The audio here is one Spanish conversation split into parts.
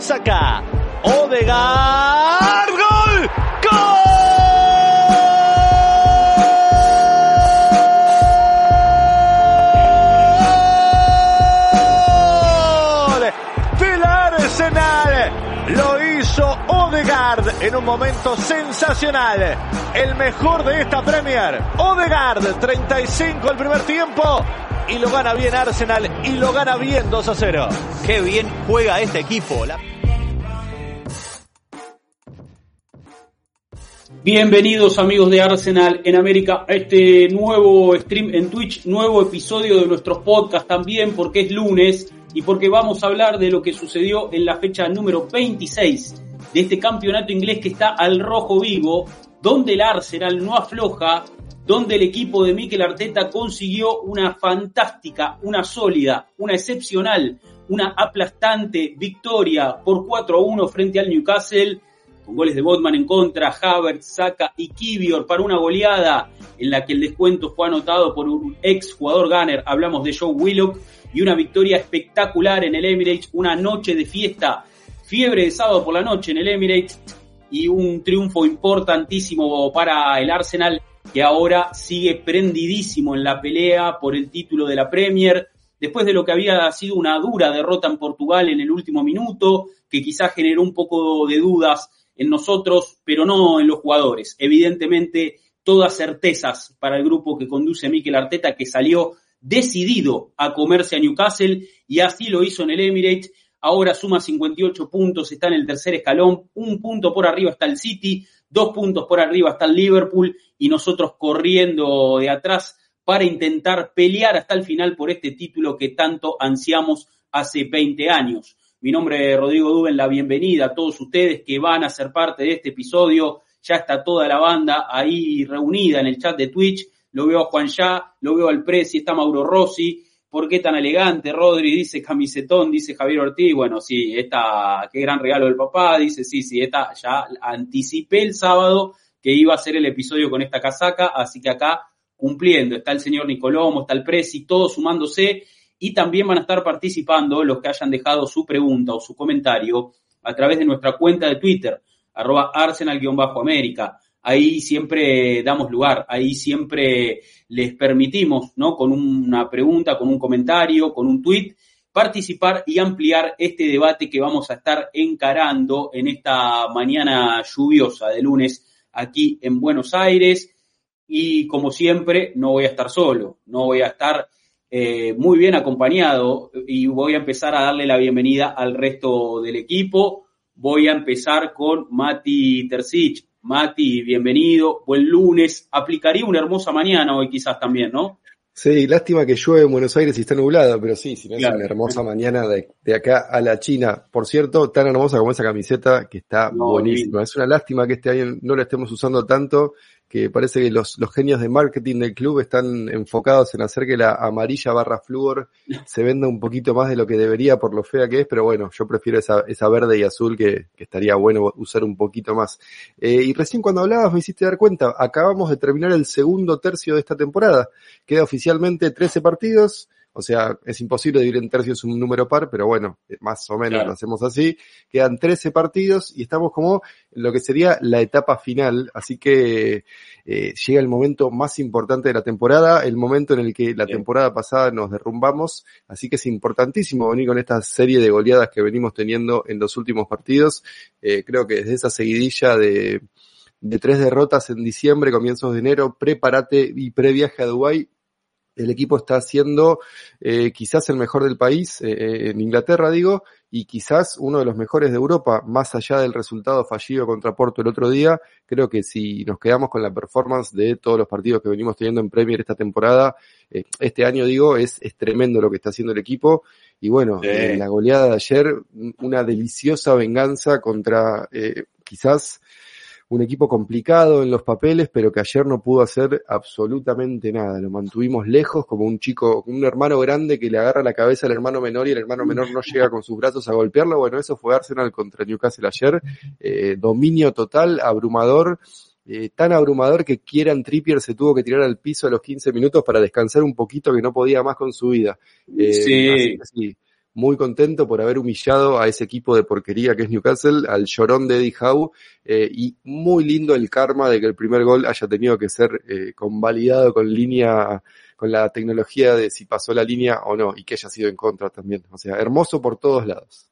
Saca. Odegaard. ¡Gol! ¡Gol! Del Arsenal. Lo hizo Odegaard en un momento sensacional. El mejor de esta Premier. Odegaard, 35 el primer tiempo. Y lo gana bien Arsenal y lo gana bien 2 a 0. Qué bien juega este equipo. La... Bienvenidos amigos de Arsenal en América a este nuevo stream en Twitch, nuevo episodio de nuestros podcasts también porque es lunes y porque vamos a hablar de lo que sucedió en la fecha número 26 de este campeonato inglés que está al rojo vivo, donde el Arsenal no afloja, donde el equipo de Mikel Arteta consiguió una fantástica, una sólida, una excepcional, una aplastante victoria por 4 a 1 frente al Newcastle, con goles de Botman en contra, Havertz, Saka y Kivior para una goleada en la que el descuento fue anotado por un ex jugador gunner, hablamos de Joe Willock, y una victoria espectacular en el Emirates, una noche de fiesta, fiebre de sábado por la noche en el Emirates y un triunfo importantísimo para el Arsenal que ahora sigue prendidísimo en la pelea por el título de la Premier, después de lo que había sido una dura derrota en Portugal en el último minuto, que quizás generó un poco de dudas en nosotros, pero no en los jugadores. Evidentemente, todas certezas para el grupo que conduce Mikel Arteta, que salió decidido a comerse a Newcastle y así lo hizo en el Emirates. Ahora suma 58 puntos, está en el tercer escalón, un punto por arriba está el City, dos puntos por arriba está el Liverpool y nosotros corriendo de atrás para intentar pelear hasta el final por este título que tanto ansiamos hace 20 años. Mi nombre es Rodrigo Duben, la bienvenida a todos ustedes que van a ser parte de este episodio. Ya está toda la banda ahí reunida en el chat de Twitch. Lo veo a Juan Ya, lo veo al Presi, está Mauro Rossi. ¿Por qué tan elegante? Rodri dice camisetón, dice Javier Ortiz. Bueno, sí, esta, qué gran regalo del papá. Dice, sí, sí, esta ya anticipé el sábado que iba a ser el episodio con esta casaca, así que acá cumpliendo. Está el señor Nicolomo, está el Presi, todos sumándose y también van a estar participando los que hayan dejado su pregunta o su comentario a través de nuestra cuenta de Twitter, arroba arsenal-américa. Ahí siempre damos lugar, ahí siempre les permitimos, ¿no? Con una pregunta, con un comentario, con un tweet, participar y ampliar este debate que vamos a estar encarando en esta mañana lluviosa de lunes aquí en Buenos Aires. Y como siempre, no voy a estar solo, no voy a estar eh, muy bien acompañado y voy a empezar a darle la bienvenida al resto del equipo. Voy a empezar con Mati Tercich. Mati, bienvenido, buen lunes. Aplicaría una hermosa mañana hoy quizás también, ¿no? Sí, lástima que llueve en Buenos Aires y está nublado, pero sí, si no es una hermosa mañana de, de, acá a la China. Por cierto, tan hermosa como esa camiseta que está no, buenísima. Es una lástima que este año no la estemos usando tanto que parece que los, los genios de marketing del club están enfocados en hacer que la amarilla barra flúor se venda un poquito más de lo que debería por lo fea que es, pero bueno, yo prefiero esa, esa verde y azul que, que estaría bueno usar un poquito más. Eh, y recién cuando hablabas me hiciste dar cuenta, acabamos de terminar el segundo tercio de esta temporada. Queda oficialmente 13 partidos, o sea, es imposible dividir en tercios un número par, pero bueno, más o menos claro. lo hacemos así. Quedan 13 partidos y estamos como en lo que sería la etapa final, así que eh, llega el momento más importante de la temporada, el momento en el que la temporada pasada nos derrumbamos, así que es importantísimo venir con esta serie de goleadas que venimos teniendo en los últimos partidos. Eh, creo que desde esa seguidilla de, de tres derrotas en diciembre, comienzos de enero, prepárate y previaje a Dubái, el equipo está siendo eh, quizás el mejor del país, eh, en Inglaterra digo, y quizás uno de los mejores de Europa, más allá del resultado fallido contra Porto el otro día, creo que si nos quedamos con la performance de todos los partidos que venimos teniendo en Premier esta temporada, eh, este año digo, es, es, tremendo lo que está haciendo el equipo, y bueno, sí. la goleada de ayer, una deliciosa venganza contra quizás un equipo complicado en los papeles, pero que ayer no pudo hacer absolutamente nada. Lo mantuvimos lejos como un chico, un hermano grande que le agarra la cabeza al hermano menor y el hermano menor no llega con sus brazos a golpearlo. Bueno, eso fue Arsenal contra Newcastle ayer. Eh, dominio total, abrumador. Eh, tan abrumador que Kieran Trippier se tuvo que tirar al piso a los 15 minutos para descansar un poquito que no podía más con su vida. Eh, sí. Muy contento por haber humillado a ese equipo de porquería que es Newcastle, al llorón de Eddie Howe, eh, y muy lindo el karma de que el primer gol haya tenido que ser eh, convalidado con línea, con la tecnología de si pasó la línea o no, y que haya sido en contra también. O sea, hermoso por todos lados.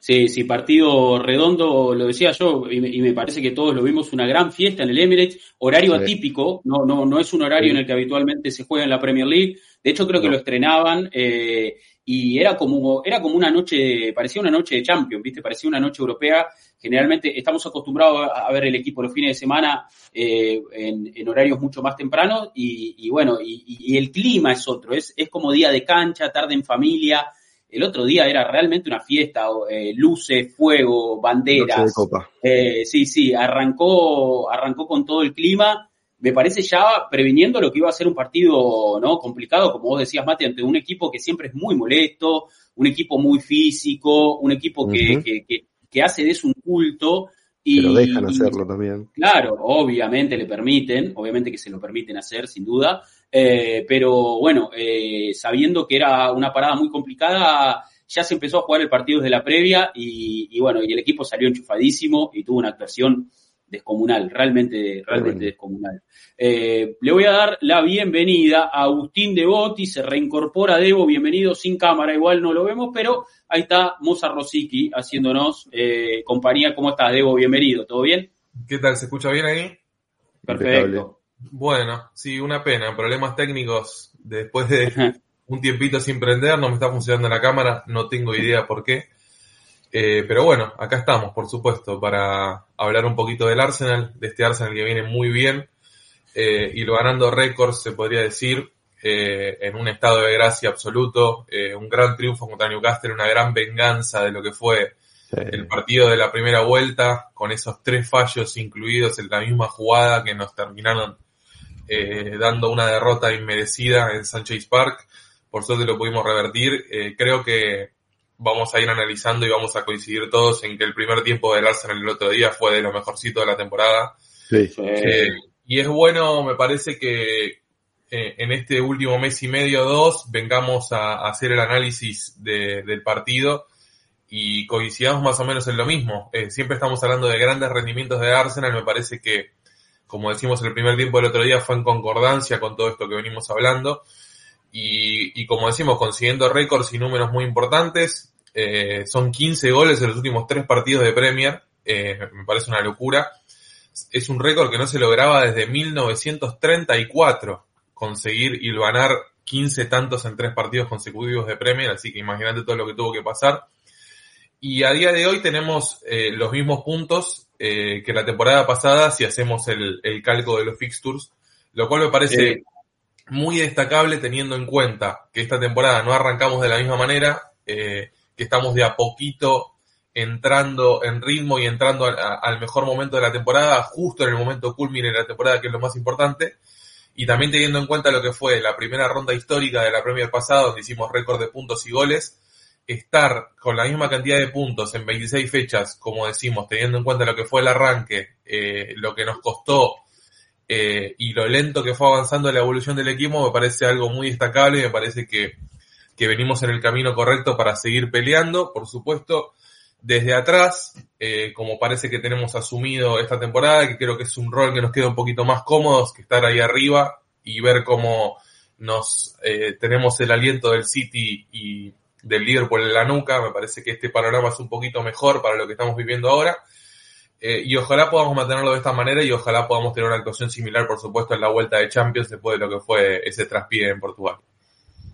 Sí, sí, partido redondo, lo decía yo, y me, parece que todos lo vimos, una gran fiesta en el Emirates, horario atípico, no, no, no es un horario en el que habitualmente se juega en la Premier League, de hecho creo que lo estrenaban, eh, y era como, era como una noche, parecía una noche de Champions, ¿viste? Parecía una noche europea. Generalmente estamos acostumbrados a, ver el equipo los fines de semana eh, en, horarios mucho más tempranos y, bueno, y, el clima es otro, es, es como día de cancha, tarde en familia. El otro día era realmente una fiesta, eh, luces, fuego, banderas. Eh, sí, sí, arrancó, arrancó con todo el clima me parece ya previniendo lo que iba a ser un partido no complicado, como vos decías, Mate, ante un equipo que siempre es muy molesto, un equipo muy físico, un equipo que, que, que, hace de eso un culto. Y, lo dejan hacerlo también. Claro, obviamente le permiten, obviamente que se lo permiten hacer, sin duda, eh, pero bueno, eh, sabiendo que era una parada muy complicada, ya se empezó a jugar el partido desde la previa y, y bueno, y el equipo salió enchufadísimo y tuvo una actuación descomunal, realmente, realmente descomunal. Eh, le voy a dar la bienvenida a Agustín Devoti, se reincorpora Debo, bienvenido sin cámara, igual no lo vemos, pero ahí está Moza Rosicki haciéndonos eh, compañía. ¿Cómo estás, Debo? Bienvenido, ¿todo bien? ¿Qué tal? ¿Se escucha bien ahí? Perfecto. Bueno, sí, una pena, problemas técnicos después de un tiempito sin prender, no me está funcionando la cámara, no tengo idea por qué. Eh, pero bueno, acá estamos, por supuesto, para hablar un poquito del Arsenal, de este Arsenal que viene muy bien eh, y lo ganando récords, se podría decir, eh, en un estado de gracia absoluto, un gran triunfo contra Newcastle, una gran venganza de lo que fue el partido de la primera vuelta, con esos tres fallos incluidos en la misma jugada que nos terminaron dando una derrota inmerecida en Sanchez Park. Por suerte lo pudimos revertir. creo que vamos a ir analizando y vamos a coincidir todos en que el primer tiempo del Arsenal el otro día fue de lo mejorcito de la temporada. Sí. Eh, y es bueno, me parece que eh, en este último mes y medio o dos vengamos a, hacer el análisis del partido y coincidamos más o menos en lo mismo. Eh, siempre estamos hablando de grandes rendimientos de Arsenal, me parece que, como decimos el primer tiempo del otro día, fue en concordancia con todo esto que venimos hablando. Y, y como decimos, consiguiendo récords y números muy importantes, eh, son 15 goles en los últimos tres partidos de Premier. Eh, me parece una locura. Es un récord que no se lograba desde 1934 conseguir y ganar 15 tantos en tres partidos consecutivos de Premier, así que imagínate todo lo que tuvo que pasar. Y a día de hoy tenemos eh, los mismos puntos que la temporada pasada si hacemos el, el, calco de los fixtures, lo cual me parece muy destacable teniendo en cuenta que esta temporada no arrancamos de la misma manera. Eh, que estamos de a poquito entrando en ritmo y entrando al mejor momento de la temporada, justo en el momento culmine de la temporada, que es lo más importante. Y también teniendo en cuenta lo que fue la primera ronda histórica de la Premier pasada, donde hicimos récord de puntos y goles, estar con la misma cantidad de puntos en 26 fechas, como decimos, teniendo en cuenta lo que fue el arranque, eh, lo que nos costó eh, y lo lento que fue avanzando la evolución del equipo, me parece algo muy destacable y me parece que que venimos en el camino correcto para seguir peleando, por supuesto, desde atrás, eh, como parece que tenemos asumido esta temporada, que creo que es un rol que nos queda un poquito más cómodos que estar ahí arriba y ver cómo nos eh, tenemos el aliento del City y del Liverpool en la nuca, me parece que este panorama es un poquito mejor para lo que estamos viviendo ahora. Eh, y ojalá podamos mantenerlo de esta manera y ojalá podamos tener una actuación similar, por supuesto, en la vuelta de Champions después de lo que fue ese traspié en Portugal.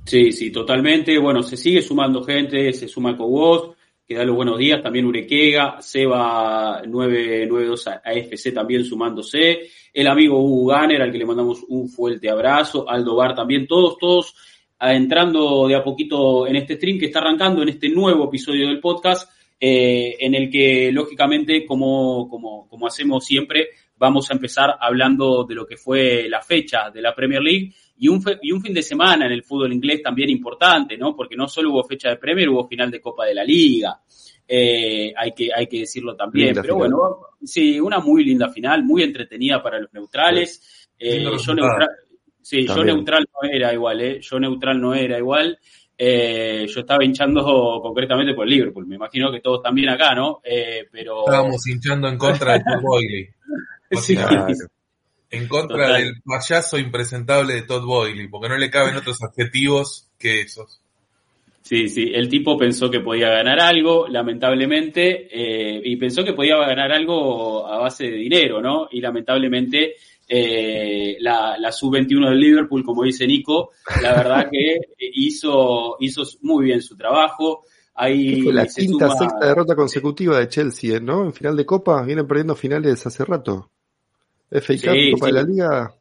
Sí, sí, totalmente. Bueno, se sigue sumando gente, se suma Cobos, que da los buenos días, también Urequega, Seba 992 AFC también sumándose, el amigo Hugo Ganner, al que le mandamos un fuerte abrazo, Aldo Bar también, todos, todos entrando de a poquito en este stream que está arrancando en este nuevo episodio del podcast, eh, en el que lógicamente, como, como, como hacemos siempre, vamos a empezar hablando de lo que fue la fecha de la Premier League y un, y un fin de semana en el fútbol inglés también importante, ¿no? Porque no solo hubo fecha de Premier, hubo final de Copa de la Liga. Eh, hay, que, hay que decirlo también. Pero bueno, sí, una muy linda final, muy entretenida para los neutrales. Eh, yo neutral, sí, yo neutral no era igual, ¿eh? Yo neutral no era igual. Eh, yo estaba hinchando concretamente por el Liverpool. Me imagino que todos también acá, ¿no? Eh, pero... Estábamos hinchando en contra de Boyle. En contra del payaso impresentable de Todd Boyle, porque no le caben otros adjetivos que esos. Sí, sí, el tipo pensó que podía ganar algo, lamentablemente, eh, y pensó que podía ganar algo a base de dinero, ¿no? Y lamentablemente eh, la, la sub-21 del Liverpool, como dice Nico, la verdad que hizo, hizo muy bien su trabajo. Ahí fue la quinta, sexta derrota consecutiva de Chelsea, ¿no? En final de Copa, vienen perdiendo finales hace rato. FA Cup, Copa de la Liga,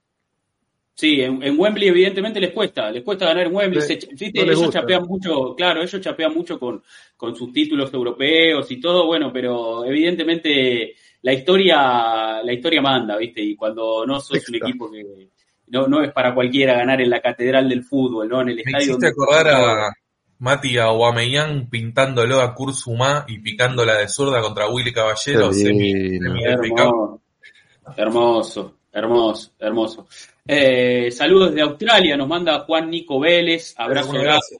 Sí, en, Wembley evidentemente les cuesta, les cuesta ganar en Wembley. ellos chapean mucho, claro, ellos chapean mucho con, con sus títulos europeos y todo, bueno, pero evidentemente la historia, la historia manda, ¿viste? Y cuando no sos un equipo que no, no es para cualquiera ganar en la catedral del fútbol, ¿no? En el estadio. Me acordar a Mati Aubameyang pintándolo a Kurzuma y picándola de zurda contra Willy Caballero. Hermoso, hermoso, hermoso. Eh, saludos de Australia, nos manda Juan Nico Vélez, abrazo grande,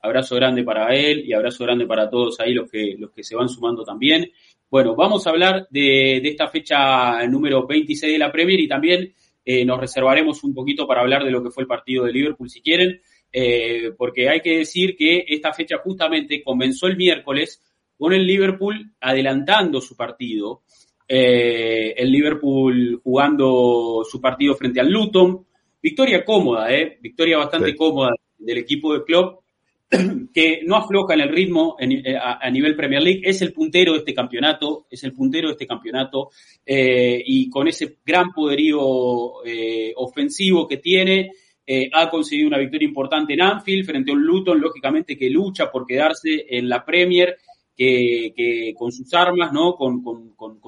abrazo grande para él y abrazo grande para todos ahí los que, los que se van sumando también. Bueno, vamos a hablar de, esta fecha número 26 de la Premier y también eh, nos reservaremos un poquito para hablar de lo que fue el partido de Liverpool si quieren, eh, porque hay que decir que esta fecha justamente comenzó el miércoles con el Liverpool adelantando su partido eh, el Liverpool jugando su partido frente al Luton. Victoria cómoda, ¿eh? Victoria bastante cómoda del equipo de Klopp, que no afloja en el ritmo eh, a, nivel Premier League. Es el puntero de este campeonato, es el puntero de este campeonato, eh, y con ese gran poderío ofensivo que tiene, ha conseguido una victoria importante en Anfield frente a un Luton, lógicamente que lucha por quedarse en la Premier que, con sus armas, ¿no? Con,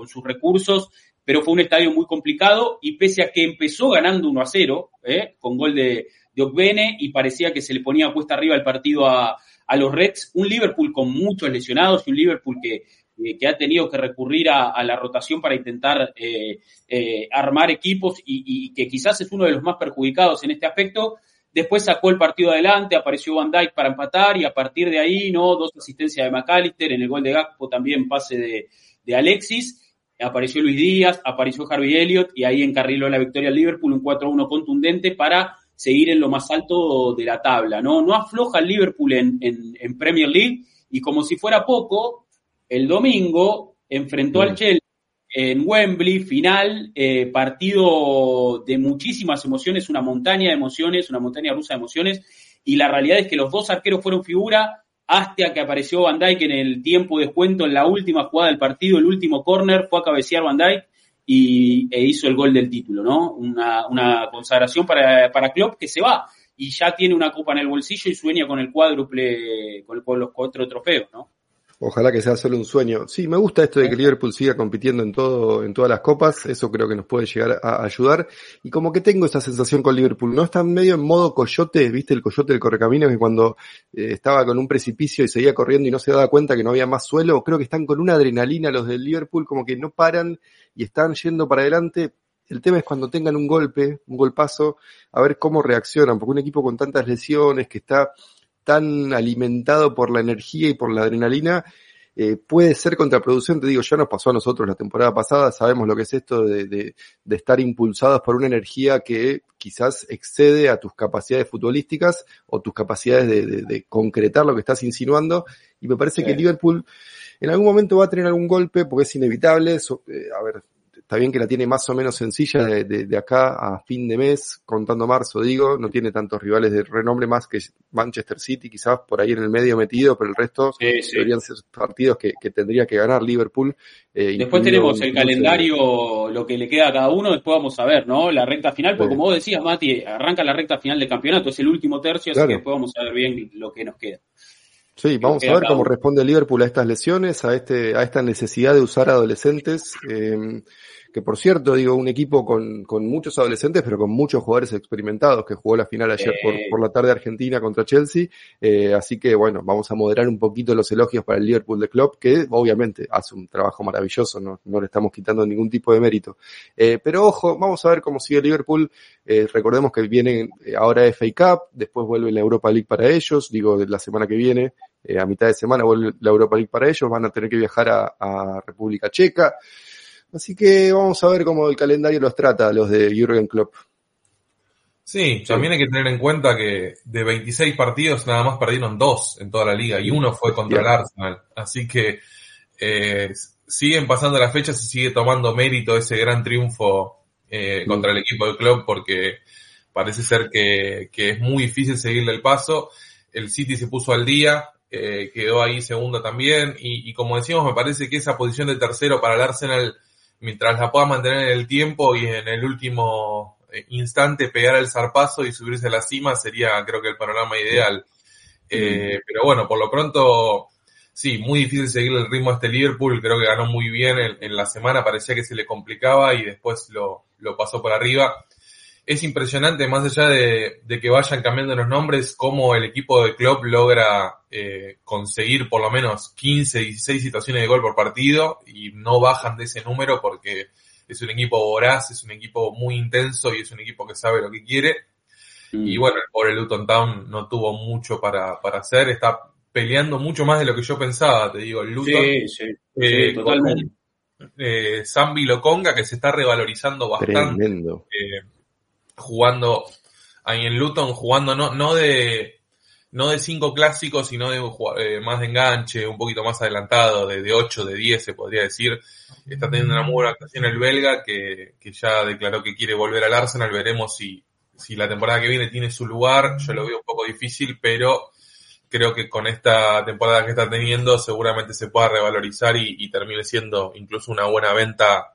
sus recursos, pero fue un estadio muy complicado y pese a que empezó ganando 1 a 0, ¿eh? con gol de, de y parecía que se le ponía puesta arriba el partido a, los Reds, un Liverpool con muchos lesionados y un Liverpool que, que ha tenido que recurrir a, la rotación para intentar eh, eh, armar equipos y, y, que quizás es uno de los más perjudicados en este aspecto, Después sacó el partido adelante, apareció Van Dijk para empatar y a partir de ahí, ¿no? Dos asistencias de McAllister, en el gol de Gakpo también pase de, de Alexis. Apareció Luis Díaz, apareció Harvey Elliott y ahí encarriló la victoria al Liverpool, un 4-1 contundente para seguir en lo más alto de la tabla, ¿no? No afloja el Liverpool en, en, en Premier League y como si fuera poco, el domingo enfrentó al Chelsea en Wembley, final, eh, partido de muchísimas emociones, una montaña de emociones, una montaña rusa de emociones, y la realidad es que los dos arqueros fueron figura hasta que apareció Van Dijk en el tiempo de descuento, en la última jugada del partido, el último córner, fue a cabecear Van Dijk y, e hizo el gol del título, ¿no? Una, una consagración para, para Klopp que se va y ya tiene una copa en el bolsillo y sueña con el cuádruple, con, con los cuatro trofeos, ¿no? Ojalá que sea solo un sueño. Sí, me gusta esto de que Liverpool siga compitiendo en todo, en todas las copas. Eso creo que nos puede llegar a ayudar. Y como que tengo esa sensación con Liverpool, ¿no? Están medio en modo coyote, ¿viste? El coyote del correcamino que cuando eh, estaba con un precipicio y seguía corriendo y no se daba cuenta que no había más suelo. Creo que están con una adrenalina los del Liverpool, como que no paran y están yendo para adelante. El tema es cuando tengan un golpe, un golpazo, a ver cómo reaccionan, porque un equipo con tantas lesiones que está tan alimentado por la energía y por la adrenalina, eh, puede ser contraproducente. Digo, ya nos pasó a nosotros la temporada pasada, sabemos lo que es esto de, de, de, estar impulsados por una energía que quizás excede a tus capacidades futbolísticas o tus capacidades de, de concretar lo que estás insinuando. Y me parece que Liverpool en algún momento va a tener algún golpe porque es inevitable. Eh, a ver, Está bien que la tiene más o menos sencilla de, de, acá a fin de mes, contando marzo, digo, no tiene tantos rivales de renombre más que Manchester City, quizás por ahí en el medio metido, pero el resto deberían ser partidos que, que, tendría que ganar Liverpool. Eh, después tenemos el calendario, lo que le queda a cada uno, después vamos a ver, ¿no? La recta final, porque como vos decías, Mati, arranca la recta final del campeonato, es el último tercio, así que después vamos a ver bien lo que nos queda. Sí, vamos a ver cómo responde Liverpool a estas lesiones, a este, a esta necesidad de usar adolescentes. Eh, que por cierto, digo, un equipo con, con muchos adolescentes, pero con muchos jugadores experimentados, que jugó la final ayer por, por la tarde Argentina contra Chelsea, eh, así que bueno, vamos a moderar un poquito los elogios para el Liverpool de Club, que obviamente hace un trabajo maravilloso, no, no le estamos quitando ningún tipo de mérito. Eh, pero ojo, vamos a ver cómo sigue Liverpool, eh, recordemos que viene ahora FA Cup, después vuelve la Europa League para ellos, digo, la semana que viene, a mitad de semana vuelve la Europa League para ellos, van a tener que viajar a, a República Checa, Así que vamos a ver cómo el calendario los trata, los de Jürgen Klopp. Sí, también hay que tener en cuenta que de 26 partidos nada más perdieron dos en toda la liga y uno fue contra el Arsenal. Así que eh, siguen pasando las fechas y sigue tomando mérito ese gran triunfo eh, contra el equipo del club porque parece ser que, que, es muy difícil seguirle el paso. El City se puso al día, eh, quedó ahí segundo también y, y como decíamos me parece que esa posición de tercero para el Arsenal mientras la pueda mantener en el tiempo y en el último eh, instante pegar el zarpazo y subirse a la cima sería creo que el panorama ideal. Eh, pero bueno, por lo pronto, sí, muy difícil seguir el ritmo a este Liverpool, creo que ganó muy bien en, en la semana, parecía que se le complicaba y después lo, lo pasó por arriba es impresionante, más allá de, de, que vayan cambiando los nombres, cómo el equipo de club logra eh, conseguir por lo menos 15, 16 situaciones de gol por partido y no bajan de ese número porque es un equipo voraz, es un equipo muy intenso y es un equipo que sabe lo que quiere. Mm. Y bueno, por el Luton Town no tuvo mucho para, para hacer, está peleando mucho más de lo que yo pensaba, te digo, el Luton. Sí, sí, eh, sí totalmente. Con, eh, Zambi Loconga que se está revalorizando bastante. Tremendo. Eh, jugando ahí en Luton, jugando no, no de no de cinco clásicos, sino de eh, más de enganche, un poquito más adelantado, de, de 8, de 10 se podría decir. Está teniendo una muy buena actuación el belga, que, que ya declaró que quiere volver al Arsenal. Veremos si, si la temporada que viene tiene su lugar. Yo lo veo un poco difícil, pero creo que con esta temporada que está teniendo seguramente se pueda revalorizar y, y termine siendo incluso una buena venta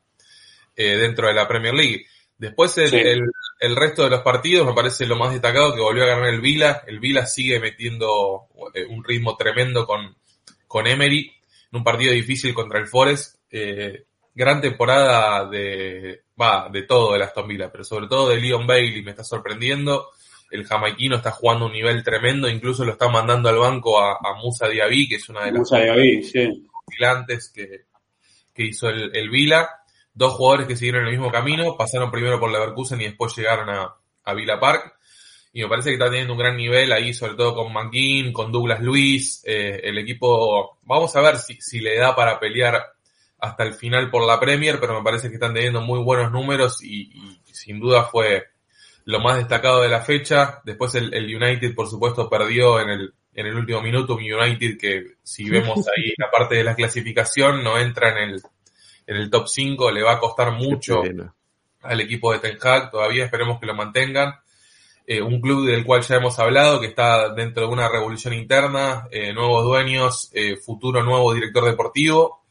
eh, dentro de la Premier League. Después el, sí. el, el, resto de los partidos me parece lo más destacado que volvió a ganar el Vila. El Vila sigue metiendo eh, un ritmo tremendo con, con Emery en un partido difícil contra el Forest. Eh, gran temporada de, va, de todo de Aston Villa, pero sobre todo de Leon Bailey me está sorprendiendo. El jamaiquino está jugando un nivel tremendo, incluso lo está mandando al banco a, a Musa Diaby, que es una de las Musa Diaby, sí. que, que hizo el, el Vila dos jugadores que siguieron el mismo camino, pasaron primero por Leverkusen y después llegaron a, a Villa Park. Y me parece que está teniendo un gran nivel ahí, sobre todo con McGinn, con Douglas Luis. Eh, el equipo, vamos a ver si, si le da para pelear hasta el final por la Premier, pero me parece que están teniendo muy buenos números y, sin duda fue lo más destacado de la fecha. Después el, el, United, por supuesto, perdió en el, en el último minuto. Un United que, si vemos ahí la parte de la clasificación, no entra en el, en el top 5, le va a costar mucho al equipo de Ten Hag, todavía esperemos que lo mantengan. Eh, un club del cual ya hemos hablado, que está dentro de una revolución interna, eh, nuevos dueños, eh, futuro nuevo director deportivo.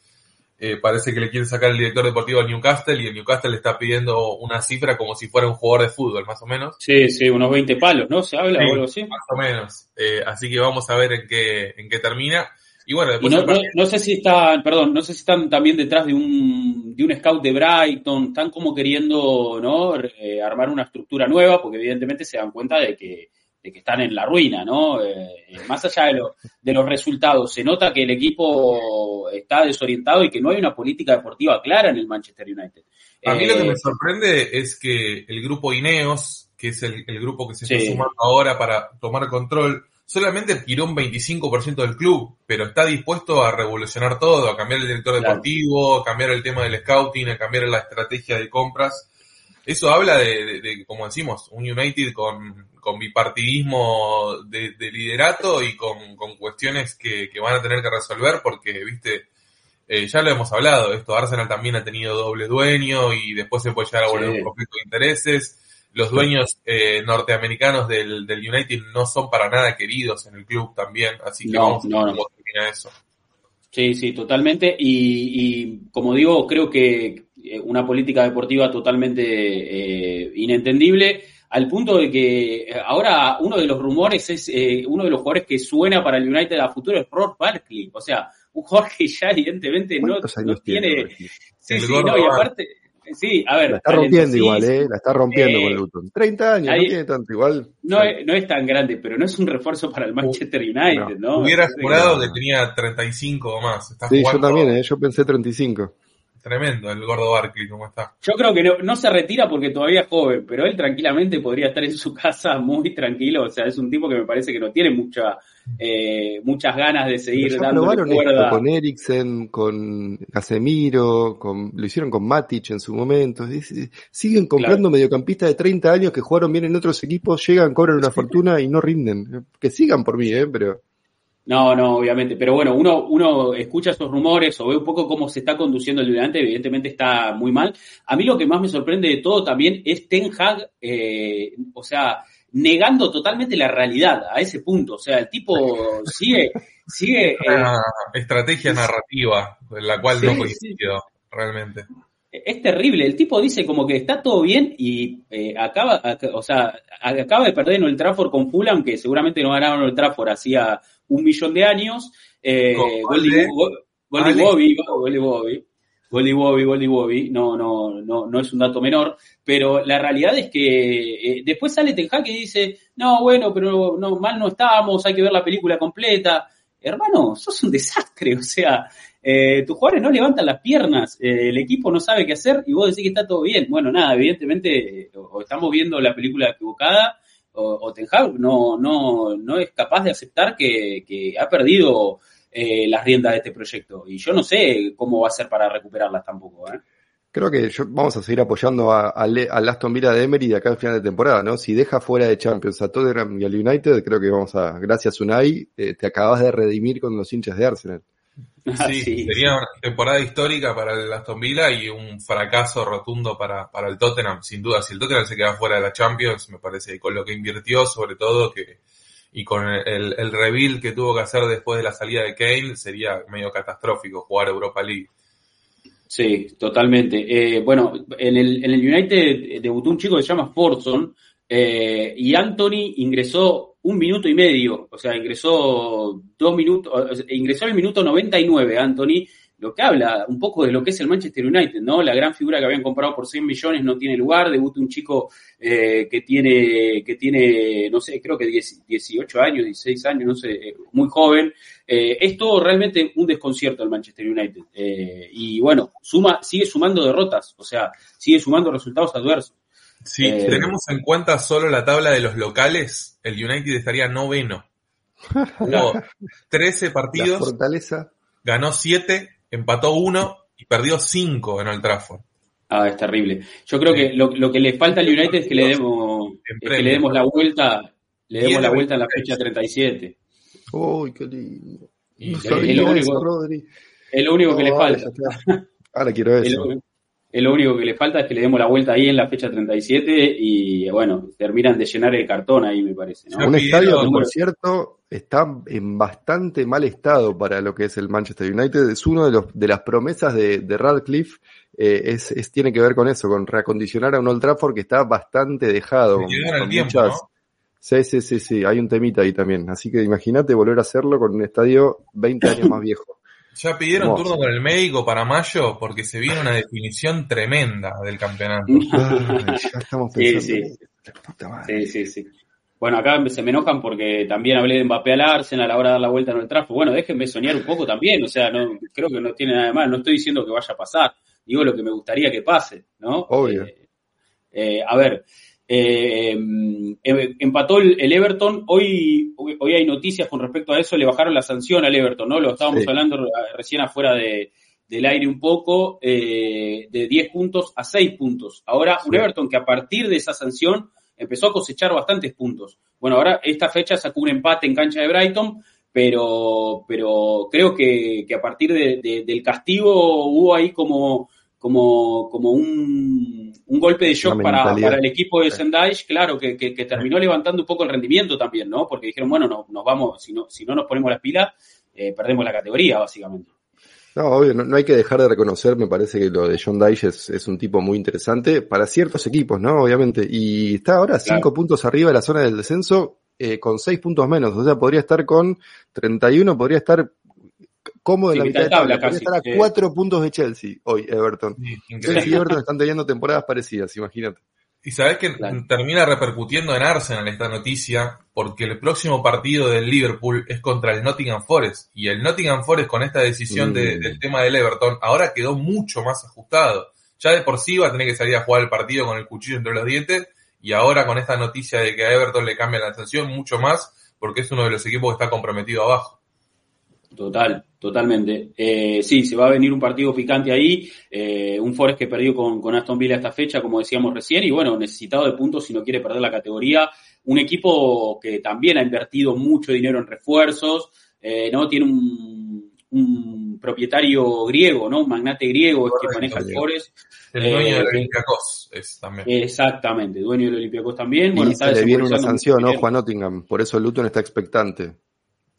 Eh, parece que le quiere sacar el director deportivo al Newcastle y el Newcastle le está pidiendo una cifra como si fuera un jugador de fútbol, más o menos. Sí, sí, unos 20 palos, ¿no? ¿Se habla Sí, o algo así? Más o menos. Eh, así que vamos a ver en qué, en qué termina. Y bueno, Y no, no, sé si están, perdón, no sé si están también detrás de un, de un scout de Brighton, están como queriendo, ¿no? Eh, armar una estructura nueva, porque evidentemente se dan cuenta de que, de que están en la ruina, ¿no? Eh, más allá de, lo- de los resultados, se nota que el equipo está desorientado y que no hay una política deportiva clara en el Manchester United. A mí lo que Eh, me sorprende es que el grupo Ineos, que es el, el grupo que se Sí. está sumando ahora para tomar control, solamente adquirió un 25% del club, pero está dispuesto a revolucionar todo, a cambiar el director deportivo, a cambiar el tema del scouting, a cambiar la estrategia de compras. Eso habla de, de- de, como decimos, un United con, con bipartidismo de, de liderato y con, con cuestiones que, que van a tener que resolver porque, viste, eh, ya lo hemos hablado, esto Arsenal también ha tenido doble dueño y después se puede llegar a volver Sí. un conflicto de intereses. Los dueños eh, norteamericanos del, del United no son para nada queridos en el club también, así que No, vamos a ver cómo termina eso. Sí, sí, totalmente. Y, y como digo, creo que eh, una política deportiva totalmente eh, inentendible, al punto de que eh, ahora uno de los rumores es, eh, uno de los jugadores que suena para el United a futuro es Ross Barkley. O sea, un jugador que ya evidentemente no, ¿Cuántos no tiene... tiene? Sí, El sí, no, y aparte, Sí, a ver. La está rompiendo igual, ¿eh? La está rompiendo con Luton. 30 años, no tiene tanto igual. No, es, no es tan grande, pero no es un refuerzo para el Manchester United, ¿no? Hubiera jurado que tenía 35 o más. sí, yo también, ¿eh? Yo pensé 35. Tremendo el gordo Barkley, ¿cómo está? Yo creo que no, no, se retira porque todavía es joven, pero él tranquilamente podría estar en su casa muy tranquilo. O sea, es un tipo que me parece que no tiene mucha, eh, muchas ganas de seguir dando cuerda. con Eriksen, con Casemiro, con, lo hicieron con Matic en su momento. Siguen comprando mediocampistas de 30 años que jugaron bien en otros equipos, llegan, cobran una fortuna y no rinden. Que sigan por mí, ¿eh? Pero no, no, obviamente. Pero bueno, uno, uno escucha esos rumores o ve un poco cómo se está conduciendo el United, evidentemente está muy mal. A mí lo que más me sorprende de todo también es Ten Hag, eh, o sea, negando totalmente la realidad a ese punto. O sea, el tipo sigue, sigue. Una eh, estrategia narrativa, en la cual no coincido, realmente. Es terrible, el tipo dice como que está todo bien y eh, acaba, o sea, acaba de perder en el Trafford con Fulham, que seguramente no ganaron el Trafford hacía un millón de años. Eh, Goldie Bobby, Goldie Bobby, Goldie Bobby, Goldie Bobby, no, no, no, no es un dato menor, pero la realidad es que eh, después sale Ten Hag y dice, no, bueno, pero no, mal no estamos, hay que ver la película completa. Hermano, sos un desastre, o sea, eh, tus jugadores no levantan las piernas, eh, el equipo no sabe qué hacer y vos decís que está todo bien. Bueno, nada, evidentemente o estamos viendo la película equivocada o, Hag no, no, no es capaz de aceptar que, que ha perdido eh, las riendas de este proyecto. Y yo no sé cómo va a ser para recuperarlas tampoco. ¿eh? Creo que vamos a seguir apoyando a, a, Aston Villa de Emery de acá al final de temporada, ¿no? Si deja fuera de Champions a Tottenham y al United, creo que vamos a, gracias Unai, eh, te acabas de redimir con los hinchas de Arsenal. Sí, sería una temporada histórica para el Aston Villa y un fracaso rotundo para, para el Tottenham, sin duda. Si el Tottenham se queda fuera de la Champions, me parece que con lo que invirtió, sobre todo, que y con el, el reveal que tuvo que hacer después de la salida de Kane, sería medio catastrófico jugar Europa League. Sí, totalmente. Eh, bueno, en el, en el United debutó un chico que se llama Forson eh, y Anthony ingresó un minuto y medio, o sea, ingresó dos minutos, ingresó el minuto 99 Anthony, lo que habla un poco de lo que es el Manchester United, ¿no? La gran figura que habían comprado por 100 millones no tiene lugar, debuta un chico eh, que tiene, que tiene, no sé, creo que 18 años, 16 años, no sé, eh, muy joven. Es todo realmente un desconcierto el Manchester United. Y bueno, suma, sigue sumando derrotas, o sea, sigue sumando resultados adversos. Si tenemos en cuenta solo la tabla de los locales, el United estaría noveno. Jugó 13 partidos. fortaleza. Ganó 7, empató 1 y perdió 5 en el Trafford. Ah, es terrible. Yo creo que lo, lo, que le falta al United es que le demos, es que le demos la vuelta, le demos la vuelta en la fecha 37. Uy, qué lindo. es, lo único, es lo único que le falta. Ahora quiero eso lo único que le falta es que le demos la vuelta ahí en la fecha 37 y bueno, terminan de llenar el cartón ahí, me parece. Un estadio que, por cierto, está en bastante mal estado para lo que es el Manchester United. Es uno de, los, de las promesas de, de Radcliffe. Eh, es, tiene que ver con eso, con reacondicionar a un Old Trafford que está bastante dejado. Sí, sí, sí, sí, hay un temita ahí también. Así que imagínate volver a hacerlo con un estadio 20 años más viejo. Ya pidieron turno con el médico para mayo porque se viene una definición tremenda del campeonato. ya estamos pensando. Sí, sí. sí, Bueno, acá se me enojan porque también hablé de Mbappé al Arsenal a la hora de dar la vuelta en el tráfico. Bueno, déjenme soñar un poco también. O sea, no creo que no tiene nada de mal. No estoy diciendo que vaya a pasar. Digo lo que me gustaría que pase, ¿no? Obvio. Eh, eh, a ver, eh, em, empató el, Everton. Hoy, hoy hay noticias con respecto a eso. Le bajaron la sanción al Everton, ¿no? Lo estábamos hablando recién afuera de, del aire un poco, eh, de 10 puntos a 6 puntos. Ahora, un Everton que a partir de esa sanción empezó a cosechar bastantes puntos. Bueno, ahora esta fecha sacó un empate en cancha de Brighton, pero, pero creo que, que a partir del castigo hubo ahí como como, como un, un golpe de shock para, para, el equipo de Sendai, claro, que, que, terminó levantando un poco el rendimiento también, ¿no? Porque dijeron, bueno, no, nos vamos, si no, si no nos ponemos las pilas, eh, perdemos la categoría, básicamente. No, obvio, no, hay que dejar de reconocer, me parece que lo de John Dyche es, es, un tipo muy interesante para ciertos equipos, ¿no? Obviamente. Y está ahora cinco puntos arriba de la zona del descenso, eh, con seis puntos menos. O sea, podría estar con 31, podría estar cómodo en la mitad, de tabla. Casi, estar a cuatro puntos de Chelsea hoy, Everton. Chelsea y Everton están teniendo temporadas parecidas, imagínate. Y sabes que termina repercutiendo en Arsenal esta noticia, porque el próximo partido del Liverpool es contra el Nottingham Forest. Y el Nottingham Forest con esta decisión del tema del Everton ahora quedó mucho más ajustado. Ya de por sí va a tener que salir a jugar el partido con el cuchillo entre los dientes. Y ahora con esta noticia de que a Everton le cambia la sanción, mucho más, porque es uno de los equipos que está comprometido abajo. Total, totalmente. Eh, sí, se va a venir un partido picante ahí, eh, un Forest que perdió con, con, Aston Villa esta fecha, como decíamos recién, y bueno, necesitado de puntos si no quiere perder la categoría. Un equipo que también ha invertido mucho dinero en refuerzos, eh, ¿no? Tiene un, un, propietario griego, ¿no? Un magnate griego es que maneja el Forest. El dueño del Olympiacos es también. Exactamente, dueño del Olympiacos también. Y bueno, se le viene una sanción, ¿no? Juan Nottingham, por eso Luton está expectante.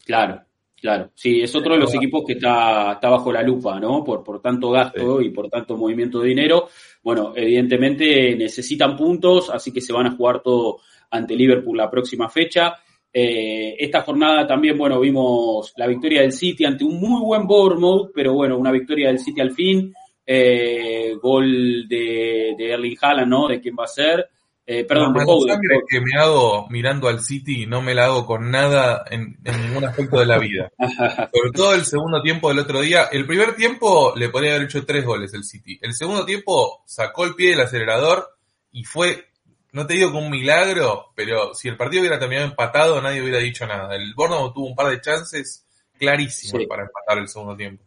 Claro, Claro, sí, es otro de los equipos que está, está bajo la lupa, ¿no? Por, por tanto gasto y por tanto movimiento de dinero. Bueno, evidentemente necesitan puntos, así que se van a jugar todo ante Liverpool la próxima fecha. Eh, esta jornada también, bueno, vimos la victoria del City ante un muy buen Bournemouth, pero bueno, una victoria del City al fin. Eh, gol de, de Erling Haaland, ¿no? De quién va a ser. Eh, perdón, la sangre que me hago mirando al City no me la hago con nada en, ningún aspecto de la vida. Sobre todo el segundo tiempo del otro día. El primer tiempo le podría haber hecho tres goles el City. El segundo tiempo sacó el pie del acelerador y fue, no te digo que un milagro, pero si el partido hubiera terminado empatado nadie hubiera dicho nada. El Bournemouth tuvo un par de chances clarísimos para empatar el segundo tiempo.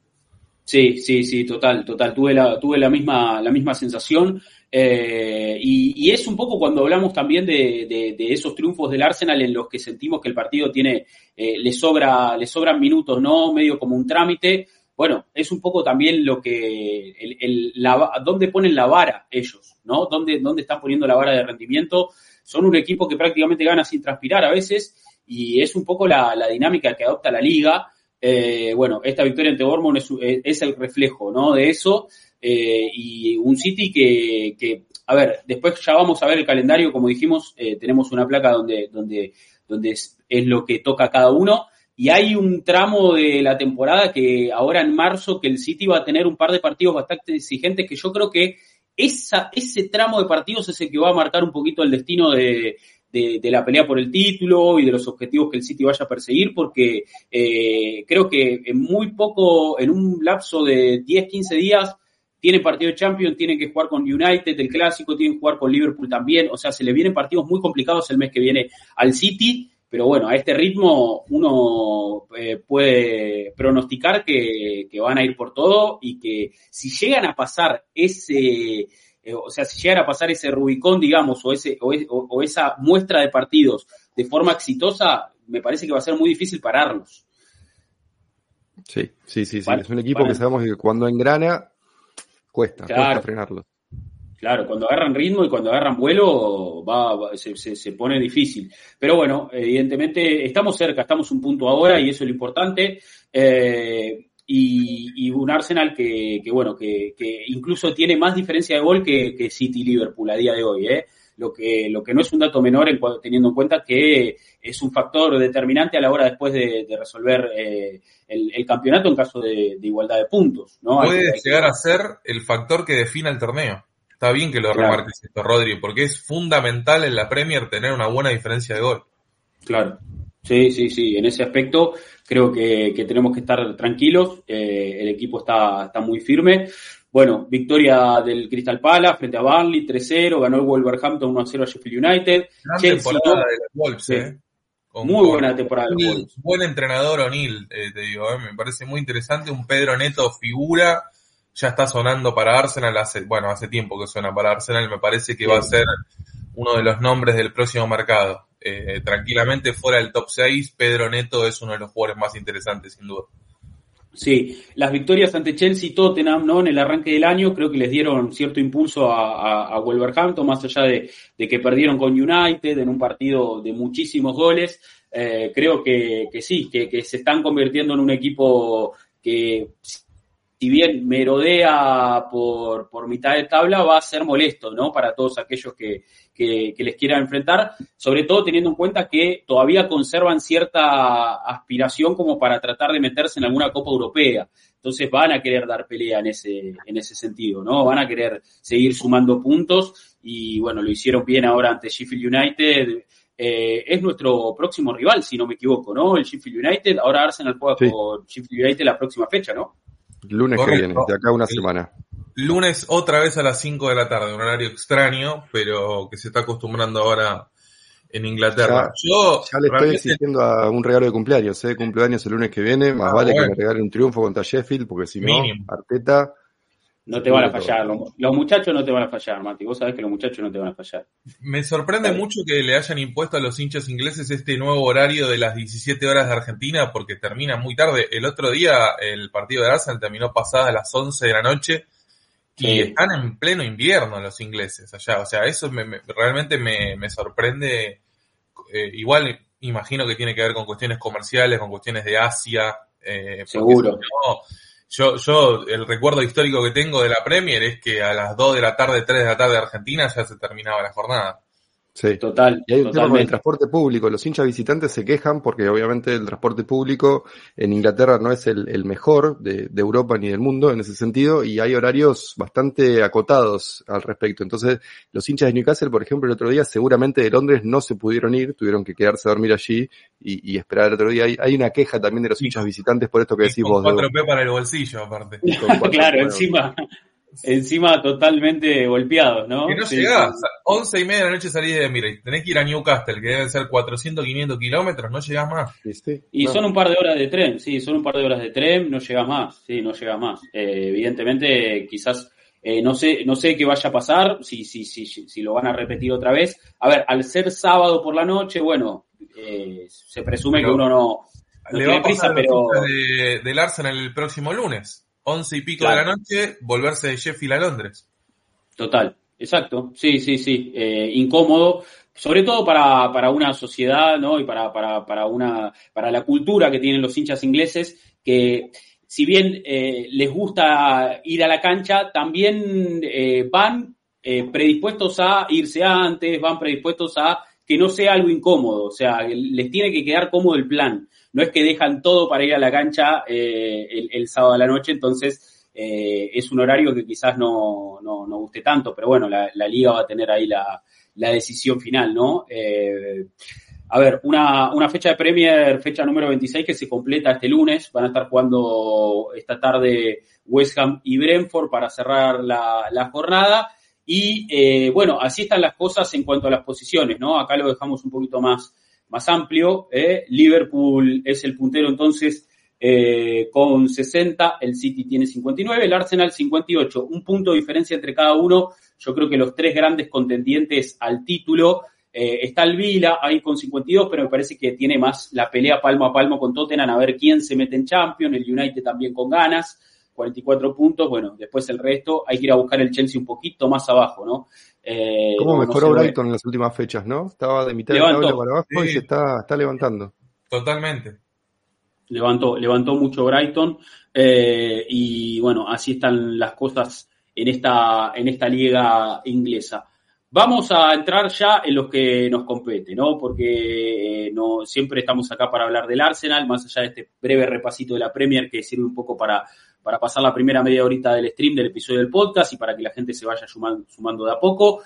Sí, sí, sí, total, total. Tuve la, tuve la misma, la misma sensación. Eh, y, es un poco cuando hablamos también de, de, esos triunfos del Arsenal en los que sentimos que el partido tiene, eh, le sobra, le sobran minutos, ¿no? Medio como un trámite. Bueno, es un poco también lo que, el, el, la, dónde ponen la vara ellos, ¿no? ¿Dónde, dónde están poniendo la vara de rendimiento? Son un equipo que prácticamente gana sin transpirar a veces y es un poco la, la dinámica que adopta la liga. Eh, bueno, esta victoria ante Bournemouth es, es, el reflejo, ¿no? De eso. Eh, y un City que, que, a ver, después ya vamos a ver el calendario, como dijimos, eh, tenemos una placa donde, donde, donde es, lo que toca cada uno. Y hay un tramo de la temporada que ahora en marzo que el City va a tener un par de partidos bastante exigentes que yo creo que esa, ese tramo de partidos es el que va a marcar un poquito el destino de, de, de, la pelea por el título y de los objetivos que el City vaya a perseguir, porque eh, creo que en muy poco, en un lapso de 10, 15 días, tiene partido de Champions, tiene que jugar con United, el clásico, tiene que jugar con Liverpool también, o sea, se le vienen partidos muy complicados el mes que viene al City, pero bueno, a este ritmo uno eh, puede pronosticar que, que, van a ir por todo y que si llegan a pasar ese, eh, o sea, si llegan a pasar ese Rubicón, digamos, o, ese, o, o, esa muestra de partidos de forma exitosa, me parece que va a ser muy difícil pararlos. Sí, sí, sí, sí. es un equipo que sabemos que cuando engrana Cuesta, cuesta frenarlo. Claro, cuando agarran ritmo y cuando agarran vuelo va, se, se, pone difícil. Pero bueno, evidentemente estamos cerca, estamos un punto ahora y eso es lo importante. Eh, y, y, un Arsenal que, que bueno, que, que, incluso tiene más diferencia de gol que, que City Liverpool a día de hoy. ¿eh? Lo que, lo que no es un dato menor en, teniendo en cuenta que es un factor determinante a la hora después de, de resolver eh, el, el, campeonato en caso de, de igualdad de puntos. ¿no? Puede llegar a ser el factor que defina el torneo. Está bien que lo claro. remarques esto, Rodri, porque es fundamental en la Premier tener una buena diferencia de gol. Claro. Sí, sí, sí. En ese aspecto creo que, que tenemos que estar tranquilos. Eh, el equipo está, está muy firme. Bueno, victoria del Crystal Palace frente a Burnley, 3-0, ganó el Wolverhampton 1-0 a Sheffield United. Gran Chelsea, temporada de los Wolves, eh. Con, muy buena temporada Wolves. Buen entrenador O'Neill, eh, te digo, eh, me parece muy interesante. Un Pedro Neto figura, ya está sonando para Arsenal, hace, bueno, hace tiempo que suena para Arsenal, me parece que sí. va a ser uno de los nombres del próximo mercado. Eh, tranquilamente fuera del top 6, Pedro Neto es uno de los jugadores más interesantes, sin duda. Sí, las victorias ante Chelsea y Tottenham, ¿no? En el arranque del año creo que les dieron cierto impulso a, Wolverhampton, más allá de, de, que perdieron con United en un partido de muchísimos goles. Eh, creo que, que sí, que, que, se están convirtiendo en un equipo que si bien merodea por, por mitad de tabla, va a ser molesto, ¿no? Para todos aquellos que, que, les quieran enfrentar, sobre todo teniendo en cuenta que todavía conservan cierta aspiración como para tratar de meterse en alguna Copa Europea. Entonces van a querer dar pelea en ese, en ese sentido, ¿no? Van a querer seguir sumando puntos y bueno, lo hicieron bien ahora ante Sheffield United. Eh, es nuestro próximo rival, si no me equivoco, ¿no? El Sheffield United. Ahora Arsenal juega con Sheffield United la próxima fecha, ¿no? Lunes que viene, de acá una semana. Lunes otra vez a las 5 de la tarde, un horario extraño, pero que se está acostumbrando ahora en Inglaterra. Ya, Yo ya le estoy exigiendo a un regalo de cumpleaños, ¿eh? cumpleaños el lunes que viene, más ah, vale que me regale un triunfo contra Sheffield, porque si no, Arteta no te van a fallar, los, muchachos no te van a fallar, Mati. Vos sabés que los muchachos no te van a fallar. Me sorprende mucho que le hayan impuesto a los hinchas ingleses este nuevo horario de las 17 horas de Argentina porque termina muy tarde. El otro día el partido de Arsenal terminó pasada a las 11 de la noche y están en pleno invierno los ingleses allá. O sea, eso realmente me, sorprende. Eh, igual imagino que tiene que ver con cuestiones comerciales, con cuestiones de Asia. Eh, Seguro. Yo, yo, el recuerdo histórico que tengo de la Premier es que a las 2 de la tarde, 3 de la tarde de Argentina ya se terminaba la jornada. Sí. Total. Y hay un tema con el transporte público. Los hinchas visitantes se quejan porque obviamente el transporte público en Inglaterra no es el, mejor de, Europa ni del mundo en ese sentido y hay horarios bastante acotados al respecto. Entonces, los hinchas de Newcastle, por ejemplo, el otro día seguramente de Londres no se pudieron ir, tuvieron que quedarse a dormir allí y, esperar el otro día. Hay, una queja también de los hinchas visitantes por esto que decís vos. 4P para el bolsillo, aparte. claro, encima encima totalmente golpeados, ¿no? Que no llegás, once y media de la noche salís de, mira, tenés que ir a Newcastle, que deben ser 400, 500 kilómetros, no llegás más. y son un par de horas de tren, sí, son un par de horas de tren, no llegás más, sí, no llegás más. Eh, evidentemente, quizás, eh, no sé, no sé qué vaya a pasar, si, si, si, si lo van a repetir otra vez. A ver, al ser sábado por la noche, bueno, eh, se presume que uno no, le va a prisa, pero... De, del Arsenal el próximo lunes once y pico de la noche, volverse de Sheffield a Londres. Total, exacto, sí, sí, sí, eh, incómodo, sobre todo para, para, una sociedad, ¿no? Y para, para, para, una, para la cultura que tienen los hinchas ingleses, que si bien eh, les gusta ir a la cancha, también eh, van predispuestos a irse antes, van predispuestos a que no sea algo incómodo, o sea, les tiene que quedar cómodo el plan no es que dejan todo para ir a la cancha eh, el, sábado a la noche, entonces eh, es un horario que quizás no, no, no guste tanto, pero bueno, la, liga va a tener ahí la, la decisión final, ¿no? Eh, a ver, una, una, fecha de Premier, fecha número 26 que se completa este lunes. Van a estar jugando esta tarde West Ham y Brentford para cerrar la, la jornada. Y bueno, así están las cosas en cuanto a las posiciones, ¿no? Acá lo dejamos un poquito más, más amplio. ¿eh? Liverpool es el puntero entonces eh, con 60, el City tiene 59, el Arsenal 58. Un punto de diferencia entre cada uno. Yo creo que los tres grandes contendientes al título. Eh, está el Vila ahí con 52, pero me parece que tiene más la pelea palmo a palmo con Tottenham a ver quién se mete en Champions, el United también con ganas. 44 puntos, bueno, después el resto hay que ir a buscar el Chelsea un poquito más abajo, ¿no? Eh, ¿Cómo mejoró Brighton en las últimas fechas, no? Estaba de mitad de tabla para abajo y se está, está levantando. Totalmente. Levantó, levantó mucho Brighton eh, y bueno, así están las cosas en esta, en esta liga inglesa. Vamos a entrar ya en los que nos compete, ¿no? Porque eh, no siempre estamos acá para hablar del Arsenal, más allá de este breve repasito de la Premier que sirve un poco para para pasar la primera media horita del stream del episodio del podcast y para que la gente se vaya sumando, de a poco.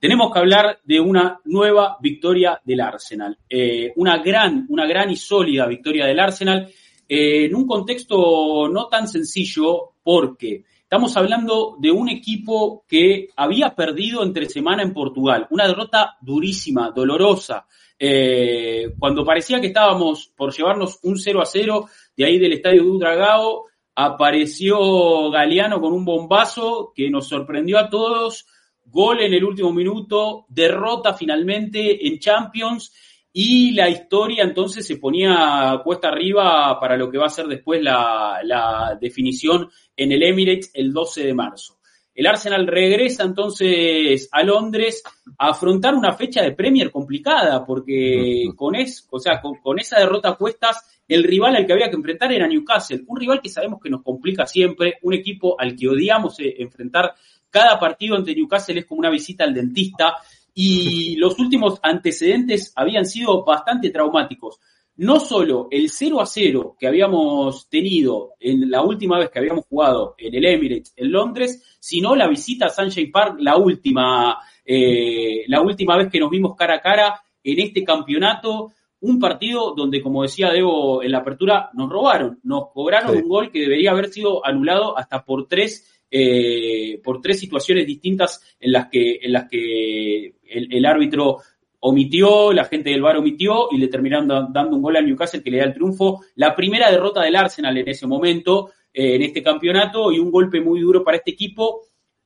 Tenemos que hablar de una nueva victoria del Arsenal. Eh, una gran, una gran y sólida victoria del Arsenal eh, en un contexto no tan sencillo porque estamos hablando de un equipo que había perdido entre semana en Portugal. Una derrota durísima, dolorosa. Eh, cuando parecía que estábamos por llevarnos un 0 a 0 de ahí del estadio de Udragao, apareció Galeano con un bombazo que nos sorprendió a todos, gol en el último minuto, derrota finalmente en Champions y la historia entonces se ponía cuesta arriba para lo que va a ser después la, definición en el Emirates el 12 de marzo. El Arsenal regresa entonces a Londres a afrontar una fecha de Premier complicada, porque con, es, o sea, con, esa derrota a cuestas, el rival al que había que enfrentar era Newcastle, un rival que sabemos que nos complica siempre, un equipo al que odiamos eh, enfrentar. Cada partido ante Newcastle es como una visita al dentista y los últimos antecedentes habían sido bastante traumáticos no solo el 0 a 0 que habíamos tenido en la última vez que habíamos jugado en el Emirates en Londres, sino la visita a Sunshine Park, la última, eh, la última vez que nos vimos cara a cara en este campeonato. Un partido donde, como decía Debo en la apertura, nos robaron, nos cobraron un gol que debería haber sido anulado hasta por tres, eh, por tres situaciones distintas en las que, en las que el árbitro omitió, la gente del bar omitió y le terminaron dando un gol al Newcastle que le da el triunfo. La primera derrota del Arsenal en ese momento, eh, en este campeonato, y un golpe muy duro para este equipo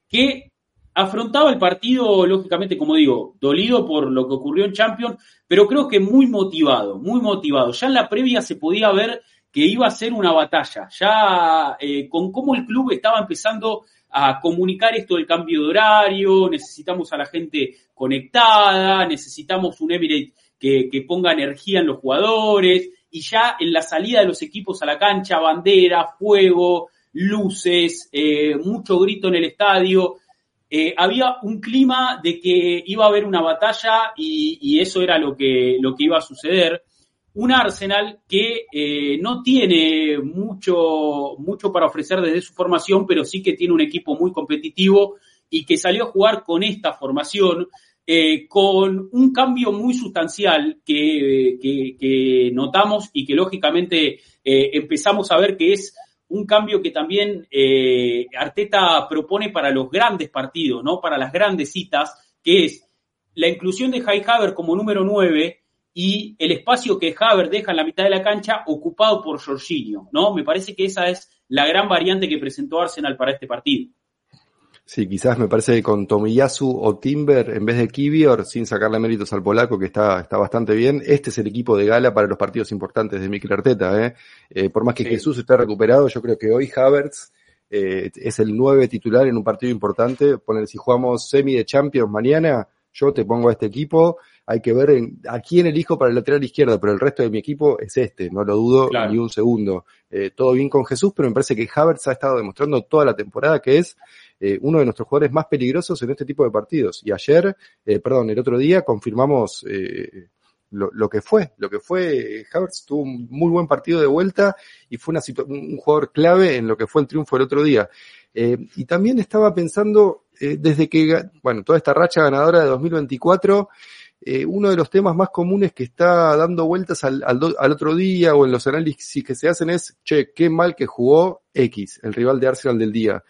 que afrontaba el partido, lógicamente, como digo, dolido por lo que ocurrió en Champions, pero creo que muy motivado, muy motivado. Ya en la previa se podía ver que iba a ser una batalla, ya eh, con cómo el club estaba empezando a comunicar esto del cambio de horario, necesitamos a la gente conectada, necesitamos un Emirates que, ponga energía en los jugadores y ya en la salida de los equipos a la cancha, bandera, fuego, luces, eh, mucho grito en el estadio. Eh, había un clima de que iba a haber una batalla y, eso era lo que, lo que iba a suceder. Un Arsenal que eh, no tiene mucho, mucho para ofrecer desde su formación, pero sí que tiene un equipo muy competitivo y que salió a jugar con esta formación, eh, con un cambio muy sustancial que, que, notamos y que lógicamente empezamos a ver que es un cambio que también Arteta propone para los grandes partidos, ¿no? Para las grandes citas, que es la inclusión de Highhaver como número 9 y el espacio que Haver deja en la mitad de la cancha ocupado por Jorginho, ¿no? Me parece que esa es la gran variante que presentó Arsenal para este partido. Sí, quizás me parece que con Tomiyasu o Timber en vez de Kivior, sin sacarle méritos al polaco que está, está bastante bien, este es el equipo de gala para los partidos importantes de Mikel Arteta. ¿eh? eh por más que Jesús esté recuperado, yo creo que hoy Havertz eh, es el 9 titular en un partido importante. Poner, si jugamos semi de Champions mañana, yo te pongo a este equipo hay que ver a quién elijo para el lateral izquierdo, pero el resto de mi equipo es este, no lo dudo ni un segundo. Eh, todo bien con Jesús, pero me parece que Havertz ha estado demostrando toda la temporada que es eh, uno de nuestros jugadores más peligrosos en este tipo de partidos. Y ayer, eh, perdón, el otro día confirmamos lo, que fue, lo que fue Havertz tuvo un muy buen partido de vuelta y fue una un jugador clave en lo que fue el triunfo el otro día. y también estaba pensando, desde que, bueno, toda esta racha ganadora de 2024, eh, uno de los temas más comunes que está dando vueltas al, al, otro día o en los análisis que se hacen es, che, qué mal que jugó X, el rival de Arsenal del día.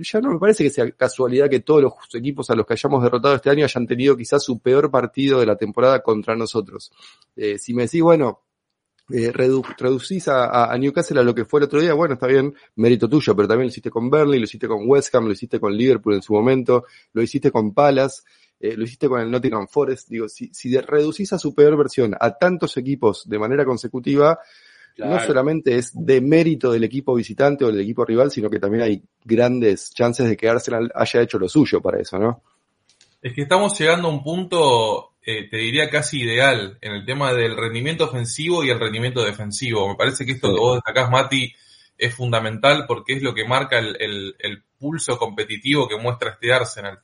Ya no me parece que sea casualidad que todos los equipos a los que hayamos derrotado este año hayan tenido quizás su peor partido de la temporada contra nosotros. Eh, si me decís, bueno, eh, reducís a, a, Newcastle a lo que fue el otro día, bueno, está bien, mérito tuyo, pero también lo hiciste con Burnley, lo hiciste con West Ham, lo hiciste con Liverpool en su momento, lo hiciste con Palace. Eh, lo hiciste con el Nottingham Forest, digo, si, si reducís a su peor versión a tantos equipos de manera consecutiva, no solamente es de mérito del equipo visitante o del equipo rival, sino que también hay grandes chances de que Arsenal haya hecho lo suyo para eso, ¿no? Es que estamos llegando a un punto, eh, te diría casi ideal, en el tema del rendimiento ofensivo y el rendimiento defensivo. Me parece que esto que vos destacás, Mati, es fundamental porque es lo que marca el, el pulso competitivo que muestra este Arsenal.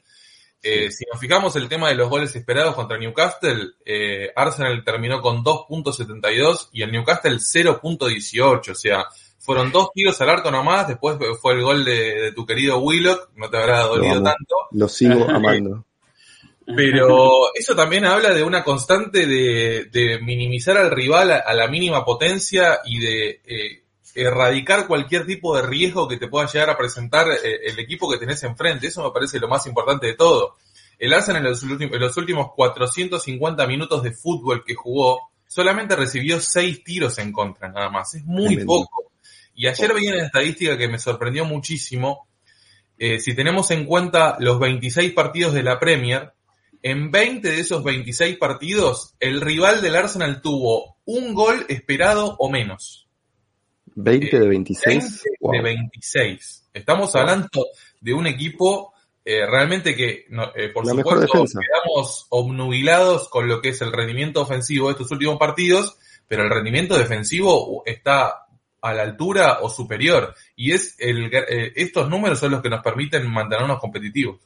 Eh, si nos fijamos el tema de los goles esperados contra Newcastle, eh, Arsenal terminó con 2.72 y el Newcastle 0.18, o sea, fueron dos tiros al arco nomás, después fue el gol de, tu querido Willock, no te habrá dolido tanto. Lo sigo amando. Pero eso también habla de una constante de, minimizar al rival a, la mínima potencia y de eh, erradicar cualquier tipo de riesgo que te pueda llegar a presentar eh, el equipo que tenés enfrente. Eso me parece lo más importante de todo. El Arsenal en los, últimos, en los últimos 450 minutos de fútbol que jugó, solamente recibió 6 tiros en contra, nada más. Es muy poco. Y ayer veía una estadística que me sorprendió muchísimo. Eh, si tenemos en cuenta los 26 partidos de la Premier, en 20 de esos 26 partidos, el rival del Arsenal tuvo un gol esperado o menos. 20 de 26. de 26. Estamos hablando de un equipo eh, realmente que, eh, por supuesto, quedamos obnubilados con lo que es el rendimiento ofensivo de estos últimos partidos, pero el rendimiento defensivo está a la altura o superior. Y es el, eh, estos números son los que nos permiten mantenernos competitivos.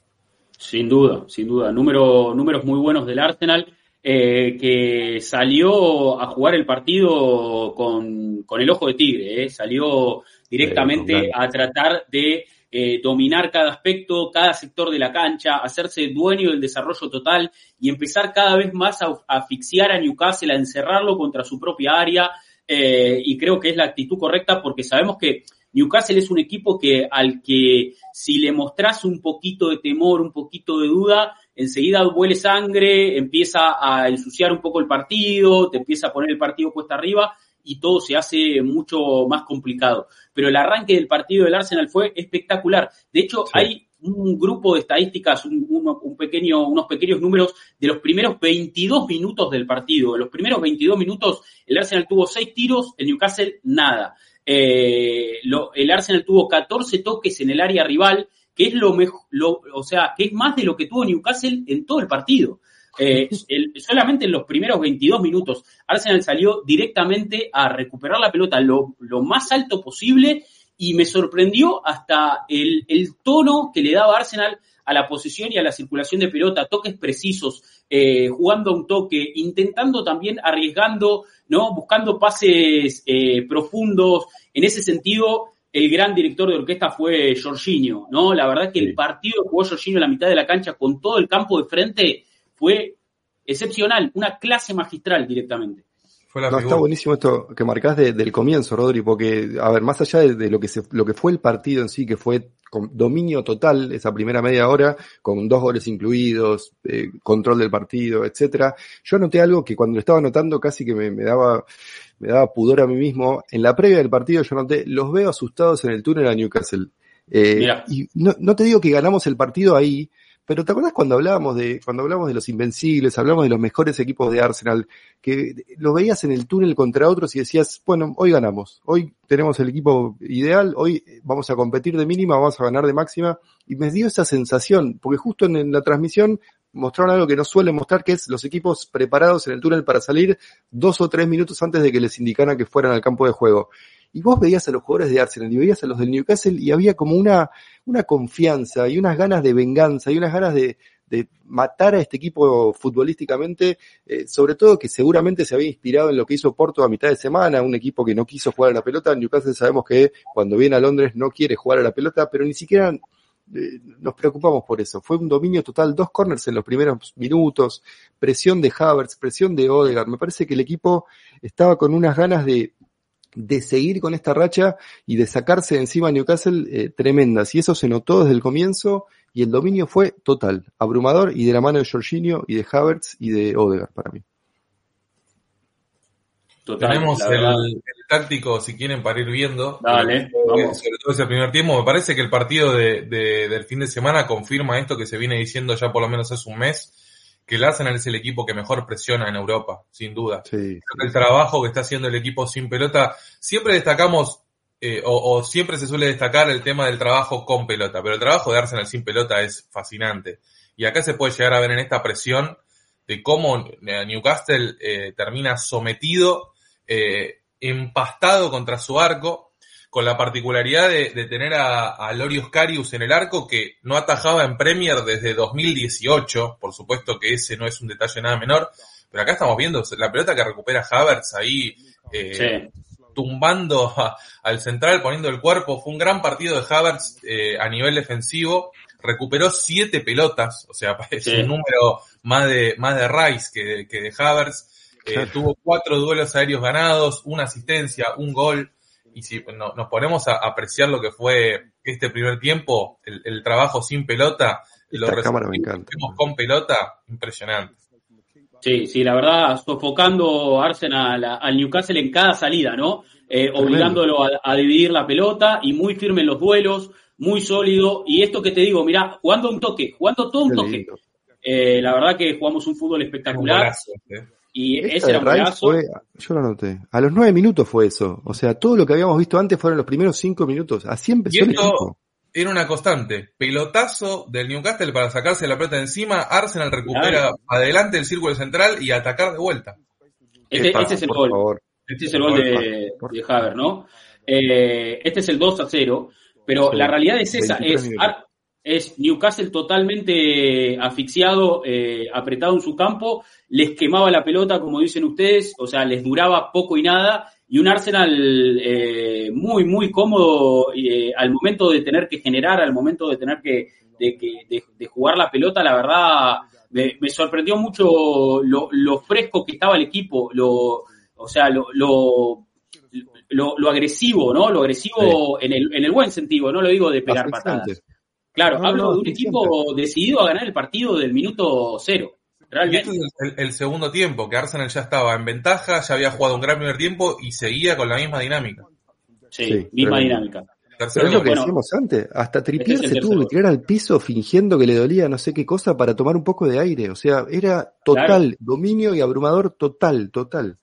Sin duda, sin duda. Número, números muy buenos del Arsenal, que salió a jugar el partido con, con el ojo de tigre, salió directamente a tratar de eh, dominar cada aspecto, cada sector de la cancha, hacerse dueño del desarrollo total y empezar cada vez más a, asfixiar a Newcastle, a encerrarlo contra su propia área. Eh, y creo que es la actitud correcta porque sabemos que Newcastle es un equipo que al que si le mostras un poquito de temor, un poquito de duda, enseguida huele sangre, empieza a ensuciar un poco el partido, te empieza a poner el partido cuesta arriba y todo se hace mucho más complicado. Pero el arranque del partido del Arsenal fue espectacular. De hecho, hay un grupo de estadísticas, un, pequeño, unos pequeños números de los primeros 22 minutos del partido. En los primeros 22 minutos, el Arsenal tuvo 6 tiros, el Newcastle nada. Eh, el Arsenal tuvo 14 toques en el área rival, que es lo mejor, o sea, que es más de lo que tuvo Newcastle en todo el partido. Eh, solamente en los primeros 22 minutos, Arsenal salió directamente a recuperar la pelota lo, más alto posible y me sorprendió hasta el, tono que le daba Arsenal a la posición y a la circulación de pelota, toques precisos, eh, jugando un toque, intentando también arriesgando, ¿no? Buscando pases eh, profundos. En ese sentido, el gran director de orquesta fue Jorginho, ¿no? La verdad que el partido jugó Jorginho en la mitad de la cancha con todo el campo de frente fue excepcional, una clase magistral directamente. No, está buenísimo esto que marcás del comienzo, Rodri, porque, a ver, más allá de, lo, que se, lo que fue el partido en sí, que fue con dominio total esa primera media hora, con dos goles incluidos, eh, control del partido, etcétera, yo noté algo que cuando lo estaba notando casi que me, daba me daba pudor a mí mismo. En la previa del partido yo noté, los veo asustados en el túnel a Newcastle. Eh, y no, no te digo que ganamos el partido ahí, pero ¿te acuerdas cuando hablábamos de, cuando hablamos de los invencibles, hablamos de los mejores equipos de Arsenal, que lo veías en el túnel contra otros y decías, bueno, hoy ganamos, hoy tenemos el equipo ideal, hoy vamos a competir de mínima, vamos a ganar de máxima, y me dio esa sensación, porque justo en, la transmisión mostraron algo que no suelen mostrar, que es los equipos preparados en el túnel para salir dos o tres minutos antes de que les indicaran que fueran al campo de juego y vos veías a los jugadores de Arsenal y veías a los del Newcastle y había como una, una confianza y unas ganas de venganza y unas ganas de, de matar a este equipo futbolísticamente, eh, sobre todo que seguramente se había inspirado en lo que hizo Porto a mitad de semana, un equipo que no quiso jugar a la pelota. Newcastle sabemos que cuando viene a Londres no quiere jugar a la pelota, pero ni siquiera eh, nos preocupamos por eso. Fue un dominio total, dos corners en los primeros minutos, presión de Havertz, presión de Odegaard. Me parece que el equipo estaba con unas ganas de, de seguir con esta racha y de sacarse de encima a Newcastle eh, tremendas. Y eso se notó desde el comienzo y el dominio fue total, abrumador y de la mano de Jorginho y de Havertz y de Odegaard para mí. Tenemos el, táctico, si quieren, para ir viendo. Dale, vamos. Sobre todo ese primer tiempo. Me parece que el partido de, del fin de semana confirma esto que se viene diciendo ya por lo menos hace un mes que el Arsenal es el equipo que mejor presiona en Europa, sin duda. El trabajo que está haciendo el equipo sin pelota, siempre destacamos, eh, o, siempre se suele destacar el tema del trabajo con pelota, pero el trabajo de Arsenal sin pelota es fascinante. Y acá se puede llegar a ver en esta presión de cómo Newcastle eh, termina sometido, eh, empastado contra su arco, con la particularidad de, tener a, a, Lorius Carius en el arco que no atajaba en Premier desde 2018, por supuesto que ese no es un detalle nada menor, pero acá estamos viendo la pelota que recupera Havertz ahí eh, tumbando al central, poniendo el cuerpo, fue un gran partido de Havertz eh, a nivel defensivo, recuperó siete pelotas, o sea, es un número más de, más de Rice que, que de Havertz, eh, tuvo cuatro duelos aéreos ganados, una asistencia, un gol, y si nos ponemos a apreciar lo que fue este primer tiempo, el, trabajo sin pelota, los resultados con pelota, impresionante. Sí, sí, la verdad, sofocando Arsenal al Newcastle en cada salida, ¿no? Eh, obligándolo a, dividir la pelota y muy firme en los duelos, muy sólido. Y esto que te digo, mira, jugando un toque, jugando todo un toque. Eh, la verdad que jugamos un fútbol espectacular. Y ese era un golazo. Fue, yo lo anoté. A los nueve minutos fue eso. O sea, todo lo que habíamos visto antes fueron los primeros cinco minutos. Así empezó el equipo. Era una constante. Pelotazo del Newcastle para sacarse la pelota encima. Arsenal recupera adelante el círculo central y atacar de vuelta. Este, este es el gol. Este es el gol de, de Haver, ¿no? Eh, este es el 2 a 0. Pero la realidad es esa. Es, es Newcastle totalmente asfixiado, eh, apretado en su campo, les quemaba la pelota, como dicen ustedes, o sea, les duraba poco y nada, y un Arsenal eh, muy, muy cómodo eh, al momento de tener que generar, al momento de tener que de, jugar la pelota, la verdad, me, sorprendió mucho lo, fresco que estaba el equipo, lo, o sea, lo, lo lo, agresivo, ¿no? Lo agresivo en, el, en el buen sentido, no lo digo de pegar patadas. Claro, hablo de un equipo decidido a ganar el partido del minuto cero. Realmente. Este es el, segundo tiempo, que Arsenal ya estaba en ventaja, ya había jugado un gran primer tiempo y seguía con la misma dinámica. Sí, misma dinámica. Pero es lo que decíamos antes, hasta Trippier se tuvo que tirar al piso fingiendo que le dolía no sé qué cosa para tomar un poco de aire. O sea, era total, dominio y abrumador total, total.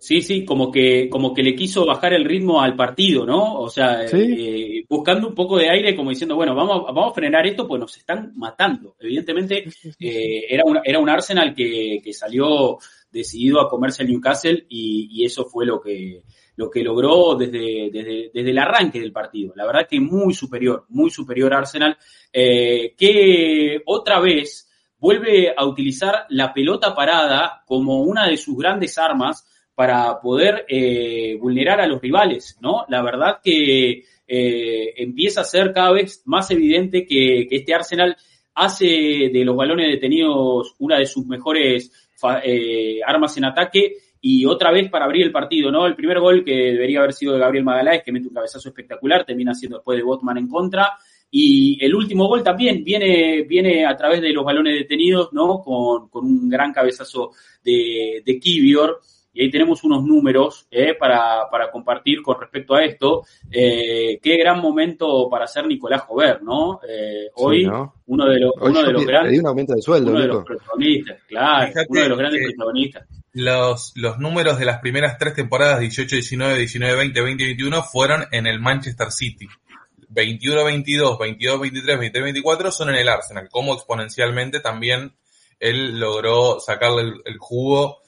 Sí, sí, como que, como que le quiso bajar el ritmo al partido, ¿no? O sea, eh, buscando un poco de aire, como diciendo, bueno, vamos, vamos a frenar esto, pues nos están matando. Evidentemente, eh, era, un, era un Arsenal que, que salió decidido a comerse el Newcastle y, y, eso fue lo que, lo que logró desde, desde, desde, el arranque del partido. La verdad que muy superior, muy superior Arsenal, eh, que otra vez vuelve a utilizar la pelota parada como una de sus grandes armas para poder eh, vulnerar a los rivales, ¿no? La verdad que eh, empieza a ser cada vez más evidente que, este Arsenal hace de los balones detenidos una de sus mejores eh, armas en ataque y otra vez para abrir el partido, ¿no? El primer gol que debería haber sido de Gabriel Magaláes, que mete un cabezazo espectacular, termina siendo después de Botman en contra. Y el último gol también viene, viene a través de los balones detenidos, ¿no? Con, un gran cabezazo de, de Kivior y ahí tenemos unos números eh, para, para, compartir con respecto a esto. Eh, qué gran momento para ser Nicolás Jover, ¿no? Eh, hoy, uno de los, uno de los grandes. un aumento de sueldo, uno de los protagonistas, claro, uno de los grandes protagonistas. Los, los números de las primeras tres temporadas, 18, 19, 19, 20, 20, 21, fueron en el Manchester City. 21, 22, 22, 23, 23, 24 son en el Arsenal. Como exponencialmente también él logró sacarle el jugo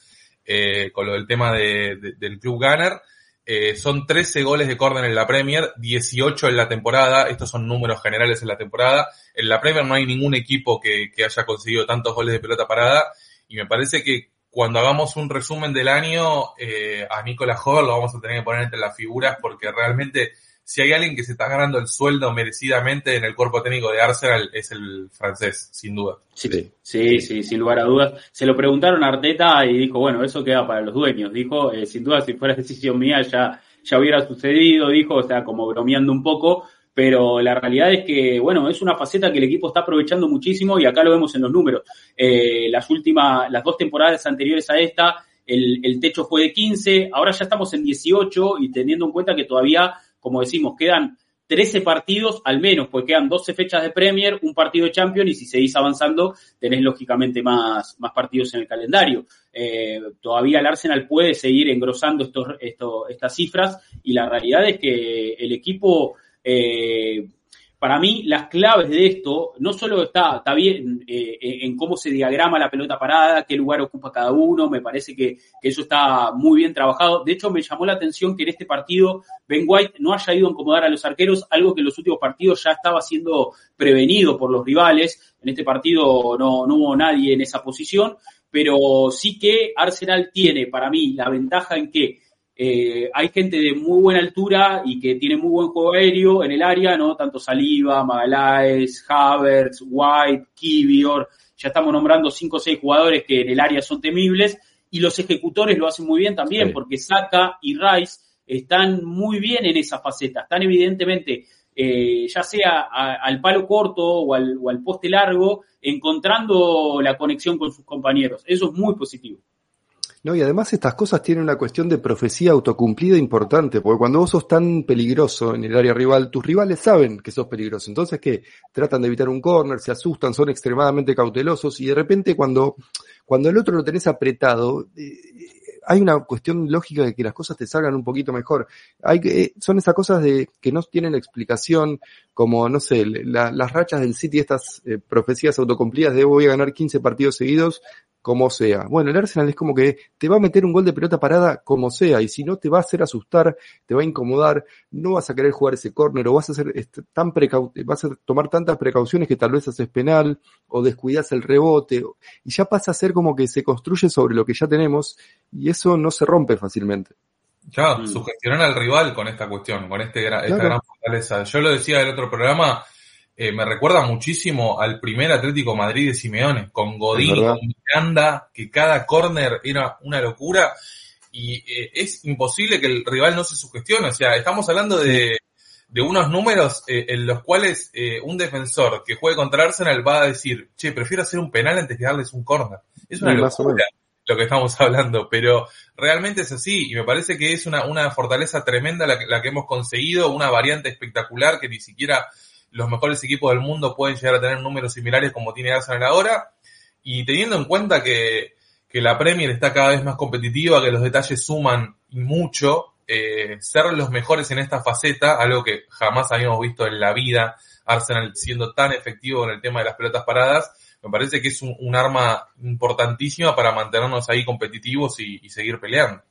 eh, con lo del tema de, del club Gunner. Eh, son 13 goles de córner en la Premier, 18 en la temporada. Estos son números generales en la temporada. En la Premier no hay ningún equipo que, que haya conseguido tantos goles de pelota parada. Y me parece que cuando hagamos un resumen del año, eh, a Nicolás Hover lo vamos a tener que poner entre las figuras porque realmente si hay alguien que se está ganando el sueldo merecidamente en el cuerpo técnico de Arsenal es el francés, sin duda. Sí, sí, sí, sin lugar a dudas. Se lo preguntaron a Arteta y dijo, bueno, eso queda para los dueños. Dijo, eh, sin duda, si fuera decisión mía ya, ya hubiera sucedido, dijo, o sea, como bromeando un poco, pero la realidad es que, bueno, es una faceta que el equipo está aprovechando muchísimo y acá lo vemos en los números. Eh, las últimas, las dos temporadas anteriores a esta, el, el techo fue de 15, ahora ya estamos en 18 y teniendo en cuenta que todavía como decimos, quedan 13 partidos al menos, porque quedan 12 fechas de Premier, un partido de Champions y si seguís avanzando tenés lógicamente más, más partidos en el calendario. Eh, todavía el Arsenal puede seguir engrosando estos, estas cifras y la realidad es que el equipo eh, para mí las claves de esto no solo está, está bien eh, en cómo se diagrama la pelota parada, qué lugar ocupa cada uno, me parece que, eso está muy bien trabajado. De hecho, me llamó la atención que en este partido Ben White no haya ido a incomodar a los arqueros, algo que en los últimos partidos ya estaba siendo prevenido por los rivales. En este partido no, no hubo nadie en esa posición, pero sí que Arsenal tiene para mí la ventaja en que eh, hay gente de muy buena altura y que tiene muy buen juego aéreo en el área, ¿no? Tanto Saliba, Magaláes, Havertz, White, Kivior, ya estamos nombrando cinco o seis jugadores que en el área son temibles y los ejecutores lo hacen muy bien también porque Saka y Rice están muy bien en esa faceta, están evidentemente eh, ya sea al palo corto o al, o al poste largo, encontrando la conexión con sus compañeros. Eso es muy positivo. No, y además estas cosas tienen una cuestión de profecía autocumplida importante, porque cuando vos sos tan peligroso en el área rival, tus rivales saben que sos peligroso. Entonces, que Tratan de evitar un corner, se asustan, son extremadamente cautelosos, y de repente cuando, cuando el otro lo tenés apretado, eh, hay una cuestión lógica de que las cosas te salgan un poquito mejor. Hay que, eh, son esas cosas de que no tienen explicación, como, no sé, las rachas del City, estas eh, profecías autocumplidas de voy a ganar 15 partidos seguidos, como sea. Bueno, el Arsenal es como que te va a meter un gol de pelota parada como sea, y si no te va a hacer asustar, te va a incomodar, no vas a querer jugar ese córner, o vas a ser este, tan precau vas a tomar tantas precauciones que tal vez haces penal, o descuidas el rebote, y ya pasa a ser como que se construye sobre lo que ya tenemos, y eso no se rompe fácilmente. Ya, mm. sugestionar al rival con esta cuestión, con este, esta gran fortaleza. Yo lo decía en el otro programa, eh, me recuerda muchísimo al primer Atlético Madrid de Simeone, con Godín, con Miranda, que cada córner era una locura y eh, es imposible que el rival no se sugestione. O sea, estamos hablando de, de unos números eh, en los cuales un defensor que juegue contra Arsenal va a decir, che, prefiero hacer un penal antes que darles un córner. Es una locura lo que estamos hablando, pero realmente es así y me parece que es una, una fortaleza tremenda la que, la que hemos conseguido, una variante espectacular que ni siquiera los mejores equipos del mundo pueden llegar a tener números similares como tiene Arsenal ahora. Y teniendo en cuenta que, que la Premier está cada vez más competitiva, que los detalles suman mucho, eh, ser los mejores en esta faceta, algo que jamás habíamos visto en la vida, Arsenal siendo tan efectivo en el tema de las pelotas paradas, me parece que es un, arma importantísima para mantenernos ahí competitivos y, y seguir peleando.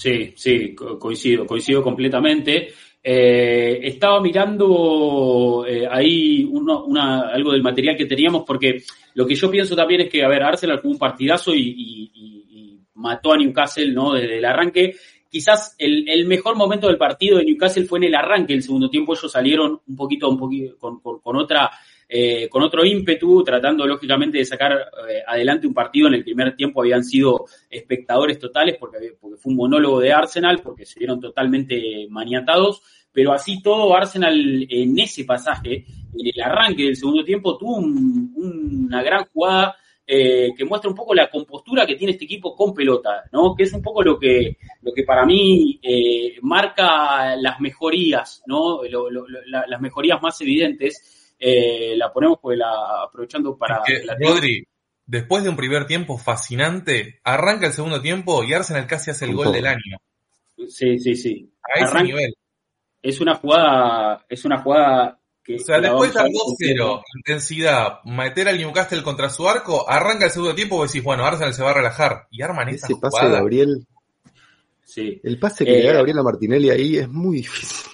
Sí, sí, coincido, coincido completamente. Eh, estaba mirando eh, ahí una, algo del material que teníamos, porque lo que yo pienso también es que, a ver, Arsenal jugó un partidazo y, mató a Newcastle, ¿no? Desde el arranque. Quizás el, mejor momento del partido de Newcastle fue en el arranque del segundo tiempo. Ellos salieron un poquito, un poquito con, otra, eh, con otro ímpetu, tratando lógicamente de sacar adelante un partido. En el primer tiempo habían sido espectadores totales porque, porque fue un monólogo de Arsenal, porque se vieron totalmente maniatados pero así todo Arsenal en ese pasaje, en el arranque del segundo tiempo, tuvo una gran jugada eh, que muestra un poco la compostura que tiene este equipo con pelota, ¿no? Que es un poco lo que, lo que para mí eh, marca las mejorías, ¿no? las mejorías más evidentes. Eh, la ponemos pues la, aprovechando para... Rodri, después de un primer tiempo fascinante, arranca el segundo tiempo y Arsenal casi hace el gol del año. Sí, sí, sí. A ese nivel es una jugada, es una jugada que... O sea, después al 2-0, intensidad, meter al Newcastle contra su arco, arranca el segundo tiempo y decís, bueno, Arsenal se va a relajar. Y arman Ese pase de Gabriel... Sí. El pase que le da eh, Gabriel a Martinelli ahí es muy difícil.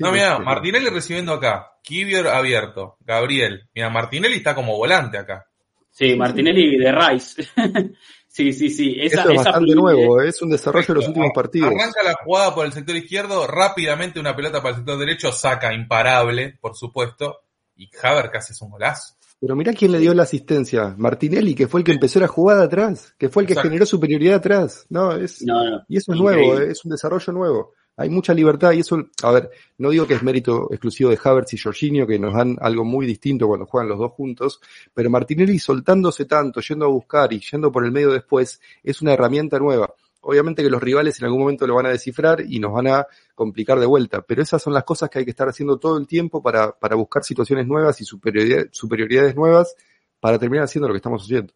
No, mira, Martinelli recibiendo acá, Kivior abierto, Gabriel. Mira, Martinelli está como volante acá. Sí, Martinelli de Rice. Sí, sí, sí. Esa, Eso es bastante nuevo, es un desarrollo de los últimos partidos. Arranca la jugada por el sector izquierdo, rápidamente una pelota para el sector derecho, saca imparable, por supuesto, y Haber casi es un golazo. Pero mirá quién le dio la asistencia, Martinelli, que fue el que empezó la jugada atrás, que fue el que generó superioridad atrás. No, es, y eso es nuevo, es un desarrollo nuevo hay mucha libertad y eso, a ver, no digo que es mérito exclusivo de Havertz y Jorginho, que nos dan algo muy distinto cuando juegan los dos juntos, pero Martinelli soltándose tanto, yendo a buscar y yendo por el medio después, es una herramienta nueva. Obviamente que los rivales en algún momento lo van a descifrar y nos van a complicar de vuelta, pero esas son las cosas que hay que estar haciendo todo el tiempo para, para buscar situaciones nuevas y superioridades nuevas para terminar haciendo lo que estamos haciendo.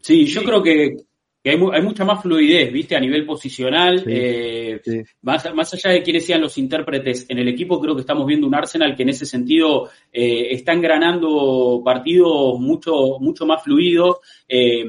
Sí, yo creo que hay, hay, mucha más fluidez, ¿viste? A nivel posicional. eh, Más, más, allá de quiénes sean los intérpretes en el equipo, creo que estamos viendo un Arsenal que en ese sentido eh, está engranando partidos mucho, mucho más fluidos. Eh,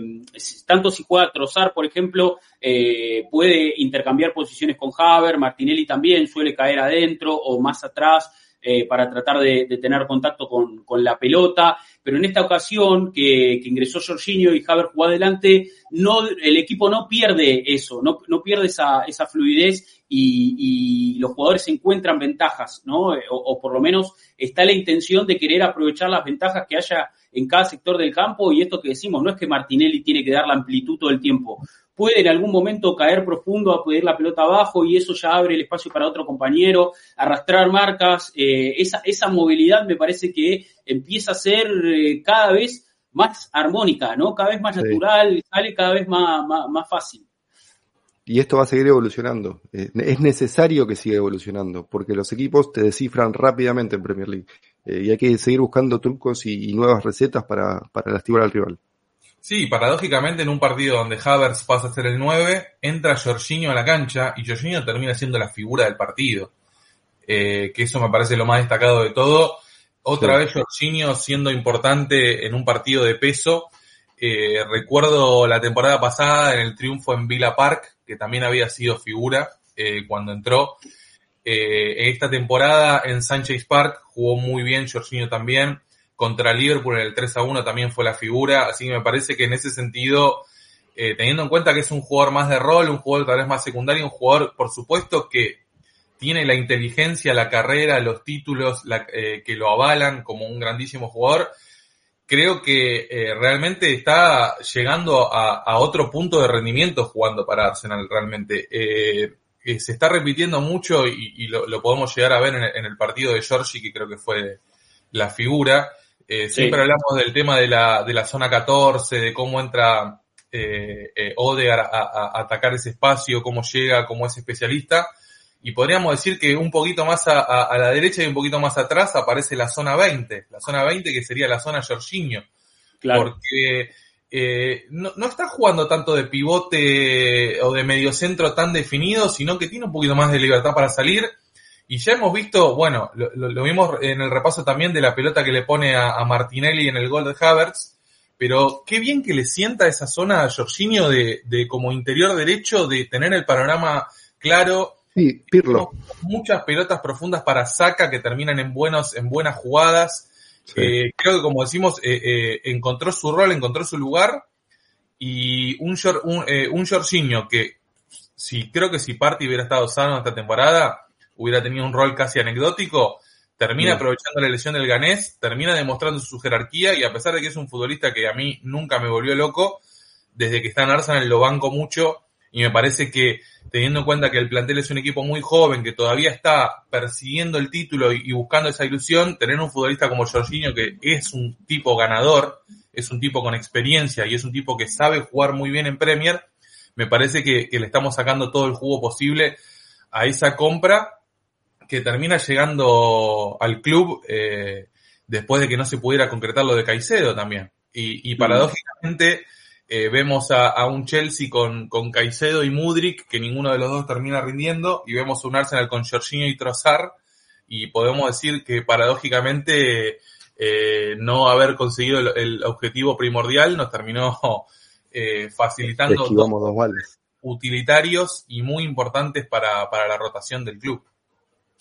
tanto si juega trozar, por ejemplo, eh, puede intercambiar posiciones con Haber, Martinelli también suele caer adentro o más atrás. Eh, para tratar de, tener contacto con, la pelota, pero en esta ocasión que, ingresó Jorginho y Haber jugó adelante, no, el equipo no pierde eso, no, no pierde esa, esa fluidez y, los jugadores encuentran ventajas, ¿no? Eh, o, por lo menos está la intención de querer aprovechar las ventajas que haya en cada sector del campo y esto que decimos, no es que Martinelli tiene que dar la amplitud todo el tiempo, puede en algún momento caer profundo a pedir la pelota abajo y eso ya abre el espacio para otro compañero, arrastrar marcas, eh, esa, esa movilidad me parece que empieza a ser eh, cada vez más armónica, ¿no? Cada vez más natural, sale cada vez más, más, fácil. Y esto va a seguir evolucionando. Eh, es necesario que siga evolucionando, porque los equipos te descifran rápidamente en Premier League. Eh, y hay que seguir buscando trucos y, nuevas recetas para, para lastimar al rival. Sí, paradójicamente en un partido donde Havertz pasa a ser el 9, entra Jorginho a la cancha y Jorginho termina siendo la figura del partido. Eh, que eso me parece lo más destacado de todo. Otra vez Jorginho siendo importante en un partido de peso. Eh, recuerdo la temporada pasada en el triunfo en Villa Park, que también había sido figura eh, cuando entró. Eh, esta temporada en Sanchez Park jugó muy bien Jorginho también. Contra Liverpool en el 3 a 1 también fue la figura. Así que me parece que en ese sentido, eh, teniendo en cuenta que es un jugador más de rol, un jugador tal vez más secundario, un jugador, por supuesto, que tiene la inteligencia, la carrera, los títulos eh, que lo avalan como un grandísimo jugador. Creo que eh, realmente está llegando a, otro punto de rendimiento jugando para Arsenal realmente. Eh, se está repitiendo mucho y, lo, podemos llegar a ver en, el partido de Georgie, que creo que fue la figura. Siempre hablamos del tema de la, de la zona 14, de cómo entra eh, Odegar a, atacar ese espacio, cómo llega, cómo es especialista y podríamos decir que un poquito más a, la derecha y un poquito más atrás aparece la zona 20, la zona 20 que sería la zona Jorginho. Claro. Porque eh, no, no, está jugando tanto de pivote o de mediocentro tan definido, sino que tiene un poquito más de libertad para salir. Y ya hemos visto, bueno, lo, vimos en el repaso también de la pelota que le pone a, Martinelli en el gol de Havertz, pero qué bien que le sienta esa zona a Jorginho de, de como interior derecho, de tener el panorama claro, Sí, Pirlo. Muchas pelotas profundas para Saca que terminan en buenos, en buenas jugadas. Eh, creo que como decimos, eh, eh, encontró su rol, encontró su lugar. Y un, un, un Jorginho que si creo que si Party hubiera estado sano esta temporada, hubiera tenido un rol casi anecdótico, termina aprovechando la lesión del ganés, termina demostrando su jerarquía y a pesar de que es un futbolista que a mí nunca me volvió loco, desde que está en Arsenal lo banco mucho y me parece que teniendo en cuenta que el plantel es un equipo muy joven, que todavía está persiguiendo el título y, buscando esa ilusión, tener un futbolista como Jorginho, que es un tipo ganador, es un tipo con experiencia y es un tipo que sabe jugar muy bien en Premier, me parece que, le estamos sacando todo el jugo posible a esa compra que termina llegando al club eh, después de que no se pudiera concretar lo de Caicedo también. Y, y paradójicamente eh, vemos a, un Chelsea con, con Caicedo y Mudrik, que ninguno de los dos termina rindiendo, y vemos un Arsenal con Jorginho y Trossard, y podemos decir que paradójicamente eh, no haber conseguido el, objetivo primordial nos terminó eh, facilitando dos utilitarios y muy importantes para, para la rotación del club.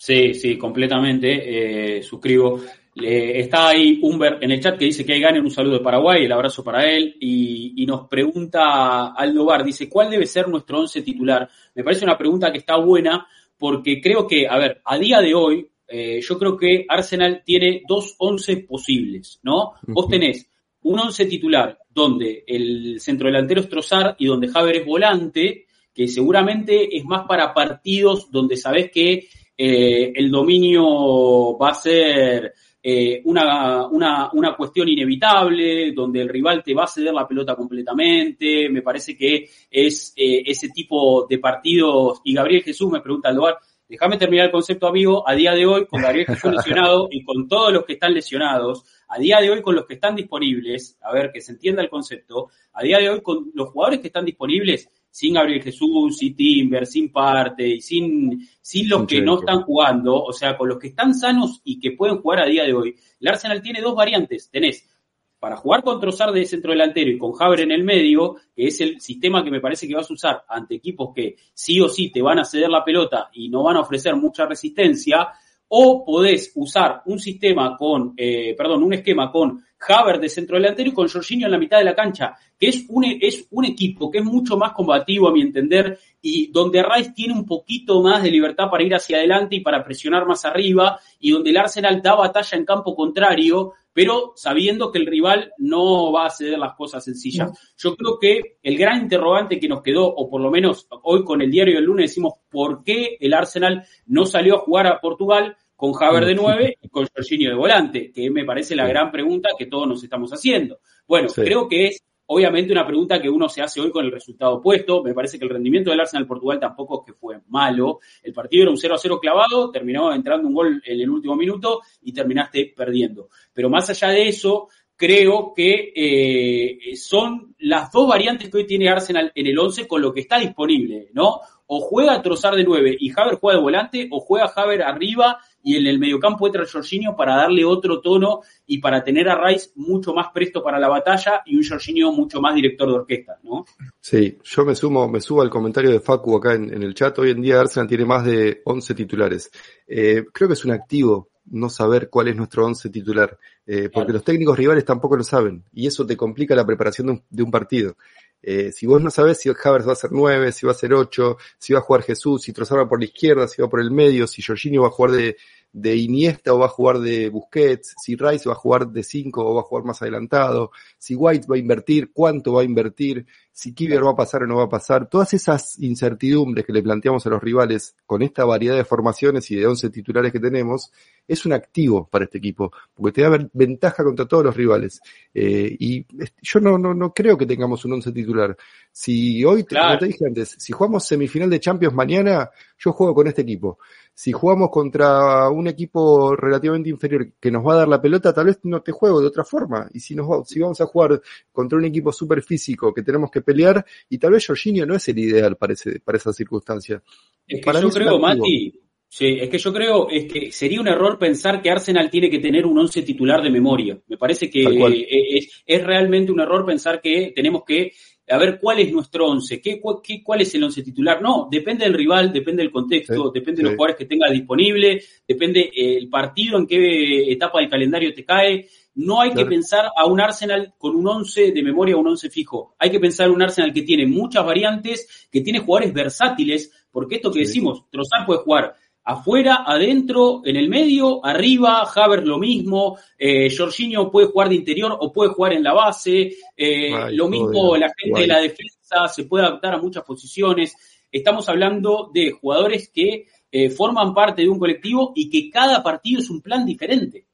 Sí, sí, completamente, suscribo está ahí Humber en el chat que dice que hay gane, un saludo de Paraguay, el abrazo para él, y, nos pregunta Aldo Bar, dice, ¿cuál debe ser nuestro once titular? Me parece una pregunta que está buena, porque creo que, a ver, a día de hoy, eh, yo creo que Arsenal tiene dos once posibles, ¿no? Vos tenés un once titular donde el centrodelantero es Trozar y donde Javier es volante, que seguramente es más para partidos donde sabés que eh, el dominio va a ser eh, una, una, una, cuestión inevitable, donde el rival te va a ceder la pelota completamente. Me parece que es eh, ese tipo de partidos. Y Gabriel Jesús me pregunta al lugar, déjame terminar el concepto, amigo. A día de hoy, con Gabriel Jesús lesionado y con todos los que están lesionados, a día de hoy con los que están disponibles, a ver que se entienda el concepto, a día de hoy con los jugadores que están disponibles, sin Gabriel Jesús, sin Timber, sin Parte y sin, sin los que no están jugando, o sea, con los que están sanos y que pueden jugar a día de hoy, el Arsenal tiene dos variantes. Tenés para jugar con Trozar de centro delantero y con Javier en el medio, que es el sistema que me parece que vas a usar ante equipos que sí o sí te van a ceder la pelota y no van a ofrecer mucha resistencia, o podés usar un sistema con, eh, perdón, un esquema con Haver de centro delantero y con Jorginho en la mitad de la cancha, que es un, es un equipo que es mucho más combativo a mi entender y donde Rice tiene un poquito más de libertad para ir hacia adelante y para presionar más arriba y donde el Arsenal da batalla en campo contrario, pero sabiendo que el rival no va a ceder las cosas sencillas. Yo creo que el gran interrogante que nos quedó, o por lo menos hoy con el diario del lunes decimos por qué el Arsenal no salió a jugar a Portugal, con Haber de 9 y con Jorginho de volante, que me parece la gran pregunta que todos nos estamos haciendo. Bueno, creo que es obviamente una pregunta que uno se hace hoy con el resultado opuesto. Me parece que el rendimiento del Arsenal Portugal tampoco es que fue malo. El partido era un 0 a 0 clavado, terminó entrando un gol en el último minuto y terminaste perdiendo. Pero más allá de eso, creo que eh, son las dos variantes que hoy tiene Arsenal en el 11 con lo que está disponible, ¿no? O juega a trozar de 9 y Haver juega de volante, o juega Haver arriba y en el mediocampo entra Jorginho para darle otro tono y para tener a Rice mucho más presto para la batalla y un Jorginho mucho más director de orquesta, ¿no? Sí, yo me sumo, me subo al comentario de Facu acá en, el chat. Hoy en día Arsenal tiene más de 11 titulares. Eh, creo que es un activo no saber cuál es nuestro once titular, eh, porque los técnicos rivales tampoco lo saben y eso te complica la preparación de un, partido. Eh, si vos no sabés si Havers va a ser 9, si va a ser 8, si va a jugar Jesús, si Trozar por la izquierda, si va por el medio, si Jorginho va a jugar de, de Iniesta o va a jugar de Busquets, si Rice va a jugar de 5 o va a jugar más adelantado, si White va a invertir, cuánto va a invertir, si Kivier va a pasar o no va a pasar, todas esas incertidumbres que le planteamos a los rivales con esta variedad de formaciones y de 11 titulares que tenemos, es un activo para este equipo, porque te da ventaja contra todos los rivales. Eh, y yo no, no, no creo que tengamos un 11 titular. Si hoy, como te dije antes, si jugamos semifinal de Champions mañana, yo juego con este equipo si jugamos contra un equipo relativamente inferior que nos va a dar la pelota, tal vez no te juego de otra forma. Y si, nos, si vamos a jugar contra un equipo súper físico que tenemos que pelear, y tal vez Jorginho no es el ideal para, ese, para esa circunstancia. Es que yo creo, Mati, sí, es que yo creo es que sería un error pensar que Arsenal tiene que tener un once titular de memoria. Me parece que es, es realmente un error pensar que tenemos que a ver cuál es nuestro once, ¿Qué, cuál es el once titular. No, depende del rival, depende del contexto, depende de los jugadores que tengas disponible, depende eh, el partido, en qué etapa del calendario te cae. No hay que pensar a un Arsenal con un once de memoria un once fijo. Hay que pensar un Arsenal que tiene muchas variantes, que tiene jugadores versátiles, porque esto que decimos, Trozar puede jugar afuera, adentro, en el medio, arriba, Haver lo mismo, eh, Jorginho puede jugar de interior o puede jugar en la base, eh, lo mismo la gente de la defensa se puede adaptar a muchas posiciones. Estamos hablando de jugadores que eh, forman parte de un colectivo y que cada partido es un plan diferente.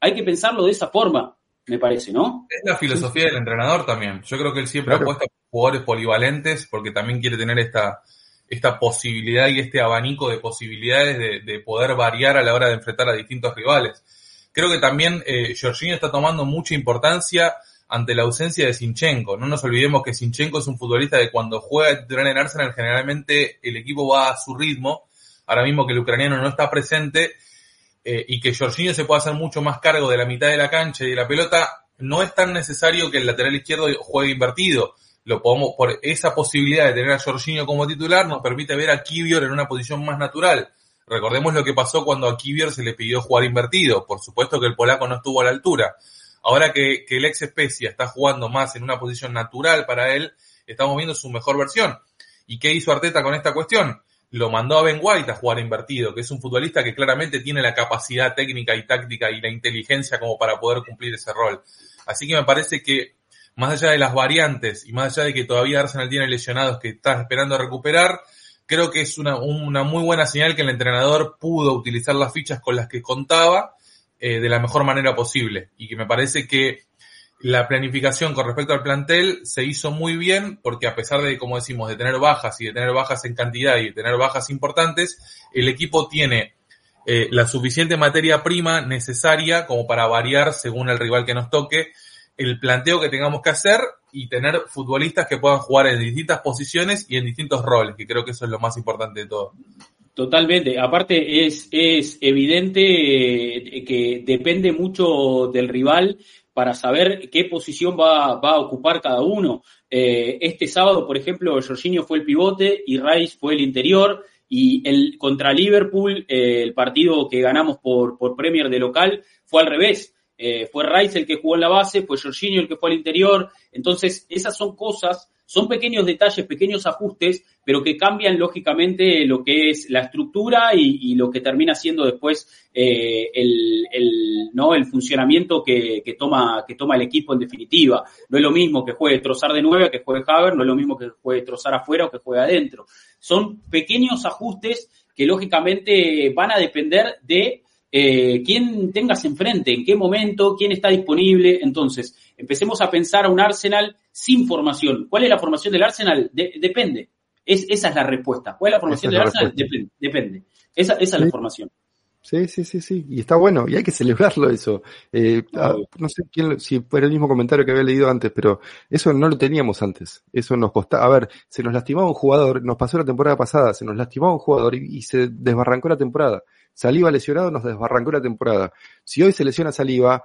Hay que pensarlo de esa forma, me parece, ¿no? Es la filosofía del entrenador también. Yo creo que él siempre apuesta por jugadores polivalentes porque también quiere tener esta esta posibilidad y este abanico de posibilidades de, poder variar a la hora de enfrentar a distintos rivales. Creo que también eh, Jorginho está tomando mucha importancia ante la ausencia de Sinchenko. No nos olvidemos que Sinchenko es un futbolista que cuando juega titular en Arsenal generalmente el equipo va a su ritmo. Ahora mismo que el ucraniano no está presente eh, y que Jorginho se pueda hacer mucho más cargo de la mitad de la cancha y de la pelota, no es tan necesario que el lateral izquierdo juegue invertido lo podemos, por esa posibilidad de tener a Jorginho como titular, nos permite ver a Kivior en una posición más natural. Recordemos lo que pasó cuando a Kivior se le pidió jugar invertido. Por supuesto que el polaco no estuvo a la altura. Ahora que, que el ex Especia está jugando más en una posición natural para él, estamos viendo su mejor versión. ¿Y qué hizo Arteta con esta cuestión? Lo mandó a Ben White a jugar invertido, que es un futbolista que claramente tiene la capacidad técnica y táctica y la inteligencia como para poder cumplir ese rol. Así que me parece que más allá de las variantes y más allá de que todavía Arsenal tiene lesionados que está esperando recuperar, creo que es una, una muy buena señal que el entrenador pudo utilizar las fichas con las que contaba eh, de la mejor manera posible. Y que me parece que la planificación con respecto al plantel se hizo muy bien porque a pesar de, como decimos, de tener bajas y de tener bajas en cantidad y de tener bajas importantes, el equipo tiene eh, la suficiente materia prima necesaria como para variar según el rival que nos toque el planteo que tengamos que hacer y tener futbolistas que puedan jugar en distintas posiciones y en distintos roles, que creo que eso es lo más importante de todo. Totalmente. Aparte es, es evidente eh, que depende mucho del rival para saber qué posición va, va a ocupar cada uno. Eh, este sábado, por ejemplo, Jorginho fue el pivote y Rice fue el interior. Y el contra Liverpool, eh, el partido que ganamos por, por Premier de local, fue al revés. Eh, fue Rice el que jugó en la base, fue Jorginho el que fue al interior. Entonces, esas son cosas, son pequeños detalles, pequeños ajustes, pero que cambian lógicamente lo que es la estructura y, lo que termina siendo después eh, el, ¿no? el funcionamiento que, toma, que toma el equipo en definitiva. No es lo mismo que juegue Trozar de nueve que juegue Haber, no es lo mismo que juegue Trozar afuera o que juegue adentro. Son pequeños ajustes que lógicamente van a depender de eh, quién tengas enfrente, en qué momento, quién está disponible. Entonces, empecemos a pensar a un Arsenal sin formación. ¿Cuál es la formación del Arsenal? depende. Es, esa es la respuesta. ¿Cuál es la formación del Arsenal? Depende. depende. Esa, esa es la formación. Sí, sí, sí, sí. Y está bueno, y hay que celebrarlo eso. Eh, ah, no sé quién, si fue el mismo comentario que había leído antes, pero eso no lo teníamos antes. Eso nos costaba. A ver, se nos lastimaba un jugador, nos pasó la temporada pasada, se nos lastimaba un jugador y, se desbarrancó la temporada. Saliva lesionado, nos desbarrancó la temporada. Si hoy se lesiona Saliva,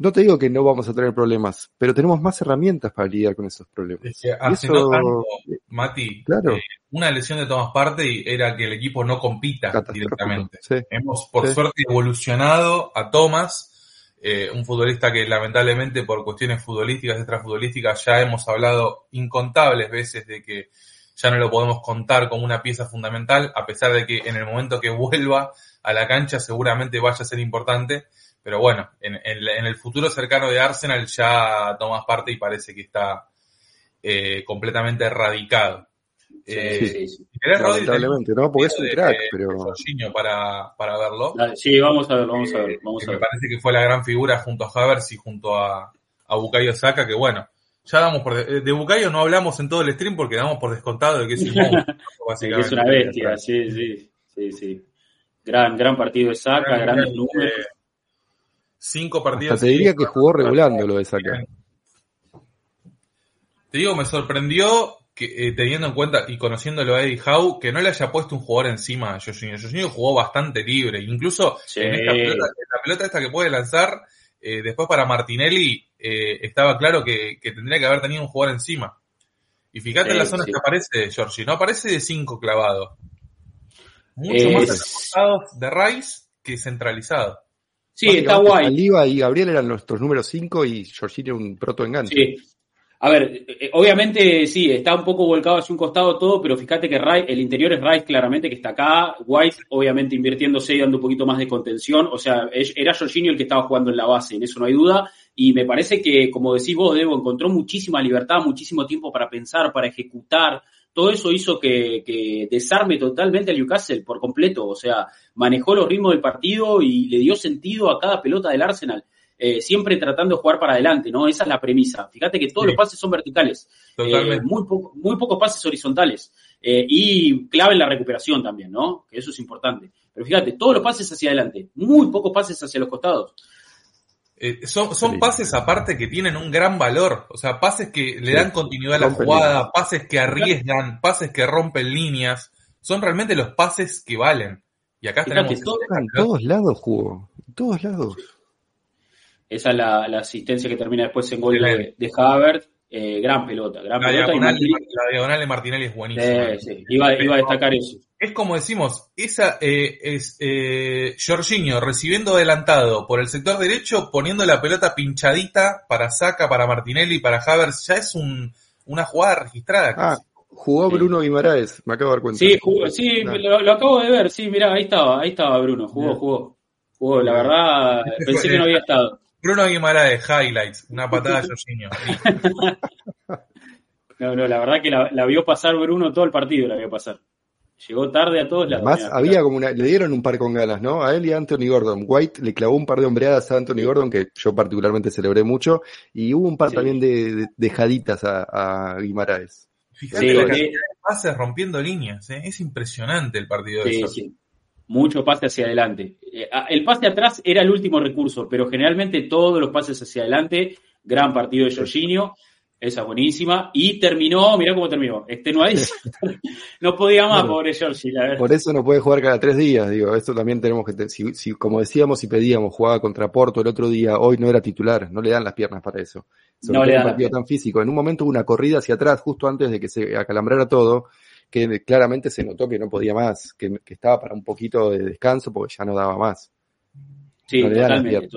no te digo que no vamos a tener problemas, pero tenemos más herramientas para lidiar con esos problemas. hace no tanto, Mati, claro. Eh, una lesión de Tomás Parte era que el equipo no compita directamente. Hemos, por suerte, evolucionado a Tomás, eh, un futbolista que lamentablemente por cuestiones futbolísticas, extrafutbolísticas, ya hemos hablado incontables veces de que ya no lo podemos contar como una pieza fundamental, a pesar de que en el momento que vuelva a la cancha seguramente vaya a ser importante pero bueno, en, el futuro cercano de Arsenal ya tomas parte y parece que está eh, completamente erradicado. Sí, eh, sí, Lamentablemente, ¿no? Porque es un crack, pero... Para, para verlo. Sí, vamos a verlo, vamos a ver. Vamos Me parece que fue la gran figura junto a Havers y junto a, a Bukayo Saka, que bueno, ya damos por... De, de Bukayo no hablamos en todo el stream porque damos por descontado de que es un básicamente. que es una bestia, sí, sí, sí, sí. Gran, gran partido de Saka, grandes números cinco partidos. te diría que jugó regulando lo de Saka. Te digo, me sorprendió que eh, teniendo en cuenta y conociéndolo a Eddie Howe, que no le haya puesto un jugador encima a Jorginho. Jorginho jugó bastante libre. Incluso en esta pelota, la pelota esta que puede lanzar, eh, después para Martinelli, eh, estaba claro que, tendría que haber tenido un jugador encima. Y fíjate en las zonas que aparece Jorginho, no aparece de cinco clavado. Mucho más de Rice que centralizado. Sí, está guay. Saliva y Gabriel eran nuestros números 5 y Jorginho un proto enganche. Sí. A ver, eh, eh, obviamente sí, está un poco volcado hacia un costado todo, pero fíjate que el interior es Rice claramente que está acá, White obviamente invirtiéndose y dando un poquito más de contención, o sea, era Jorginho el que estaba jugando en la base, en eso no hay duda, y me parece que, como decís vos, Debo, encontró muchísima libertad, muchísimo tiempo para pensar, para ejecutar, todo eso hizo que, desarme totalmente a Newcastle por completo, o sea, manejó los ritmos del partido y le dio sentido a cada pelota del Arsenal. Eh, siempre tratando de jugar para adelante, ¿no? Esa es la premisa. Fíjate que todos los pases son verticales, eh, muy, muy pocos pases horizontales eh, y clave en la recuperación también, ¿no? Que eso es importante. Pero fíjate, todos los pases hacia adelante, muy pocos pases hacia los costados. Eh, son, son pases aparte que tienen un gran valor, o sea, pases que le dan continuidad a la jugada, pases que arriesgan, pases que rompen líneas, son realmente los pases que valen. Y acá tenemos... en todos lados jugó, en todos lados. Esa es la, asistencia que termina después en gol de, de Havert. Eh, gran pelota, gran pelota. Diagonal, la diagonal de Martinelli es buenísima. Sí, Iba, iba, a destacar eso. Es como decimos, esa eh, es eh, Jorginho recibiendo adelantado por el sector derecho, poniendo la pelota pinchadita para Saca, para Martinelli, para Havers, ya es un, una jugada registrada. Ah, jugó Bruno Guimaraes, me acabo de dar cuenta. Sí, sí lo, acabo de ver, sí, mirá, ahí estaba, ahí estaba Bruno, jugó, jugó. Jugó, la verdad, pensé que no había estado. Bruno Guimaraes, highlights, una patada de Jorginho. no, no, la verdad que la, vio pasar Bruno todo el partido, la vio pasar. Llegó tarde a todos lados. Además, había como una, le dieron un par con ganas, ¿no? A él y a Anthony Gordon. White le clavó un par de hombreadas a Anthony Gordon, que yo particularmente celebré mucho, y hubo un par también de, dejaditas a, a Guimaraes. Fíjate la cantidad de pases rompiendo líneas, ¿eh? es impresionante el partido de sí, mucho pase hacia adelante. Eh, el pase atrás era el último recurso, pero generalmente todos los pases hacia adelante, gran partido de Jorginho, esa buenísima, y terminó, mirá cómo terminó, extenuadísimo. no podía más, pobre Jorgi, Por eso no puede jugar cada tres días, digo, esto también tenemos que, si, si, como decíamos y pedíamos, jugaba contra Porto el otro día, hoy no era titular, no le dan las piernas para eso. no le dan un partido tan físico. En un momento hubo una corrida hacia atrás, justo antes de que se acalambrara todo, que claramente se notó que no podía más, que, estaba para un poquito de descanso porque ya no daba más. Sí, no totalmente,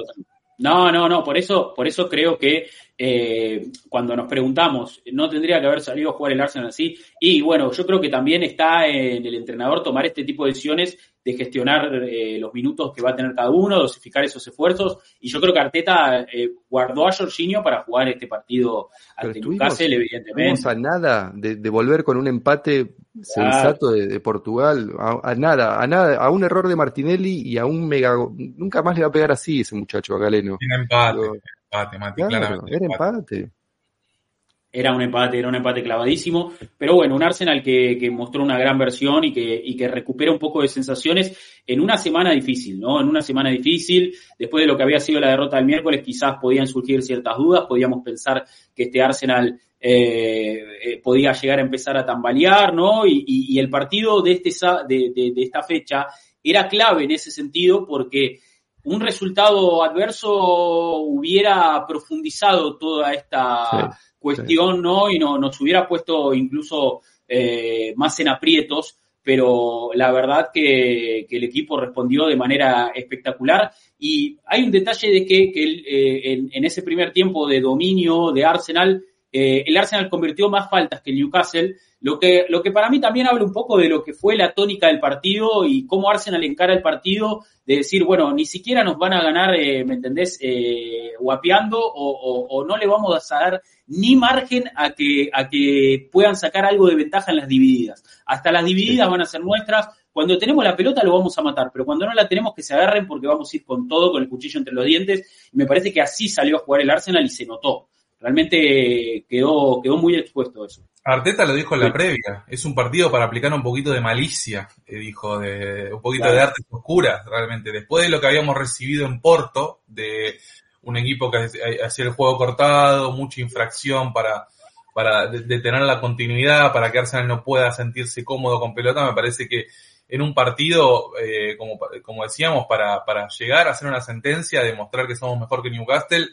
No, no, no, por eso, por eso creo que eh, cuando nos preguntamos, ¿no tendría que haber salido a jugar el Arsenal así? Y bueno, yo creo que también está en el entrenador tomar este tipo de decisiones de gestionar eh, los minutos que va a tener cada uno, dosificar esos esfuerzos. Y yo creo que Arteta eh, guardó a Jorginho para jugar este partido ante Newcastle, evidentemente. No a nada de, volver con un empate sensato de, Portugal, a, nada, a nada, a un error de Martinelli y a un mega. Nunca más le va a pegar así ese muchacho a Galeno. empate empate, Era empate. Era un empate, era un empate clavadísimo, pero bueno, un Arsenal que, que mostró una gran versión y que, y que recupera un poco de sensaciones en una semana difícil, ¿no? En una semana difícil, después de lo que había sido la derrota del miércoles, quizás podían surgir ciertas dudas, podíamos pensar que este Arsenal eh, eh, podía llegar a empezar a tambalear, ¿no? Y, y, el partido de, este, de, de, de esta fecha era clave en ese sentido porque un resultado adverso hubiera profundizado toda esta cuestión, ¿no? Y no, nos hubiera puesto incluso eh, más en aprietos, pero la verdad que, el equipo respondió de manera espectacular. Y hay un detalle de que, eh, en, ese primer tiempo de dominio de Arsenal, eh, el Arsenal convirtió más faltas que el Newcastle, lo que, lo que para mí también habla un poco de lo que fue la tónica del partido y cómo Arsenal encara el partido, de decir, bueno, ni siquiera nos van a ganar, eh, ¿me entendés?, eh, guapeando o, o, no le vamos a dar ni margen a que, a que puedan sacar algo de ventaja en las divididas. Hasta las divididas van a ser nuestras. Cuando tenemos la pelota lo vamos a matar, pero cuando no la tenemos que se agarren porque vamos a ir con todo, con el cuchillo entre los dientes. me parece que así salió a jugar el Arsenal y se notó. Realmente quedó, quedó muy expuesto eso. Arteta lo dijo en la previa, es un partido para aplicar un poquito de malicia, eh, dijo, de un poquito de artes oscuras, realmente. Después de lo que habíamos recibido en Porto, de un equipo que hacía el juego cortado, mucha infracción para, para detener la continuidad, para que Arsenal no pueda sentirse cómodo con pelota, me parece que en un partido, eh, como, como decíamos, para, para llegar a hacer una sentencia, demostrar que somos mejor que Newcastle,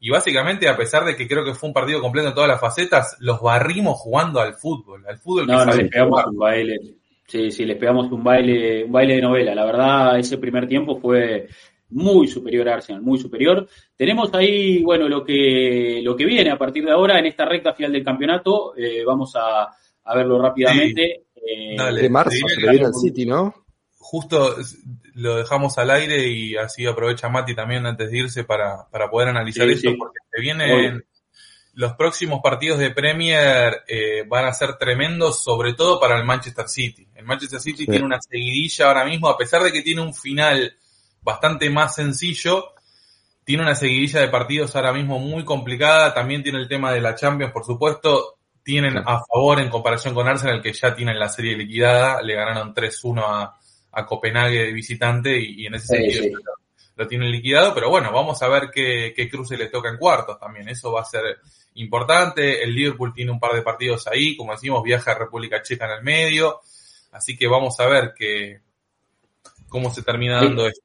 y básicamente, a pesar de que creo que fue un partido completo en todas las facetas, los barrimos jugando al fútbol, al fútbol no, no, les pegamos un baile. Sí, sí, les pegamos un baile, un baile de novela. La verdad, ese primer tiempo fue muy superior a Arsenal, muy superior. Tenemos ahí, bueno, lo que, lo que viene a partir de ahora en esta recta final del campeonato. Eh, vamos a, a, verlo rápidamente. Eh, de marzo se le viene al City, ¿no? justo lo dejamos al aire y así aprovecha Mati también antes de irse para, para poder analizar esto, porque se vienen los próximos partidos de Premier eh, van a ser tremendos, sobre todo para el Manchester City. El Manchester City tiene una seguidilla ahora mismo, a pesar de que tiene un final bastante más sencillo, tiene una seguidilla de partidos ahora mismo muy complicada, también tiene el tema de la Champions, por supuesto, tienen a favor en comparación con Arsenal, que ya tienen la serie liquidada, le ganaron 3-1 a, a Copenhague de visitante y, en ese sentido Lo, tienen liquidado, pero bueno, vamos a ver qué, qué cruce le toca en cuartos también, eso va a ser importante, el Liverpool tiene un par de partidos ahí, como decimos, viaja a República Checa en el medio, así que vamos a ver qué, cómo se termina dando esto.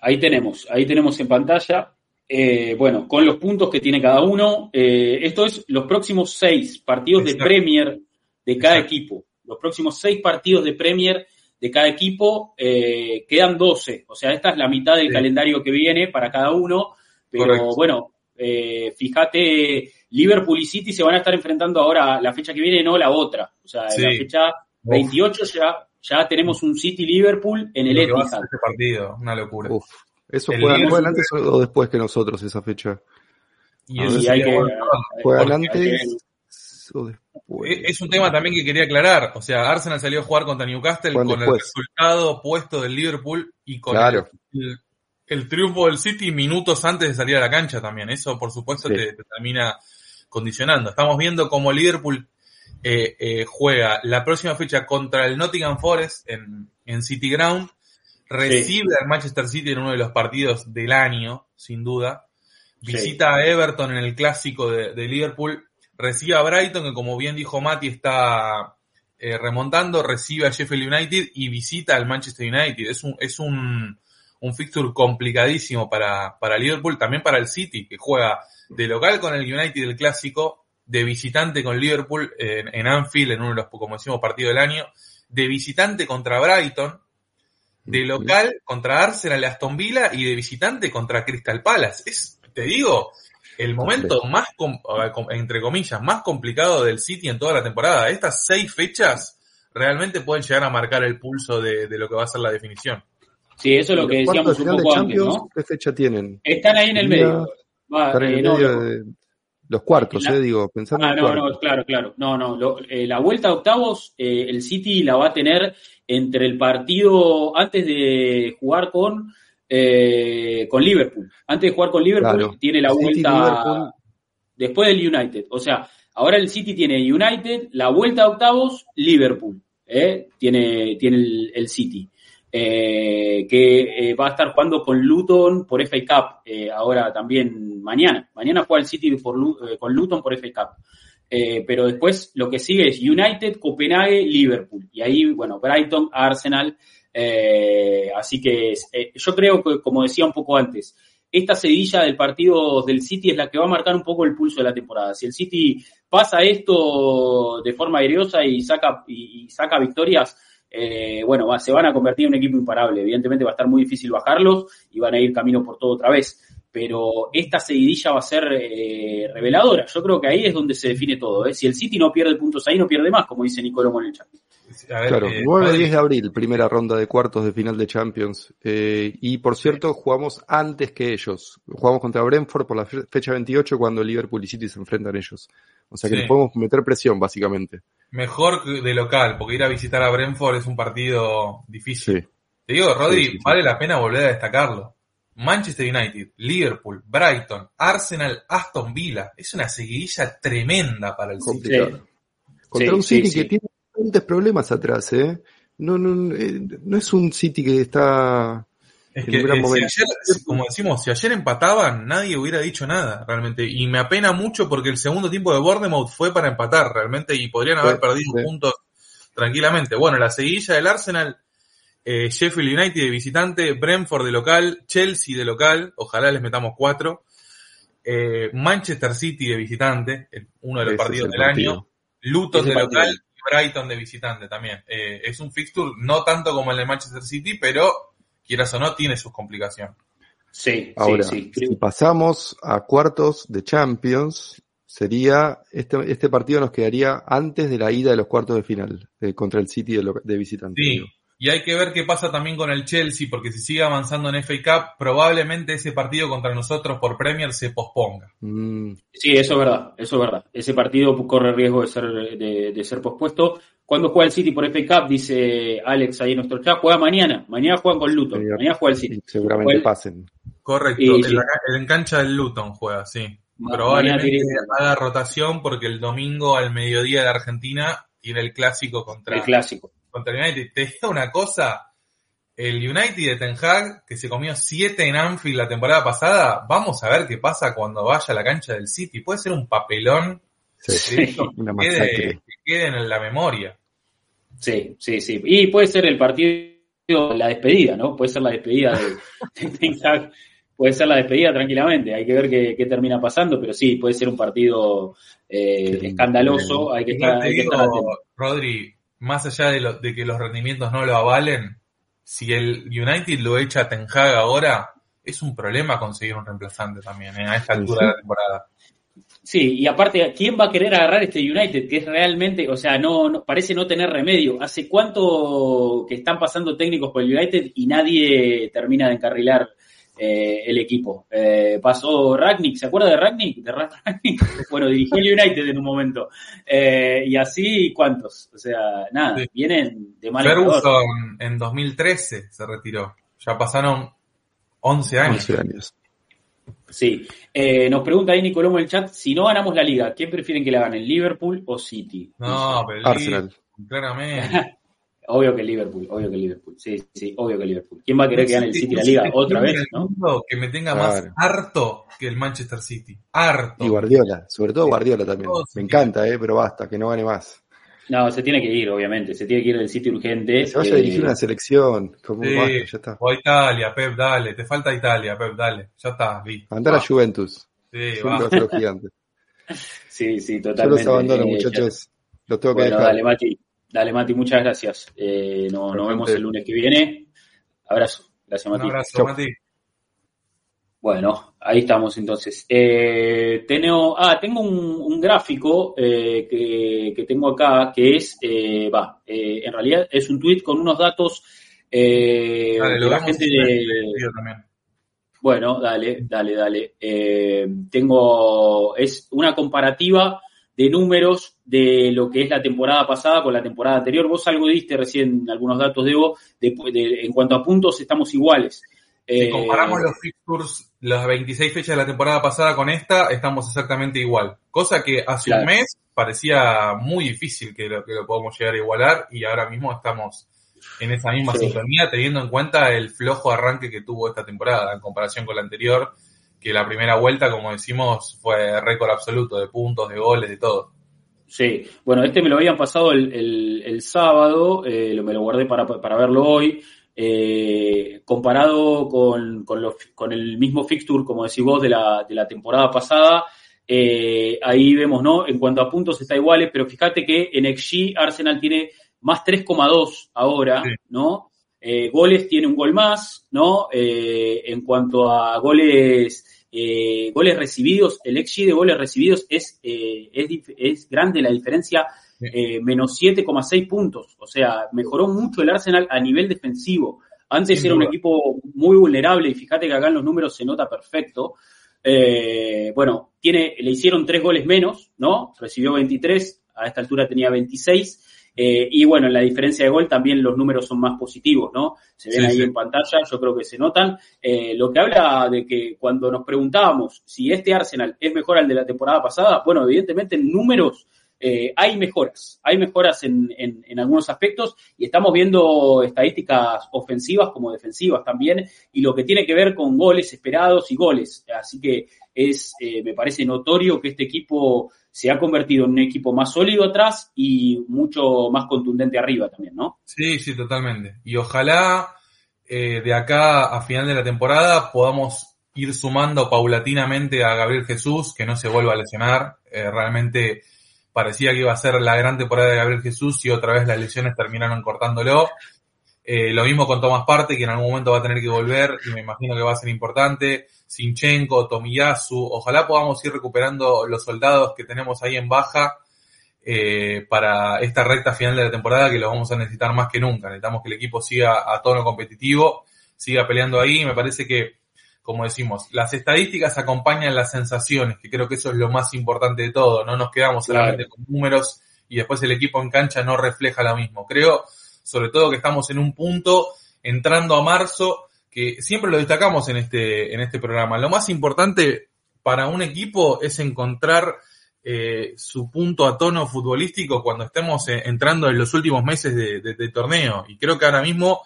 Ahí tenemos, ahí tenemos en pantalla, eh, bueno, con los puntos que tiene cada uno. Eh, esto es los próximos seis partidos de Premier de cada equipo. Los próximos seis partidos de Premier de cada equipo, eh, quedan 12. O sea, esta es la mitad del calendario que viene para cada uno. Pero bueno, eh, fíjate, Liverpool y City se van a estar enfrentando ahora la fecha que viene, no la otra. O sea, en la fecha 28 ya, ya tenemos un City-Liverpool en el Etihad. Este partido, una locura. ¿Eso juega, antes o después que nosotros esa fecha? Y, hay que, juegan antes es un tema también que quería aclarar. O sea, Arsenal salió a jugar contra Newcastle con el resultado opuesto del Liverpool y con el, triunfo del City minutos antes de salir a la cancha también. Eso, por supuesto, te, termina condicionando. Estamos viendo cómo Liverpool eh, eh, juega la próxima fecha contra el Nottingham Forest en, en City Ground. Recibe al Manchester City en uno de los partidos del año, sin duda. Visita a Everton en el clásico de Liverpool recibe a Brighton, que como bien dijo Mati, está eh, remontando, recibe a Sheffield United y visita al Manchester United. Es un, es un, un fixture complicadísimo para, para Liverpool, también para el City, que juega de local con el United del clásico, de visitante con Liverpool en, en Anfield, en uno de los, como decimos, partidos del año, de visitante contra Brighton, de local contra Arsenal, Aston Villa y de visitante contra Crystal Palace. Es, te digo, el momento más, entre comillas, más complicado del City en toda la temporada. Estas seis fechas realmente pueden llegar a marcar el pulso de, lo que va a ser la definición. Sí, eso es lo que decíamos un poco antes, ¿no? ¿Qué fecha tienen? Están ahí en el medio. Están en el eh, medio de los cuartos, eh, digo, pensando ah, no, no, claro, claro. No, no, eh, la vuelta a octavos, eh, el City la va a tener entre el partido antes de jugar con, con Liverpool. Antes de jugar con Liverpool, tiene la vuelta después del United. O sea, ahora el City tiene United, la vuelta a octavos, Liverpool. Tiene, tiene el City. Eh, que eh, va a estar jugando con Luton por FA Cup, eh, ahora también mañana. Mañana juega el City por, con Luton por FA Cup. pero después lo que sigue es United, Copenhague, Liverpool. Y ahí, bueno, Brighton, Arsenal. Así que yo creo que, como decía un poco antes, esta sedilla del partido del City es la que va a marcar un poco el pulso de la temporada. Si el City pasa esto de forma airiosa y saca, y saca victorias, eh, bueno, se van a convertir en un equipo imparable. Evidentemente va a estar muy difícil bajarlos y van a ir camino por todo otra vez. Pero esta seguidilla va a ser eh, reveladora. Yo creo que ahí es donde se define todo. ¿eh? Si el City no pierde puntos ahí, no pierde más, como dice Nicolo en el chat. claro, 9 10 de abril, primera ronda de cuartos de final de Champions. y por cierto, jugamos antes que ellos. Jugamos contra Brentford por la fecha 28 cuando Liverpool y City se enfrentan ellos. O sea que les podemos meter presión, básicamente. Mejor de local, porque ir a visitar a Brentford es un partido difícil. Te digo, Rodri, vale la pena volver a destacarlo. Manchester United, Liverpool, Brighton, Arsenal, Aston Villa. Es una seguidilla tremenda para el City. Contra un City que tiene bastantes problemas atrás, ¿eh? No, no, eh, no es un City que está es que, eh, ayer, como decimos, si ayer empataban, nadie hubiera dicho nada, realmente. Y me apena mucho porque el segundo tiempo de Bournemouth fue para empatar, realmente, y podrían haber perdido puntos tranquilamente. Bueno, la seguilla del Arsenal, eh, Sheffield United de visitante, Brentford de local, Chelsea de local, ojalá les metamos cuatro, eh, Manchester City de visitante, uno de los partidos del año, Luton de local y Brighton de visitante también. es un fixture no tanto como el de Manchester City, pero quieras o no, tiene sus complicaciones. Sí, Ahora, sí, sí. si pasamos a cuartos de Champions, sería, este, este partido nos quedaría antes de la ida de los cuartos de final, eh, contra el City de, de visitante. Sí, y hay que ver qué pasa también con el Chelsea, porque si sigue avanzando en FA Cup, probablemente ese partido contra nosotros por Premier se posponga. Mm. Sí, eso es verdad, eso es verdad. Ese partido corre riesgo de ser, de, ser pospuesto. Cuando juega el City por FA Cup, dice Alex ahí en nuestro chat, juega mañana. Mañana juegan con Luton. Mañana juega el City. Seguramente pasen. Correcto, en, cancha del Luton juega, sí. Probablemente haga rotación porque el domingo al mediodía de Argentina tiene el clásico contra el clásico contra el United. Te digo una cosa, el United de Ten Hag, que se comió 7 en Anfield la temporada pasada, vamos a ver qué pasa cuando vaya a la cancha del City. Puede ser un papelón sí, que, quede, en la memoria. Sí, sí, sí. Y puede ser el partido, la despedida, ¿no? Puede ser la despedida de, Ten Hag. Puede ser la despedida tranquilamente, hay que ver qué, termina pasando, pero sí, puede ser un partido eh, escandaloso, hay que estar, hay que estar atento. Rodri, más allá de, de que los rendimientos no lo avalen, si el United lo echa a Ten Hag ahora, es un problema conseguir un reemplazante también ¿eh? a esta altura de la temporada. Sí, y aparte, ¿quién va a querer agarrar este United? Que es realmente, o sea, no, parece no tener remedio. ¿Hace cuánto que están pasando técnicos por el United y nadie termina de encarrilar eh, el equipo. Eh, pasó Ragnick, ¿se acuerda de Ragnick? De Ragnick? bueno, dirigió el United en un momento. Eh, y así, ¿cuántos? O sea, nada, vienen de mal Ferguson en 2013 se retiró. Ya pasaron 11 años. 11 años. Sí. nos pregunta ahí Nicolomo en el chat, si no ganamos la liga, ¿quién prefieren que la ganen, Liverpool o City? No, pero Arsenal. Claramente. Obvio que Liverpool, obvio que Liverpool. Sí, sí, obvio que Liverpool. ¿Quién va a querer que gane el City la liga otra vez, no? Que me tenga más harto que el Manchester City. Harto. Y Guardiola, sobre todo Guardiola también. Me encanta, eh, pero basta, que no gane más. No, se tiene que ir, obviamente. Se tiene que ir del City urgente. se vaya a dirigir una selección. Como sí, ya está. O a Italia, Pep, dale. Te falta Italia, Pep, dale. Ya está, Andar a Juventus. Sí, va. sí, sí, totalmente. Yo los abandono, eh, muchachos. Los tengo que dejar. Dale, Mati. Dale, Mati, muchas gracias. Eh, nos vemos el lunes que viene. Abrazo. Gracias, Mati. Un abrazo, Mati. Bueno, ahí estamos entonces. Eh, tengo, ah, tengo un, gráfico eh, que, tengo acá que es, va, eh, en realidad es un tweet con unos datos de la gente de... Bueno, dale, dale, dale. tengo, es una comparativa de números de lo que es la temporada pasada con la temporada anterior. Vos algo diste recién algunos datos, Debo, de, en cuanto a puntos estamos iguales. Si comparamos los fixtures las 26 fechas de la temporada pasada con esta, estamos exactamente igual. Cosa que hace un mes parecía muy difícil que lo, que lo podamos llegar a igualar y ahora mismo estamos en esa misma sintonía teniendo en cuenta el flojo arranque que tuvo esta temporada en comparación con la anterior, que la primera vuelta, como decimos, fue récord absoluto de puntos, de goles, de todo. Sí, bueno, este me lo habían pasado el, el, sábado, eh, me lo guardé para, para verlo hoy. Eh, comparado con, con, el mismo fixture, como decís vos, de la, de la temporada pasada, eh, ahí vemos, ¿no? En cuanto a puntos está iguales, pero fíjate que en XG Arsenal tiene más 3,2 ahora, ¿no? Eh, goles tiene un gol más, ¿no? en cuanto a goles, goles recibidos, el XG de goles recibidos es, es, es grande la diferencia eh, menos 7,6 puntos. O sea, mejoró mucho el Arsenal a nivel defensivo. Antes era un equipo muy vulnerable y fíjate que acá en los números se nota perfecto. Eh, bueno, tiene, le hicieron tres goles menos, ¿no? Recibió 23, a esta altura tenía 26. Eh, y bueno, en la diferencia de gol también los números son más positivos, ¿no? Se ven ahí en pantalla, yo creo que se notan. lo que habla de que cuando nos preguntábamos si este Arsenal es mejor al de la temporada pasada, bueno, evidentemente en números eh, hay mejoras, hay mejoras en, en, algunos aspectos y estamos viendo estadísticas ofensivas como defensivas también y lo que tiene que ver con goles esperados y goles. Así que es, eh, me parece notorio que este equipo se ha convertido en un equipo más sólido atrás y mucho más contundente arriba también, ¿no? Sí, sí, totalmente. Y ojalá eh, de acá a final de la temporada podamos ir sumando paulatinamente a Gabriel Jesús, que no se vuelva a lesionar. realmente parecía que iba a ser la gran temporada de Gabriel Jesús y otra vez las lesiones terminaron cortándolo. Eh, lo mismo con Tomás Parte, que en algún momento va a tener que volver y me imagino que va a ser importante. Sinchenko, Tomiyasu, ojalá podamos ir recuperando los soldados que tenemos ahí en baja eh, para esta recta final de la temporada que lo vamos a necesitar más que nunca. Necesitamos que el equipo siga a tono competitivo, siga peleando ahí. Me parece que como decimos, las estadísticas acompañan las sensaciones, que creo que eso es lo más importante de todo, no nos quedamos solamente con números y después el equipo en cancha no refleja lo mismo. Creo, sobre todo, que estamos en un punto, entrando a marzo, que siempre lo destacamos en este, en este programa. Lo más importante para un equipo es encontrar eh, su punto a tono futbolístico cuando estemos eh, entrando en los últimos meses de, de torneo. Y creo que ahora mismo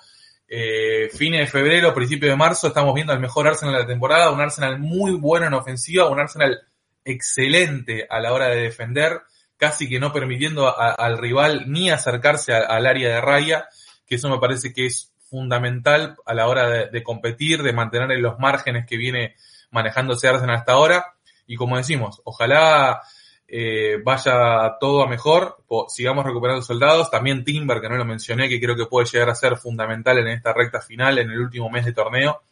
eh, fines de febrero, principio de marzo, estamos viendo el mejor Arsenal de la temporada, un Arsenal muy bueno en ofensiva, un Arsenal excelente a la hora de defender, casi que no permitiendo al rival ni acercarse al área de raya, que eso me parece que es fundamental a la hora de, competir, de mantener en los márgenes que viene manejándose Arsenal hasta ahora. Y como decimos, ojalá eh, vaya todo a mejor, sigamos recuperando soldados, también Timber, que no lo mencioné, que creo que puede llegar a ser fundamental en esta recta final, en el último mes de torneo.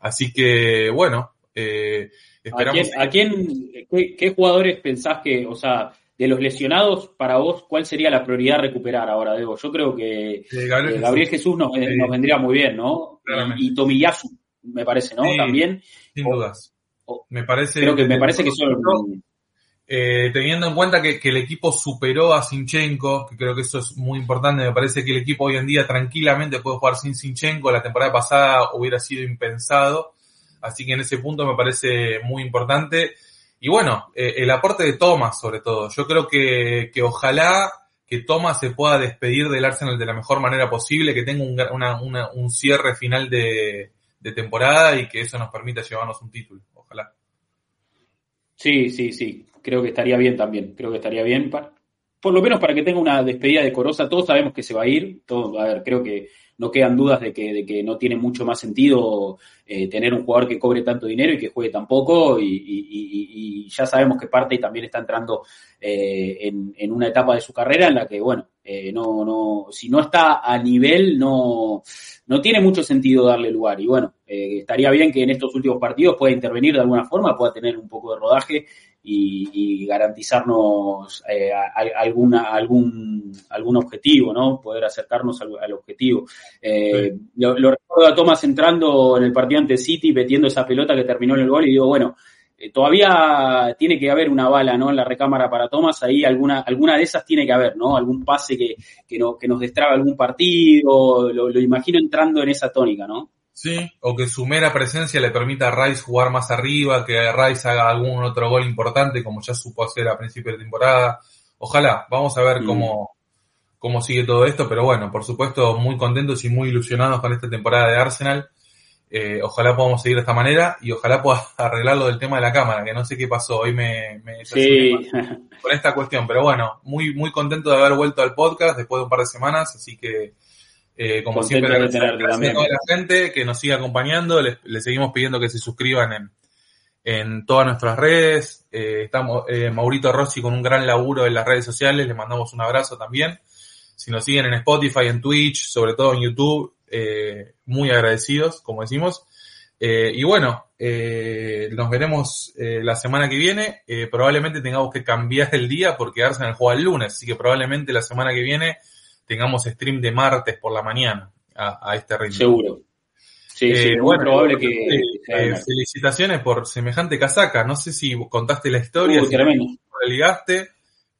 Así que, bueno, eh, esperamos. ¿A quién, qué, jugadores pensás que, o sea, de los lesionados, para vos, cuál sería la prioridad recuperar ahora, Debo? Yo creo que eh, Gabriel, Jesús, nos, vendría muy bien, ¿no? Y, Tomiyasu, me parece, ¿no? También. Sin dudas. me parece. Creo que me parece que son eh, teniendo en cuenta que, el equipo superó a Sinchenko, que creo que eso es muy importante, me parece que el equipo hoy en día tranquilamente puede jugar sin Sinchenko, la temporada pasada hubiera sido impensado, así que en ese punto me parece muy importante. Y bueno, eh, el aporte de Thomas sobre todo, yo creo que, que ojalá que Thomas se pueda despedir del Arsenal de la mejor manera posible, que tenga un, un cierre final de, de temporada y que eso nos permita llevarnos un título, ojalá. Sí, sí, sí creo que estaría bien también. Creo que estaría bien, para, por lo menos para que tenga una despedida decorosa. Todos sabemos que se va a ir. Todo, a ver, creo que no quedan dudas de que, de que no tiene mucho más sentido eh, tener un jugador que cobre tanto dinero y que juegue tan poco. Y, ya sabemos que parte y también está entrando eh, en, una etapa de su carrera en la que, bueno, Eh, no, no, si no está a nivel, no, no tiene mucho sentido darle lugar. Y bueno, eh, estaría bien que en estos últimos partidos pueda intervenir de alguna forma, pueda tener un poco de rodaje y, garantizarnos eh, alguna, algún, algún objetivo, ¿no? Poder acercarnos al, objetivo. Eh, lo, recuerdo a Thomas entrando en el partido ante City, metiendo esa pelota que terminó en el gol y digo, bueno, eh, todavía tiene que haber una bala, ¿no? En la recámara para Thomas, ahí alguna, alguna de esas tiene que haber, ¿no? Algún pase que, que, no, que nos destraba algún partido, lo, lo imagino entrando en esa tónica, ¿no? Sí, o que su mera presencia le permita a Rice jugar más arriba, que Rice haga algún otro gol importante, como ya supo hacer a principio de temporada. Ojalá, vamos a ver mm. cómo, cómo sigue todo esto, pero bueno, por supuesto, muy contentos y muy ilusionados con esta temporada de Arsenal. Eh, ojalá podamos seguir de esta manera y ojalá pueda arreglar lo del tema de la cámara, que no sé qué pasó, hoy me, me con esta cuestión, pero bueno, muy, muy contento de haber vuelto al podcast después de un par de semanas, así que eh, como siempre, gracias, a toda la gente que nos sigue acompañando. Les, seguimos pidiendo que se suscriban en, en todas nuestras redes. Eh, estamos eh, Maurito Rossi con un gran laburo en las redes sociales. Les mandamos un abrazo también. Si nos siguen en Spotify, en Twitch, sobre todo en YouTube, eh, muy agradecidos, como decimos. Y bueno, nos veremos la semana que viene. probablemente tengamos que cambiar el día porque Arsenal juega el lunes, así que probablemente la semana que viene tengamos stream de martes por la mañana a, este ritmo. Seguro. Sí, sí, eh, muy probable que... Eh, felicitaciones por semejante casaca. No sé si contaste la historia, si tremendo. la ligaste,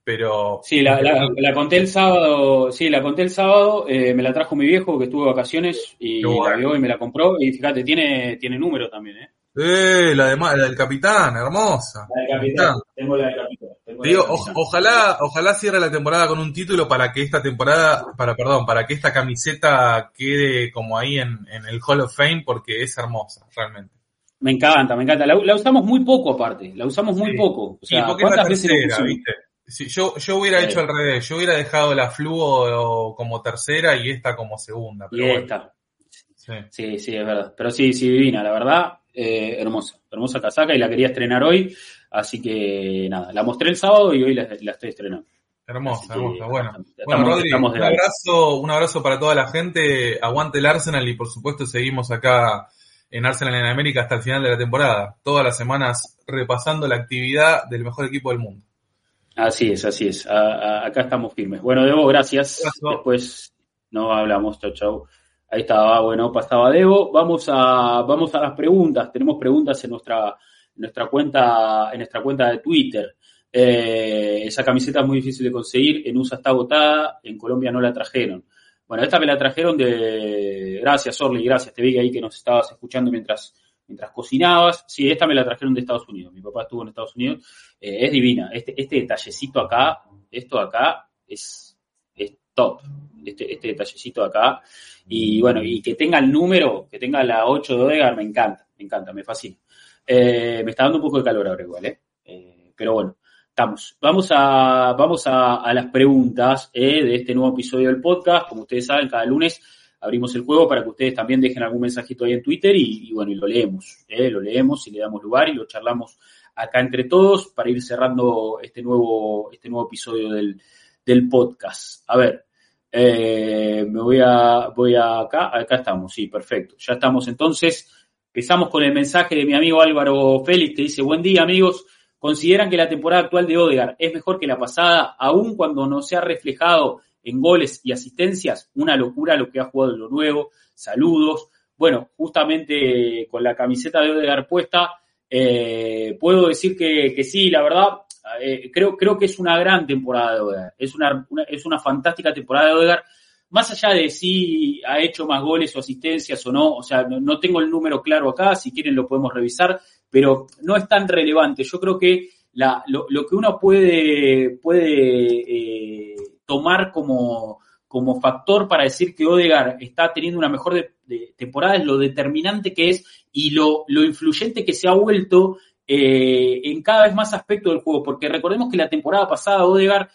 pero... Sí, la, la, conté el sábado, sí, la conté el sábado, eh, me la trajo mi viejo que estuvo de vacaciones y la vio y me la compró y fíjate, tiene, tiene número también, ¿eh? Eh, la, de, la del capitán, hermosa. La del capitán, tengo la del capitán. Digo, ojalá, ojalá cierre la temporada con un título para que esta temporada, para, perdón, para que esta camiseta quede como ahí en, en el Hall of Fame porque es hermosa, realmente. Me encanta, me encanta. La, usamos muy poco aparte, la usamos muy poco. O sea, sí, porque es la tercera, ¿viste? Si yo, yo hubiera hecho al revés, yo hubiera dejado la Fluo como tercera y esta como segunda. Pero y esta. Sí. sí, sí, es verdad. Pero sí, sí, divina, la verdad eh, hermosa, hermosa casaca y la quería estrenar hoy, así que nada, la mostré el sábado y hoy la, estoy estrenando. Hermosa, hermosa, bueno. bueno, Rodri, un abrazo, un abrazo para toda la gente, aguante el Arsenal y por supuesto seguimos acá en Arsenal en América hasta el final de la temporada, todas las semanas repasando la actividad del mejor equipo del mundo. Así es, así es, acá estamos firmes. Bueno, Debo, gracias. Después no hablamos, chau, chau. Ahí estaba, bueno, pasaba Debo. Vamos a, vamos a las preguntas. Tenemos preguntas en nuestra, nuestra cuenta, en nuestra cuenta de Twitter. Eh, esa camiseta es muy difícil de conseguir. En USA está agotada. En Colombia no la trajeron. Bueno, esta me la trajeron de. Gracias, Orly, gracias. Te vi ahí que nos estabas escuchando mientras, mientras cocinabas. Sí, esta me la trajeron de Estados Unidos. Mi papá estuvo en Estados Unidos. Eh, es divina. Este, este detallecito acá, esto acá, es, es top. Este, este detallecito acá. Y bueno, y que tenga el número, que tenga la 8 de Odegar, me encanta, me encanta, me fascina. Eh, me está dando un poco de calor ahora igual, ¿eh? eh pero bueno, estamos. Vamos a, vamos a, las preguntas eh, de este nuevo episodio del podcast. Como ustedes saben, cada lunes abrimos el juego para que ustedes también dejen algún mensajito ahí en Twitter y, bueno, y lo leemos, lo leemos y le damos lugar y lo charlamos acá entre todos para ir cerrando este nuevo, este nuevo episodio del, del podcast. A ver, eh, me voy a, voy a acá, acá estamos, sí, perfecto. Ya estamos entonces. Empezamos con el mensaje de mi amigo Álvaro Félix, que dice, buen día amigos, consideran que la temporada actual de Odegar es mejor que la pasada, aun cuando no se ha reflejado en goles y asistencias, una locura lo que ha jugado lo nuevo, saludos. Bueno, justamente con la camiseta de Odegar puesta, eh, puedo decir que, que sí, la verdad, eh, creo, creo que es una gran temporada de Odegaard. Es una, es una fantástica temporada de Odegaard. Más allá de si ha hecho más goles o asistencias o no, o sea, no, tengo el número claro acá, si quieren lo podemos revisar, pero no es tan relevante. Yo creo que la, lo, lo, que uno puede, puede eh, tomar como, como factor para decir que Odegaard está teniendo una mejor temporada es lo determinante que es y lo, lo influyente que se ha vuelto eh, en cada vez más aspectos del juego, porque recordemos que la temporada pasada Odegar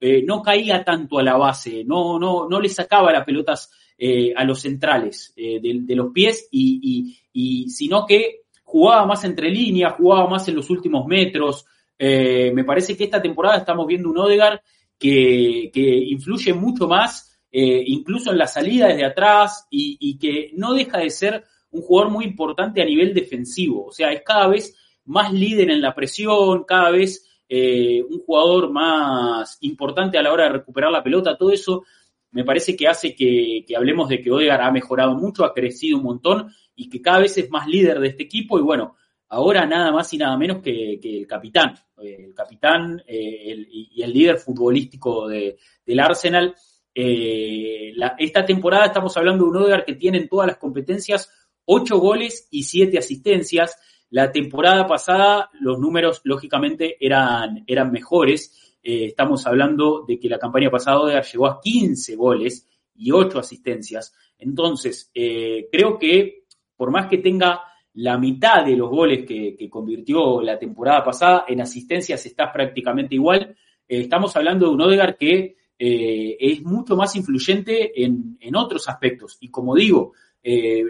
eh, no caía tanto a la base, no, no, no le sacaba las pelotas eh, a los centrales de, los pies, y, y, sino que jugaba más entre líneas, jugaba más en los últimos metros. me parece que esta temporada estamos viendo un Odegar que, influye mucho más, eh, incluso en la salida desde atrás, y, que no deja de ser un jugador muy importante a nivel defensivo. O sea, es cada vez más líder en la presión, cada vez eh, un jugador más importante a la hora de recuperar la pelota, todo eso me parece que hace que, hablemos de que Odegaard ha mejorado mucho, ha crecido un montón y que cada vez es más líder de este equipo y bueno, ahora nada más y nada menos que, el capitán, eh, el capitán eh, y el líder futbolístico del Arsenal. Esta temporada estamos hablando de un Odegaard que tiene en todas las competencias ocho goles y siete asistencias. La temporada pasada los números lógicamente eran, eran mejores eh, estamos hablando de que la campaña pasada Odegaard llegó a 15 goles y 8 asistencias. Entonces, eh, creo que por más que tenga la mitad de los goles que, convirtió la temporada pasada, en asistencias está prácticamente igual. Eh, estamos hablando de un Odegaard que es mucho más influyente en, en, otros aspectos. Y como digo,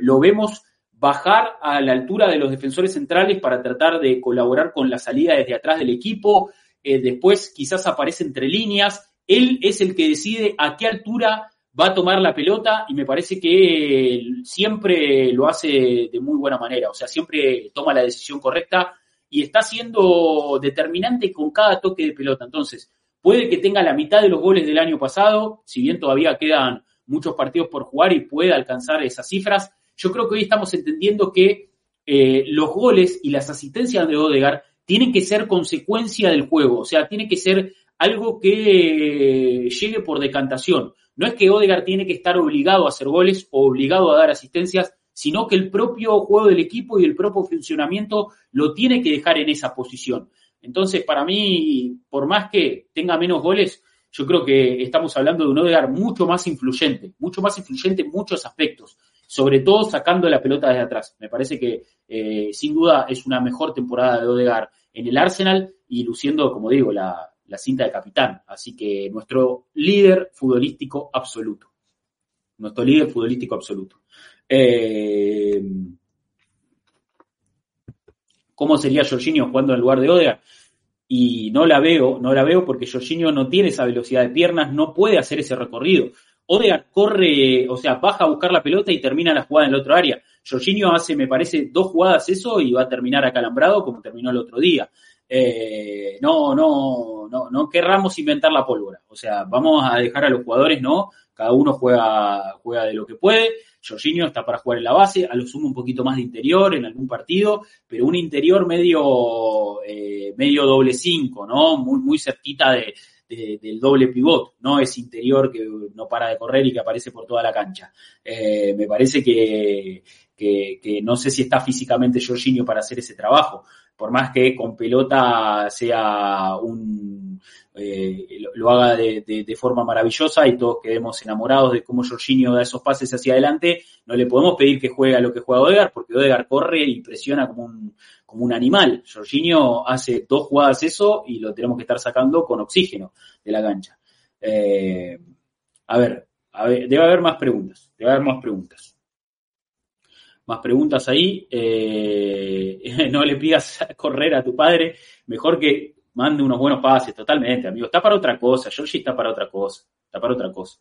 lo vemos bajar a la altura de los defensores centrales para tratar de colaborar con la salida desde atrás del equipo, eh, después quizás aparece entre líneas, él es el que decide a qué altura va a tomar la pelota y me parece que siempre lo hace de muy buena manera, o sea, siempre toma la decisión correcta y está siendo determinante con cada toque de pelota. Entonces, puede que tenga la mitad de los goles del año pasado, si bien todavía quedan muchos partidos por jugar y puede alcanzar esas cifras, yo creo que hoy estamos entendiendo que eh, los goles y las asistencias de Odegar tiene que ser consecuencia del juego, o sea, tiene que ser algo que llegue por decantación. No es que Odegaard tiene que estar obligado a hacer goles o obligado a dar asistencias, sino que el propio juego del equipo y el propio funcionamiento lo tiene que dejar en esa posición. Entonces, para mí, por más que tenga menos goles, yo creo que estamos hablando de un Odegaard mucho más influyente, mucho más influyente en muchos aspectos sobre todo sacando la pelota desde atrás. Me parece que eh, sin duda es una mejor temporada de Odegaard en el Arsenal y luciendo, como digo, la, cinta de capitán. Así que nuestro líder futbolístico absoluto. Nuestro líder futbolístico absoluto. Eh, ¿Cómo sería Jorginho jugando en lugar de Odegaard? Y no la veo, no la veo porque Jorginho no tiene esa velocidad de piernas, no puede hacer ese recorrido. Odegaard corre, o sea, baja a buscar la pelota y termina la jugada en el otro área. Jorginho hace, me parece, dos jugadas eso y va a terminar acalambrado como terminó el otro día. Eh, no, no, no, no querramos inventar la pólvora. O sea, vamos a dejar a los jugadores, ¿no? Cada uno juega, juega de lo que puede. Jorginho está para jugar en la base, a lo sumo un poquito más de interior en algún partido, pero un interior medio, eh, medio doble cinco, ¿no? Muy, muy cerquita de, del doble pivot, no es interior que no para de correr y que aparece por toda la cancha. Eh, me parece que, que, no sé si está físicamente Jorginho para hacer ese trabajo, por más que con pelota sea un eh, lo, haga de, de, forma maravillosa y todos quedemos enamorados de cómo Jorginho da esos pases hacia adelante, no le podemos pedir que juegue a lo que juega Odegar, porque Odegar corre y presiona como un, como un animal. Jorginho hace dos jugadas eso y lo tenemos que estar sacando con oxígeno de la cancha. Eh, a, ver, debe haber más preguntas, debe haber más preguntas. Más preguntas ahí. Eh, no le pidas correr a tu padre, mejor que mande unos buenos pases, totalmente, amigo. Está para otra cosa, Georgie está para otra cosa, está para otra cosa.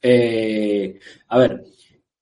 Eh, a ver,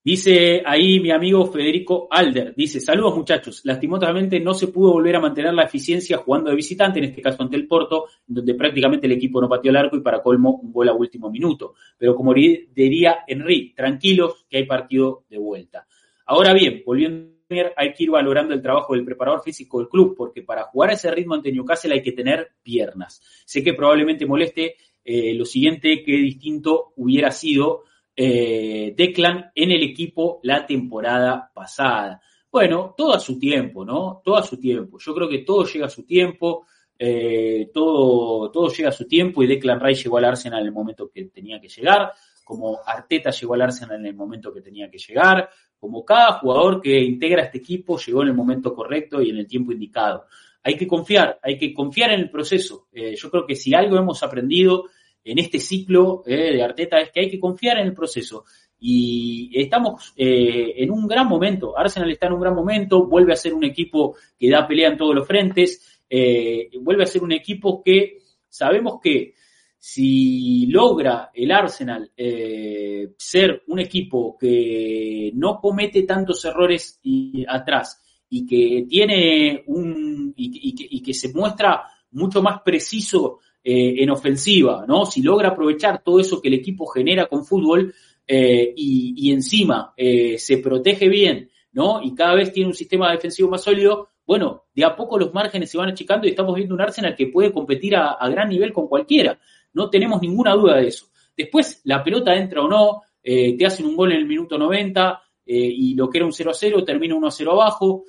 Dice ahí mi amigo Federico Alder, dice, saludos muchachos, lastimosamente no se pudo volver a mantener la eficiencia jugando de visitante, en este caso ante el Porto, donde prácticamente el equipo no pateó el arco y para colmo un gol a último minuto. Pero como diría Enrique, tranquilos que hay partido de vuelta. Ahora bien, volviendo hay que ir valorando el trabajo del preparador físico del club, porque para jugar a ese ritmo ante Newcastle hay que tener piernas. Sé que probablemente moleste eh, lo siguiente que distinto hubiera sido eh, Declan en el equipo la temporada pasada. Bueno, todo a su tiempo, ¿no? Todo a su tiempo. Yo creo que todo llega a su tiempo, eh, todo, todo llega a su tiempo y Declan Rice llegó al Arsenal en el momento que tenía que llegar, como Arteta llegó al Arsenal en el momento que tenía que llegar, como cada jugador que integra este equipo llegó en el momento correcto y en el tiempo indicado. Hay que confiar, hay que confiar en el proceso. Eh, yo creo que si algo hemos aprendido en este ciclo eh, de Arteta es que hay que confiar en el proceso. Y estamos eh, en un gran momento. Arsenal está en un gran momento, vuelve a ser un equipo que da pelea en todos los frentes, eh, vuelve a ser un equipo que sabemos que si logra el Arsenal eh, ser un equipo que no comete tantos errores y, atrás y que tiene un y, que, se muestra mucho más preciso eh, en ofensiva, ¿no? Si logra aprovechar todo eso que el equipo genera con fútbol eh, y, encima se protege bien, ¿no? Y cada vez tiene un sistema defensivo más sólido, bueno, de a poco los márgenes se van achicando y estamos viendo un Arsenal que puede competir a gran nivel con cualquiera. No tenemos ninguna duda de eso. Después, la pelota entra o no, eh, te hacen un gol en el minuto 90 eh, y lo que era un 0 a 0 termina 1 a 0 abajo.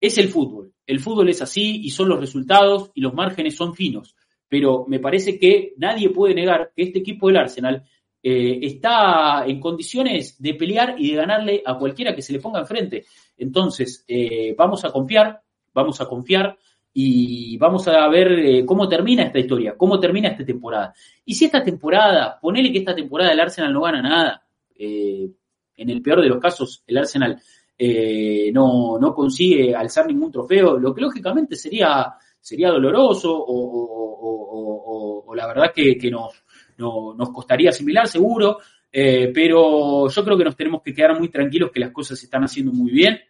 Es el fútbol. El fútbol es así y son los resultados y los márgenes son finos. Pero me parece que nadie puede negar que este equipo del Arsenal eh, está en condiciones de pelear y de ganarle a cualquiera que se le ponga enfrente. Entonces, vamos a confiar, vamos a confiar y vamos a ver eh, cómo termina esta historia, cómo termina esta temporada. Y si esta temporada, ponele que esta temporada el Arsenal no gana nada, eh, en el peor de los casos el Arsenal eh, no, no, consigue alzar ningún trofeo, lo que lógicamente sería, sería doloroso o, la verdad que, nos, nos costaría asimilar seguro, pero yo creo que nos tenemos que quedar muy tranquilos que las cosas se están haciendo muy bien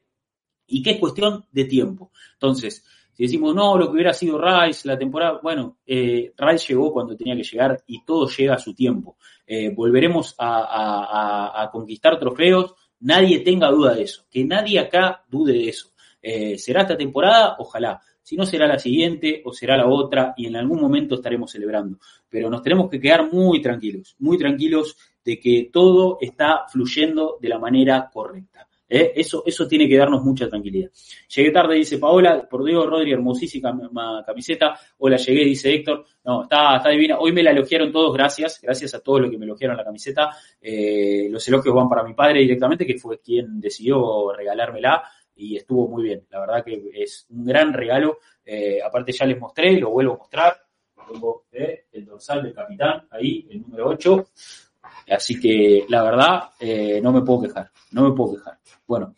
y que es cuestión de tiempo. Entonces, si decimos, no, lo que hubiera sido Rice, la temporada, bueno, eh, Rice llegó cuando tenía que llegar y todo llega a su tiempo. Eh, volveremos a, conquistar trofeos, nadie tenga duda de eso, que nadie acá dude de eso. Eh, ¿Será esta temporada? Ojalá. Si no, será la siguiente o será la otra y en algún momento estaremos celebrando. Pero nos tenemos que quedar muy tranquilos, muy tranquilos de que todo está fluyendo de la manera correcta. ¿eh? Eso, eso tiene que darnos mucha tranquilidad. Llegué tarde, dice Paola, por Diego Rodri, hermosísima camiseta. Hola, llegué, dice Héctor. No, está, está divina. Hoy me la elogiaron todos, gracias. Gracias a todos los que me elogiaron la camiseta. Eh, los elogios van para mi padre directamente, que fue quien decidió regalármela y estuvo muy bien. La verdad que es un gran regalo. Eh, aparte ya les mostré, lo vuelvo a mostrar. Pongo el dorsal del capitán, ahí, el número 8. Así que la verdad, no me puedo quejar, no me puedo quejar. Bueno,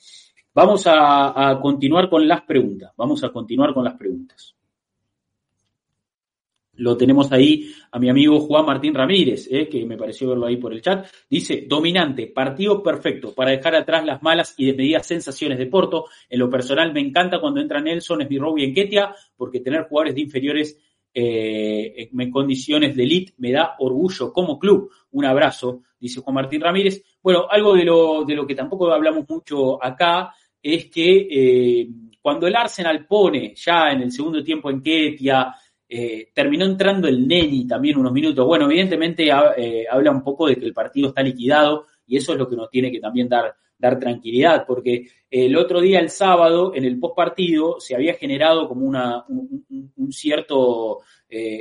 vamos a, continuar con las preguntas. Vamos a continuar con las preguntas. Lo tenemos ahí a mi amigo Juan Martín Ramírez, eh, que me pareció verlo ahí por el chat. Dice, dominante, partido perfecto para dejar atrás las malas y desmedidas sensaciones de Porto. En lo personal me encanta cuando entra Nelson, Esbirrow y Enquetia, porque tener jugadores de inferiores eh, en condiciones de elite me da orgullo como club. Un abrazo, dice Juan Martín Ramírez. Bueno, algo de lo, de lo que tampoco hablamos mucho acá es que eh, cuando el Arsenal pone ya en el segundo tiempo en Ketia, eh, terminó entrando el Neni también unos minutos. Bueno, evidentemente eh, habla un poco de que el partido está liquidado y eso es lo que nos tiene que también dar, dar tranquilidad, porque el otro día, el sábado, en el post partido, se había generado como una, un, cierto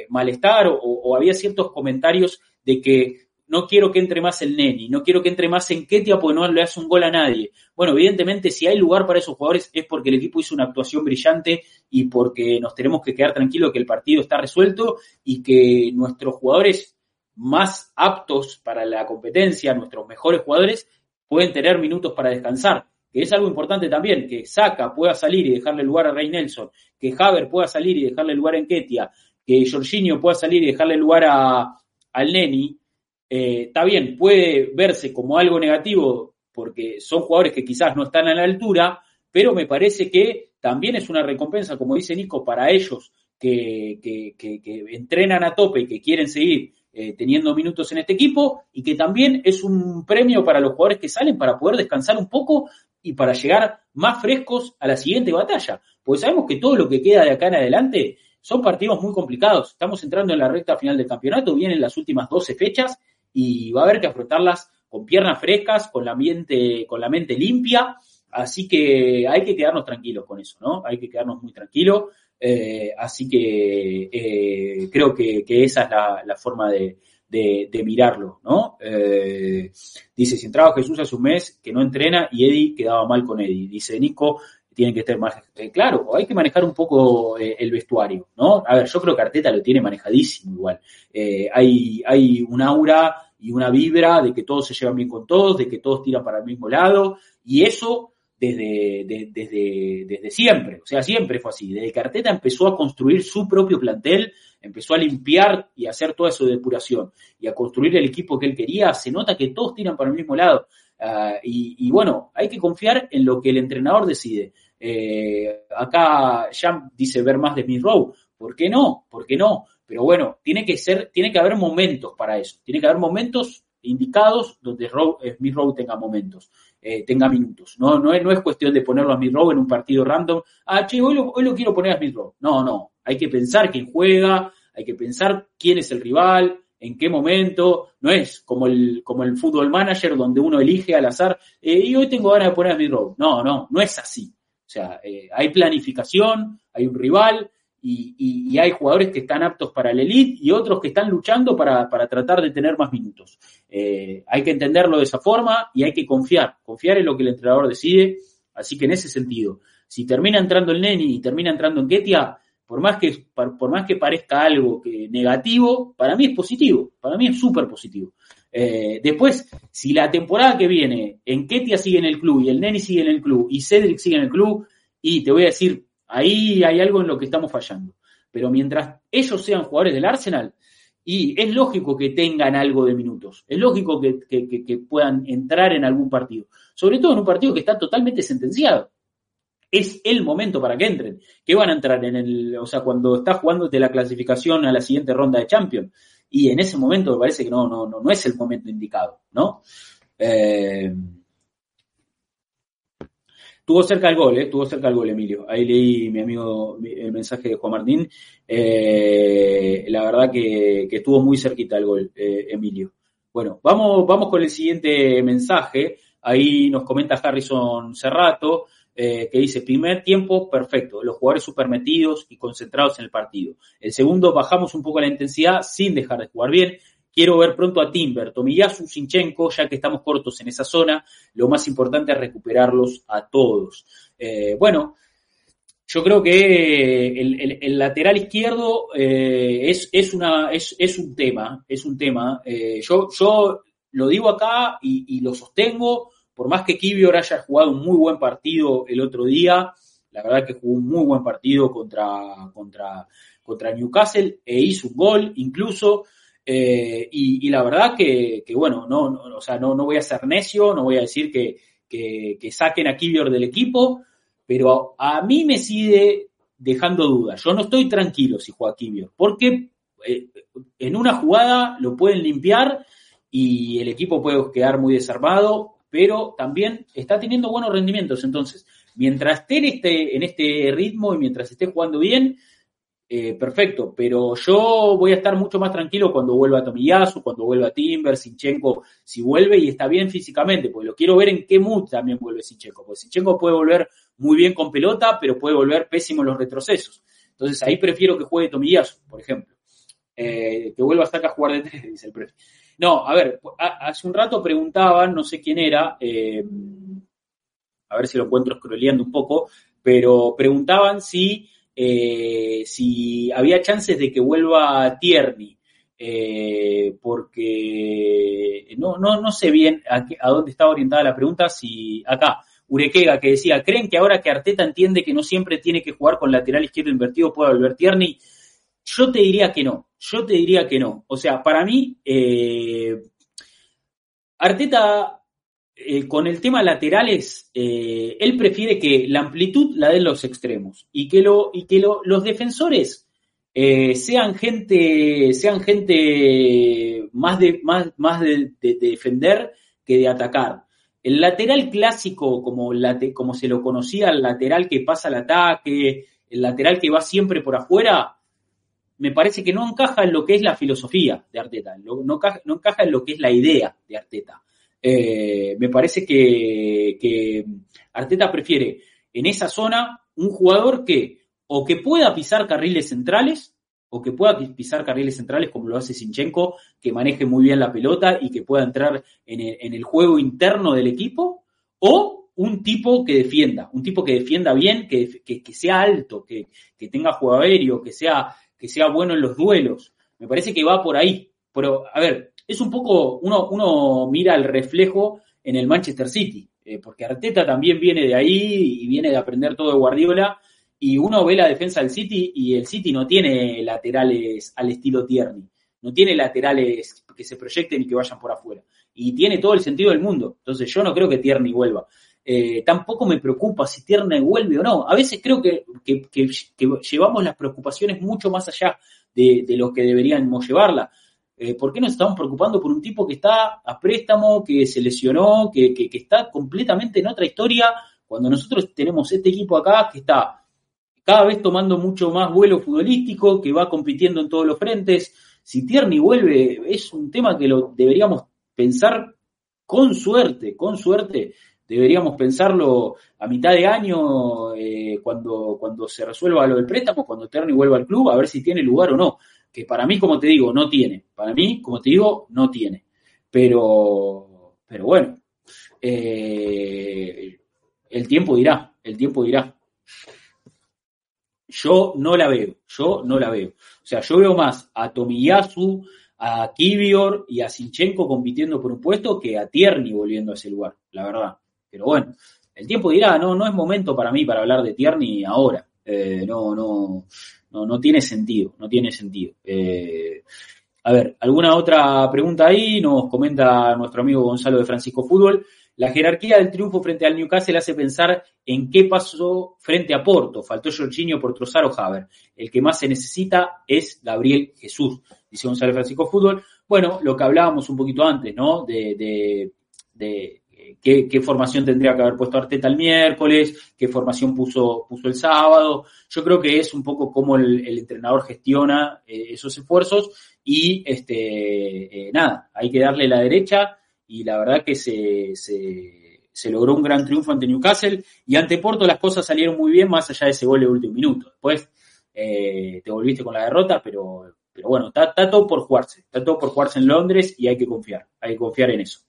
malestar o, había ciertos comentarios de que no quiero que entre más el Neni, no quiero que entre más en Ketia porque no le hace un gol a nadie. Bueno, evidentemente si hay lugar para esos jugadores es porque el equipo hizo una actuación brillante y porque nos tenemos que quedar tranquilos que el partido está resuelto y que nuestros jugadores más aptos para la competencia, nuestros mejores jugadores, pueden tener minutos para descansar. Que es algo importante también, que Saka pueda salir y dejarle lugar a Rey Nelson, que Haver pueda salir y dejarle lugar a Ketia, que Jorginho pueda salir y dejarle lugar a, al Neni, eh, está bien, puede verse como algo negativo porque son jugadores que quizás no están a la altura, pero me parece que también es una recompensa, como dice Nico, para ellos que, entrenan a tope y que quieren seguir eh, teniendo minutos en este equipo y que también es un premio para los jugadores que salen para poder descansar un poco y para llegar más frescos a la siguiente batalla. Porque sabemos que todo lo que queda de acá en adelante son partidos muy complicados. Estamos entrando en la recta final del campeonato, vienen las últimas 12 fechas y va a haber que afrontarlas con piernas frescas, con la mente, con la mente limpia. Así que hay que quedarnos tranquilos con eso, ¿no? Hay que quedarnos muy tranquilos. Eh, así que eh, creo que, esa es la, forma de, mirarlo, ¿no? Eh, dice, si entraba Jesús hace un mes que no entrena y Eddie quedaba mal con Eddie. Dice Nico, tiene que estar más claro, hay que manejar un poco el vestuario, ¿no? A ver, yo creo que Arteta lo tiene manejadísimo igual. hay, hay un aura y una vibra de que todos se llevan bien con todos, de que todos tiran para el mismo lado, y eso desde, desde, desde siempre, o sea, siempre fue así. Desde que Arteta empezó a construir su propio plantel, empezó a limpiar y a hacer toda su depuración y a construir el equipo que él quería, se nota que todos tiran para el mismo lado. Ah, y, bueno, hay que confiar en lo que el entrenador decide. Eh, acá Jam dice ver más de Smith Rowe. ¿Por qué no? ¿Por qué no? Pero bueno, tiene que ser, tiene que haber momentos para eso. Tiene que haber momentos indicados donde Smith Rowe tenga momentos. Eh, tenga minutos. No, no, es, no es cuestión de ponerlo a Smith Rowe en un partido random. Ah, che, hoy lo, quiero poner a Smith Rowe. No, no. Hay que pensar quién juega, hay que pensar quién es el rival, en qué momento. No es como el, como el fútbol manager donde uno elige al azar eh, y hoy tengo ganas de poner a Smith Rowe. No, no, no es así. O sea, eh, hay planificación, hay un rival, y, hay jugadores que están aptos para el elite y otros que están luchando para, tratar de tener más minutos. Eh, hay que entenderlo de esa forma y hay que confiar, confiar en lo que el entrenador decide. Así que en ese sentido, si termina entrando el Neni y termina entrando en Ketia, por más que, por más que parezca algo que negativo, para mí es positivo, para mí es súper positivo. Eh, después, si la temporada que viene en Ketia sigue en el club y el Neni sigue en el club y Cedric sigue en el club, y te voy a decir, Ahí hay algo en lo que estamos fallando. Pero mientras ellos sean jugadores del Arsenal, y es lógico que tengan algo de minutos, es lógico que, puedan entrar en algún partido, sobre todo en un partido que está totalmente sentenciado. Es el momento para que entren. Que van a entrar en el, o sea, cuando está jugando de la clasificación a la siguiente ronda de Champions. Y en ese momento me parece que no, no, no, no es el momento indicado, ¿no? Eh, Tuvo cerca el gol, ¿eh? Tuvo cerca el gol, Emilio. Ahí leí mi amigo el mensaje de Juan Martín. Eh, la verdad que, estuvo muy cerquita el gol, eh, Emilio. Bueno, vamos, vamos con el siguiente mensaje. Ahí nos comenta Harrison Cerrato, que dice, primer tiempo, perfecto. Los jugadores super metidos y concentrados en el partido. El segundo, bajamos un poco la intensidad sin dejar de jugar bien. Quiero ver pronto a Timber, Tomiyasu, Sinchenko, ya que estamos cortos en esa zona. Lo más importante es recuperarlos a todos. Eh, bueno, yo creo que el, lateral izquierdo eh, es, una, es, un tema, es un tema. Eh, yo, yo lo digo acá y, lo sostengo, por más que Kivior haya jugado un muy buen partido el otro día, la verdad que jugó un muy buen partido contra, contra, contra Newcastle e hizo un gol, incluso eh, y, la verdad que, bueno, no, o sea, no, no, voy a ser necio, no voy a decir que, que, saquen a Kivior del equipo, pero a, mí me sigue dejando dudas. Yo no estoy tranquilo si juega Kivior, porque eh, en una jugada lo pueden limpiar y el equipo puede quedar muy desarmado, pero también está teniendo buenos rendimientos. Entonces, mientras esté en este, este ritmo y mientras esté jugando bien, eh, perfecto, pero yo voy a estar mucho más tranquilo cuando vuelva a Tomiyasu, cuando vuelva a Timber, Sinchenko, si vuelve y está bien físicamente, porque lo quiero ver en qué mood también vuelve Sinchenko, porque Sinchenko puede volver muy bien con pelota, pero puede volver pésimo en los retrocesos. Entonces ahí prefiero que juegue Tomiyasu, por ejemplo. Eh, que vuelva hasta acá a jugar de tres, dice el precio. No, a ver, hace un rato preguntaban, no sé quién era, eh, a ver si lo encuentro scrolleando un poco, pero preguntaban si eh, si había chances de que vuelva Tierney, eh, porque no, no, no sé bien a, dónde estaba orientada la pregunta, si acá, Urequega, que decía, ¿creen que ahora que Arteta entiende que no siempre tiene que jugar con lateral izquierdo invertido puede volver Tierney? Yo te diría que no, yo te diría que no. O sea, para mí, eh, Arteta eh, con el tema laterales, eh, él prefiere que la amplitud la den los extremos y que, lo, y que los defensores sean gente, sean gente más de, más, más de, defender que de atacar. El lateral clásico, como, como se lo conocía, el lateral que pasa al ataque, el lateral que va siempre por afuera, me parece que no encaja en lo que es la filosofía de Arteta, no, no encaja en lo que es la idea de Arteta. Eh, me parece que, Arteta prefiere en esa zona un jugador que o que pueda pisar carriles centrales, o que pueda pisar carriles centrales como lo hace Sinchenko, que maneje muy bien la pelota y que pueda entrar en el, juego interno del equipo, o un tipo que defienda, un tipo que defienda bien, que, sea alto, que, tenga juego aéreo, que sea, que sea bueno en los duelos. Me parece que va por ahí. Pero, a ver, es un poco, uno, uno mira el reflejo en el Manchester City. eh, porque Arteta también viene de ahí y viene de aprender todo de Guardiola, y uno ve la defensa del City y el City no tiene laterales al estilo Tierney, no tiene laterales que se proyecten y que vayan por afuera, y tiene todo el sentido del mundo, entonces yo no creo que Tierney vuelva. Eh, tampoco me preocupa si Tierney vuelve o no. A veces creo que, llevamos las preocupaciones mucho más allá de, lo que deberíamos llevarla. Eh, ¿Por qué nos estamos preocupando por un tipo que está a préstamo, que se lesionó, que, está completamente en otra historia, cuando nosotros tenemos este equipo acá que está cada vez tomando mucho más vuelo futbolístico, que va compitiendo en todos los frentes? Si Tierney vuelve, es un tema que lo deberíamos pensar con suerte, con suerte. Deberíamos pensarlo a mitad de año, eh, cuando, cuando se resuelva lo del préstamo, cuando Tierney vuelva al club, a ver si tiene lugar o no que para mí, como te digo, no tiene. Para mí, como te digo, no tiene. Pero, pero bueno, eh, el tiempo dirá, el tiempo dirá. Yo no la veo, yo no la veo. O sea, yo veo más a Tomiyasu, a Kivior y a Sinchenko compitiendo por un puesto que a Tierney volviendo a ese lugar, la verdad. Pero bueno, el tiempo dirá, no, no es momento para mí para hablar de Tierney ahora. Eh, no, no, no, no tiene sentido, no tiene sentido. Eh, a ver, ¿alguna otra pregunta ahí? Nos comenta nuestro amigo Gonzalo de Francisco Fútbol. La jerarquía del triunfo frente al Newcastle hace pensar en qué pasó frente a Porto. Faltó Jorginho por Trozar o Haber. El que más se necesita es Gabriel Jesús, dice Gonzalo de Francisco Fútbol. Bueno, lo que hablábamos un poquito antes, ¿no? De, de, de qué, formación tendría que haber puesto Arteta el miércoles, qué formación puso, puso el sábado. Yo creo que es un poco cómo el, entrenador gestiona eh, esos esfuerzos y este eh, nada, hay que darle la derecha y la verdad que se, se, logró un gran triunfo ante Newcastle y ante Porto las cosas salieron muy bien más allá de ese gol de último minuto. Después eh, te volviste con la derrota, pero, pero bueno, está, está todo por jugarse, está todo por jugarse en Londres y hay que confiar, hay que confiar en eso.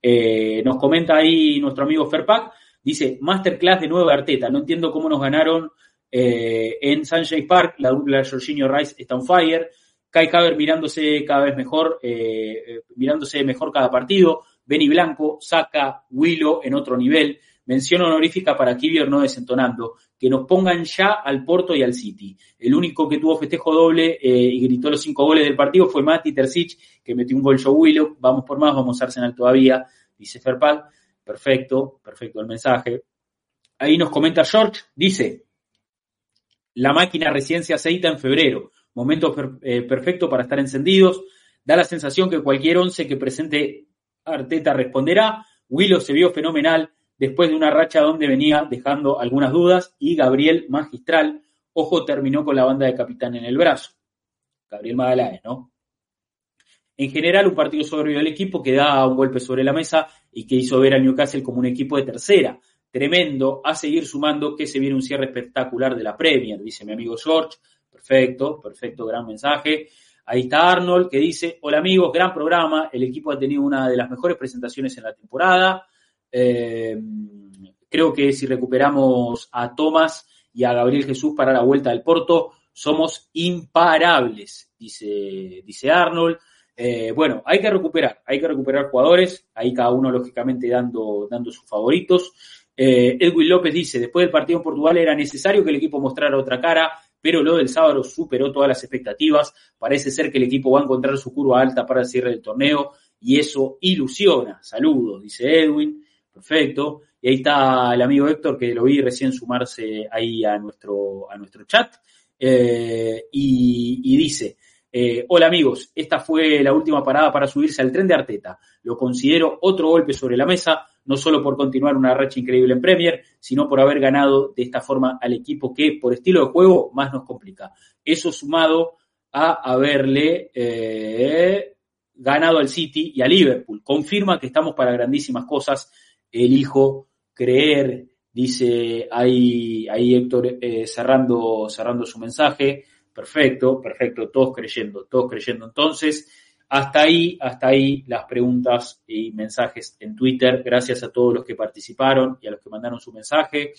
Eh, nos comenta ahí nuestro amigo Ferpac, dice, Masterclass de nuevo de Arteta, no entiendo cómo nos ganaron eh, en Sunshine Park, la dupla Jorginho Rice está on fire, Kai Haver mirándose cada vez mejor, eh, mirándose mejor cada partido, Benny Blanco, saca Willow en otro nivel, mención honorífica para Kivior no desentonando, que nos pongan ya al Porto y al City. El único que tuvo festejo doble y gritó los cinco goles del partido fue Mati Terzic, que metió un gol Joe Willow, vamos por más, vamos a Arsenal todavía, dice Ferpal, perfecto, perfecto el mensaje. Ahí nos comenta George, dice, la máquina recién se aceita en febrero, momento eh, perfecto para estar encendidos, da la sensación que cualquier once que presente Arteta responderá, Willow se vio fenomenal después de una racha donde venía dejando algunas dudas y Gabriel magistral, ojo, terminó con la banda de capitán en el brazo. Gabriel Magaláes, ¿no? En general, un partido soberbio del equipo que da un golpe sobre la mesa y que hizo ver a Newcastle como un equipo de tercera. Tremendo, a seguir sumando que se viene un cierre espectacular de la Premier, dice mi amigo George. Perfecto, perfecto, gran mensaje. Ahí está Arnold que dice, hola amigos, gran programa, el equipo ha tenido una de las mejores presentaciones en la temporada. Eh, creo que si recuperamos a Tomás y a Gabriel Jesús para la vuelta del Porto, somos imparables, dice, dice Arnold. Eh, bueno, hay que recuperar, hay que recuperar jugadores, ahí cada uno lógicamente dando, dando sus favoritos. Eh, Edwin López dice, después del partido en Portugal era necesario que el equipo mostrara otra cara, pero lo del sábado superó todas las expectativas. Parece ser que el equipo va a encontrar su curva alta para el cierre del torneo y eso ilusiona. Saludos, dice Edwin. Perfecto. Y ahí está el amigo Héctor que lo vi recién sumarse ahí a nuestro, a nuestro chat. Eh, y dice, eh, hola amigos, esta fue la última parada para subirse al tren de Arteta. Lo considero otro golpe sobre la mesa, no solo por continuar una racha increíble en Premier, sino por haber ganado de esta forma al equipo que por estilo de juego más nos complica. Eso sumado a haberle eh, ganado al City y a Liverpool. Confirma que estamos para grandísimas cosas. Elijo creer, dice ahí, ahí Héctor eh, cerrando, cerrando su mensaje. Perfecto, perfecto, todos creyendo, todos creyendo. Entonces, hasta ahí, hasta ahí las preguntas y mensajes en Twitter. Gracias a todos los que participaron y a los que mandaron su mensaje.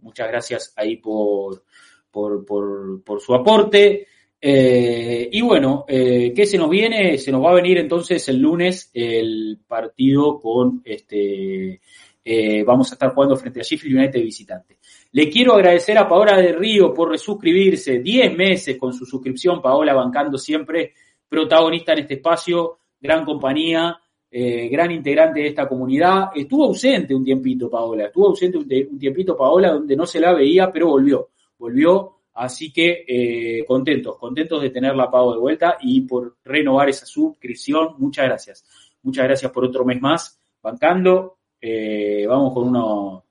Muchas gracias ahí por, por, su aporte. Eh, y bueno, eh, ¿qué se nos viene? Se nos va a venir entonces el lunes el partido con este eh, vamos a estar jugando frente a Sheffield United visitante. Le quiero agradecer a Paola de Río por resuscribirse, 10 meses con su suscripción, Paola bancando siempre, protagonista en este espacio, gran compañía, gran integrante de esta comunidad. Estuvo ausente un tiempito, Paola, estuvo ausente un, tiempito, Paola, donde no se la veía, pero volvió, volvió, así que eh, contentos, contentos de tenerla, Paola de vuelta y por renovar esa suscripción. Muchas gracias. Muchas gracias por otro mes más, bancando. Eh, vamos con unos,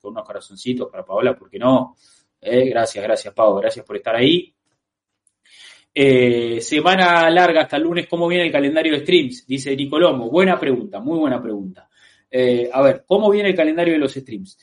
con unos corazoncitos para Paola, porque no. gracias, gracias, Paola, gracias por estar ahí. Eh, semana larga hasta el lunes, ¿cómo viene el calendario de streams? Dice Nicolomo. Buena pregunta, muy buena pregunta. Eh, a ver, ¿cómo viene el calendario de los streams?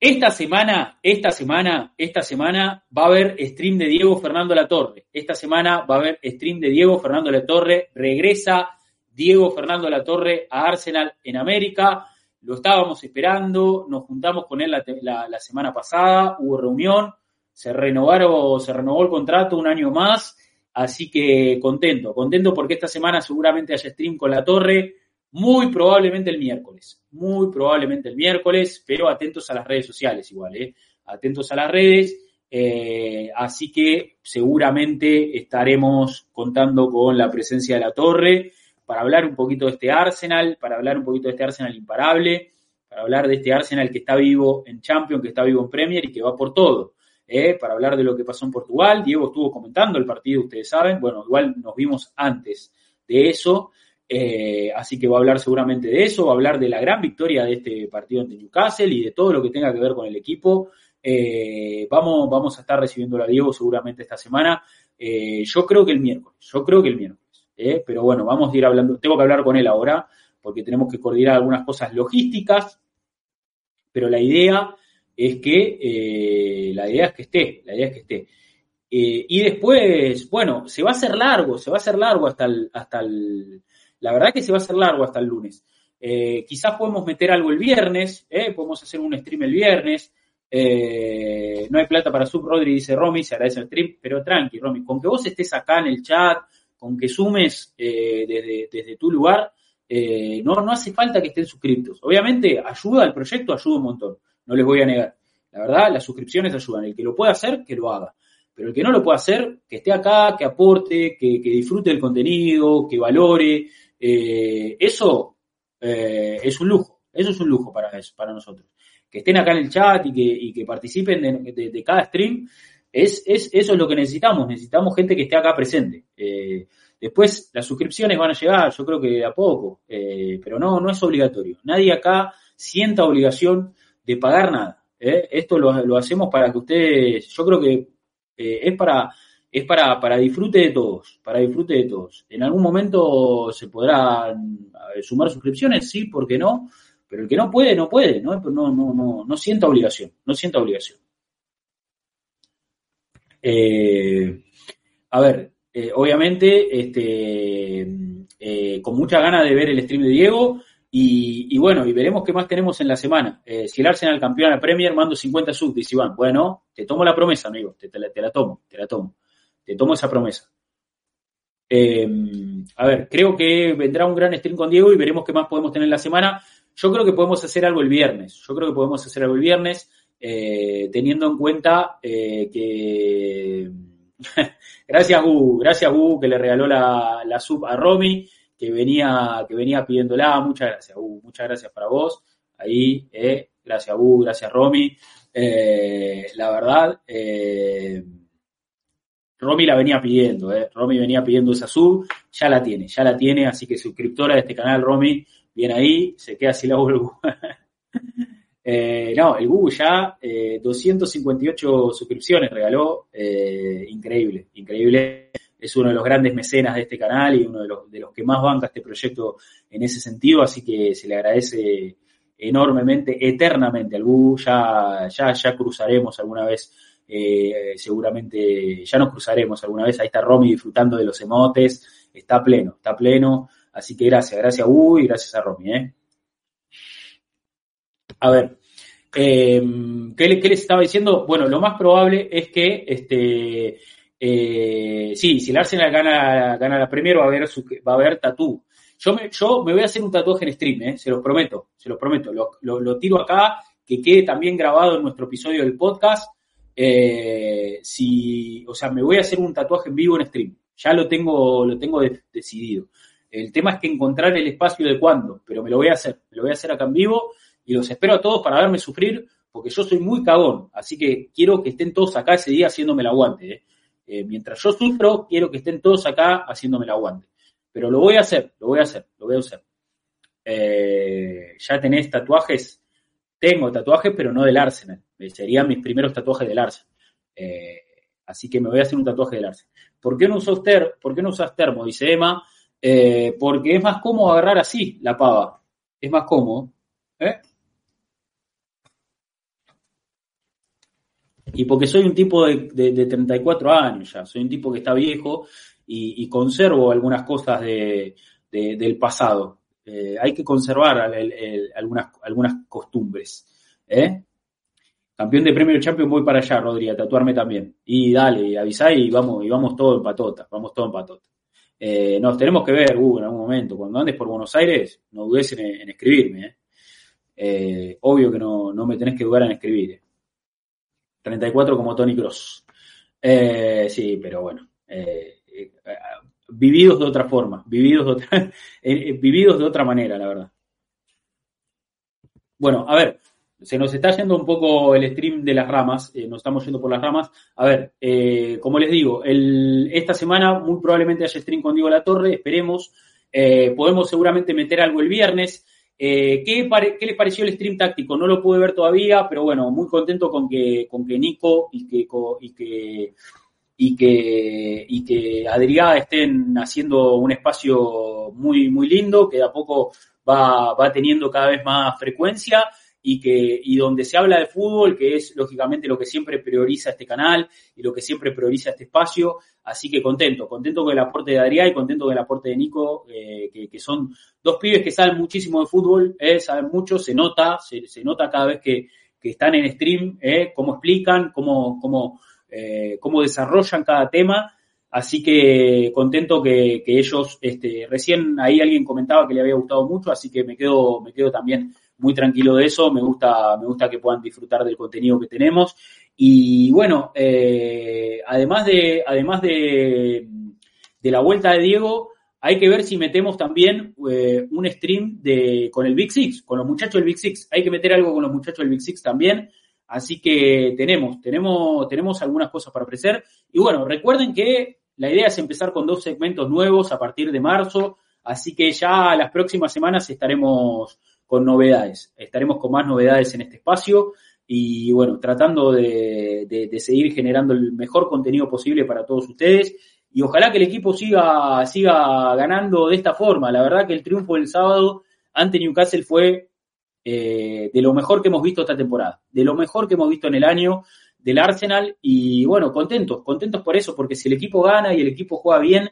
Esta semana, esta semana, esta semana va a haber stream de Diego Fernando La Torre. Esta semana va a haber stream de Diego Fernando La Torre. Regresa Diego Fernando La Torre a Arsenal en América. Lo estábamos esperando, nos juntamos con él la semana pasada, hubo reunión se renovaron, se renovó el contrato un año más, así que contento, contento porque esta semana seguramente haya stream con la torre, muy probablemente el miércoles, muy probablemente el miércoles, pero atentos a las redes sociales igual, ¿eh? atentos a las redes, eh, así que seguramente estaremos contando con la presencia de la torre para hablar un poquito de este Arsenal, para hablar un poquito de este Arsenal imparable, para hablar de este Arsenal que está vivo en Champions, que está vivo en Premier y que va por todo. Eh, para hablar de lo que pasó en Portugal. Diego estuvo comentando el partido, ustedes saben. Bueno, igual nos vimos antes de eso. Eh, así que va a hablar seguramente de eso, va a hablar de la gran victoria de este partido ante Newcastle y de todo lo que tenga que ver con el equipo. Eh, vamos, vamos a estar recibiendo a Diego seguramente esta semana. yo creo que el miércoles, yo creo que el miércoles. pero bueno, vamos a ir hablando. Tengo que hablar con él ahora porque tenemos que coordinar algunas cosas logísticas. Pero la idea es que eh, la idea es que esté, la idea es que esté. Eh, y después, bueno, se va a hacer largo, se va a hacer largo hasta el, hasta el, la verdad que se va a hacer largo hasta el lunes. Eh, quizás podemos meter algo el viernes, podemos hacer un stream el viernes. no hay plata para sub, Rodri dice Romy, se agradece el stream, pero tranqui, Romy, con que vos estés acá en el chat, con que sumes desde, desde, tu lugar, no, no hace falta que estén suscritos. Obviamente ayuda al proyecto, ayuda un montón no les voy a negar. La verdad, las suscripciones ayudan. El que lo pueda hacer, que lo haga. Pero el que no lo pueda hacer, que esté acá, que aporte, que, disfrute del contenido, que valore. Eh, eso eh, es un lujo. Eso es un lujo para, para nosotros. Que estén acá en el chat y que, participen de, cada stream. Es, es, eso es lo que necesitamos. Necesitamos gente que esté acá presente. Eh, después, las suscripciones van a llegar, yo creo que a poco. pero no, no es obligatorio. Nadie acá sienta obligación de pagar nada. Esto lo, hacemos para que ustedes, yo creo que es para es para, para disfrute de todos, para disfrute de todos. En algún momento se podrán sumar suscripciones, sí, ¿por qué no? Pero el que no puede, no puede, ¿no? No, no, no, no sienta obligación, no sienta obligación. Eh, a ver, obviamente, este, con mucha ganas de ver el stream de Diego, y, bueno, y veremos qué más tenemos en la semana. Eh, si el Arsenal campeón a Premier, mando 50 subs, dice Iván. Bueno, te tomo la promesa, amigo. Te, la, tomo, te la tomo. Te tomo esa promesa. Em, a ver, creo que vendrá un gran stream con Diego y veremos qué más podemos tener en la semana. Yo creo que podemos hacer algo el viernes. Yo creo que podemos hacer algo el viernes, eh, teniendo en cuenta eh, que. gracias, Gu. Gracias, Gu, que le regaló la, la sub a Romy que venía, que venía pidiéndola. Muchas gracias, U, muchas gracias para vos. Ahí, eh, gracias, U, gracias, Romy. La verdad, Romy la venía pidiendo, eh. Romy venía pidiendo esa sub, ya la tiene, ya la tiene, así que suscriptora de este canal, Romy, viene ahí, se queda así la eh, no, el Google ya 258 suscripciones regaló, increíble, increíble. Es uno de los grandes mecenas de este canal y uno de los, de los que más banca este proyecto en ese sentido, así que se le agradece enormemente, eternamente al Gu, ya, ya, ya cruzaremos alguna vez, eh, seguramente ya nos cruzaremos alguna vez, ahí está Romy disfrutando de los emotes, está pleno, está pleno, así que gracias, gracias a Gu y gracias a Romy. ¿eh? A ver, eh, ¿qué, ¿qué, les estaba diciendo? Bueno, lo más probable es que este, eh, sí, si el Arsenal gana, gana la Premier va a haber, haber tatú. Yo me, yo me voy a hacer un tatuaje en stream, ¿eh? se los prometo, se los prometo. Lo, lo, tiro acá, que quede también grabado en nuestro episodio del podcast. Eh, si, o sea, me voy a hacer un tatuaje en vivo en stream. Ya lo tengo, lo tengo decidido. El tema es que encontrar el espacio de cuándo, pero me lo voy a hacer, me lo voy a hacer acá en vivo y los espero a todos para verme sufrir, porque yo soy muy cagón, así que quiero que estén todos acá ese día haciéndome el aguante. ¿eh? Eh, mientras yo sufro, quiero que estén todos acá haciéndome el aguante. Pero lo voy a hacer, lo voy a hacer, lo voy a hacer. Ya tenés tatuajes, tengo tatuajes, pero no del Arsenal. Serían mis primeros tatuajes del Arsenal. así que me voy a hacer un tatuaje del Arsenal. ¿Por qué no usas, ter ¿por qué no termo? Dice Emma. porque es más cómodo agarrar así la pava. Es más cómodo. ¿Eh? Y porque soy un tipo de, de, 34 años ya, soy un tipo que está viejo y, conservo algunas cosas de, del pasado. Eh, hay que conservar algunas, algunas costumbres. ¿eh? Campeón de premio Champions voy para allá, Rodri, a tatuarme también. Y dale, avisá y vamos, y vamos todo en patota, vamos todo en patota. Eh, nos tenemos que ver, uh, en algún momento. Cuando andes por Buenos Aires, no dudes en, escribirme. obvio que no, no me tenés que dudar en escribir. 34 como Tony Cross. Eh, sí, pero bueno. Eh, eh, vividos de otra forma, vividos de otra, vividos de otra manera, la verdad. Bueno, a ver, se nos está yendo un poco el stream de las ramas, nos estamos yendo por las ramas. A ver, como les digo, el, esta semana muy probablemente haya stream con Diego La Torre, esperemos. podemos seguramente meter algo el viernes. Eh, ¿qué, ¿qué, les pareció el stream táctico? No lo pude ver todavía, pero bueno, muy contento con que, con que Nico y que, y que, y que, y que Adrián estén haciendo un espacio muy, muy lindo, que de a poco va, va teniendo cada vez más frecuencia y que y donde se habla de fútbol, que es lógicamente lo que siempre prioriza este canal y lo que siempre prioriza este espacio. Así que contento, contento con el aporte de Adrián y contento con el aporte de Nico, eh, que, son dos pibes que saben muchísimo de fútbol, eh, saben mucho, se nota, se, nota cada vez que, están en stream, eh, cómo explican, cómo, cómo, cómo desarrollan cada tema. Así que contento que, que ellos, este, recién ahí alguien comentaba que le había gustado mucho, así que me quedo, me quedo también muy tranquilo de eso, me gusta, me gusta que puedan disfrutar del contenido que tenemos. Y bueno, eh, además de, además de, de, la vuelta de Diego, hay que ver si metemos también eh, un stream de, con el Big Six, con los muchachos del Big Six. Hay que meter algo con los muchachos del Big Six también. Así que tenemos, tenemos, tenemos algunas cosas para ofrecer. Y bueno, recuerden que la idea es empezar con dos segmentos nuevos a partir de marzo. Así que ya las próximas semanas estaremos con novedades. Estaremos con más novedades en este espacio y bueno, tratando de, seguir generando el mejor contenido posible para todos ustedes y ojalá que el equipo siga, siga ganando de esta forma. La verdad que el triunfo del sábado ante Newcastle fue eh, de lo mejor que hemos visto esta temporada, de lo mejor que hemos visto en el año del Arsenal y bueno, contentos, contentos por eso, porque si el equipo gana y el equipo juega bien,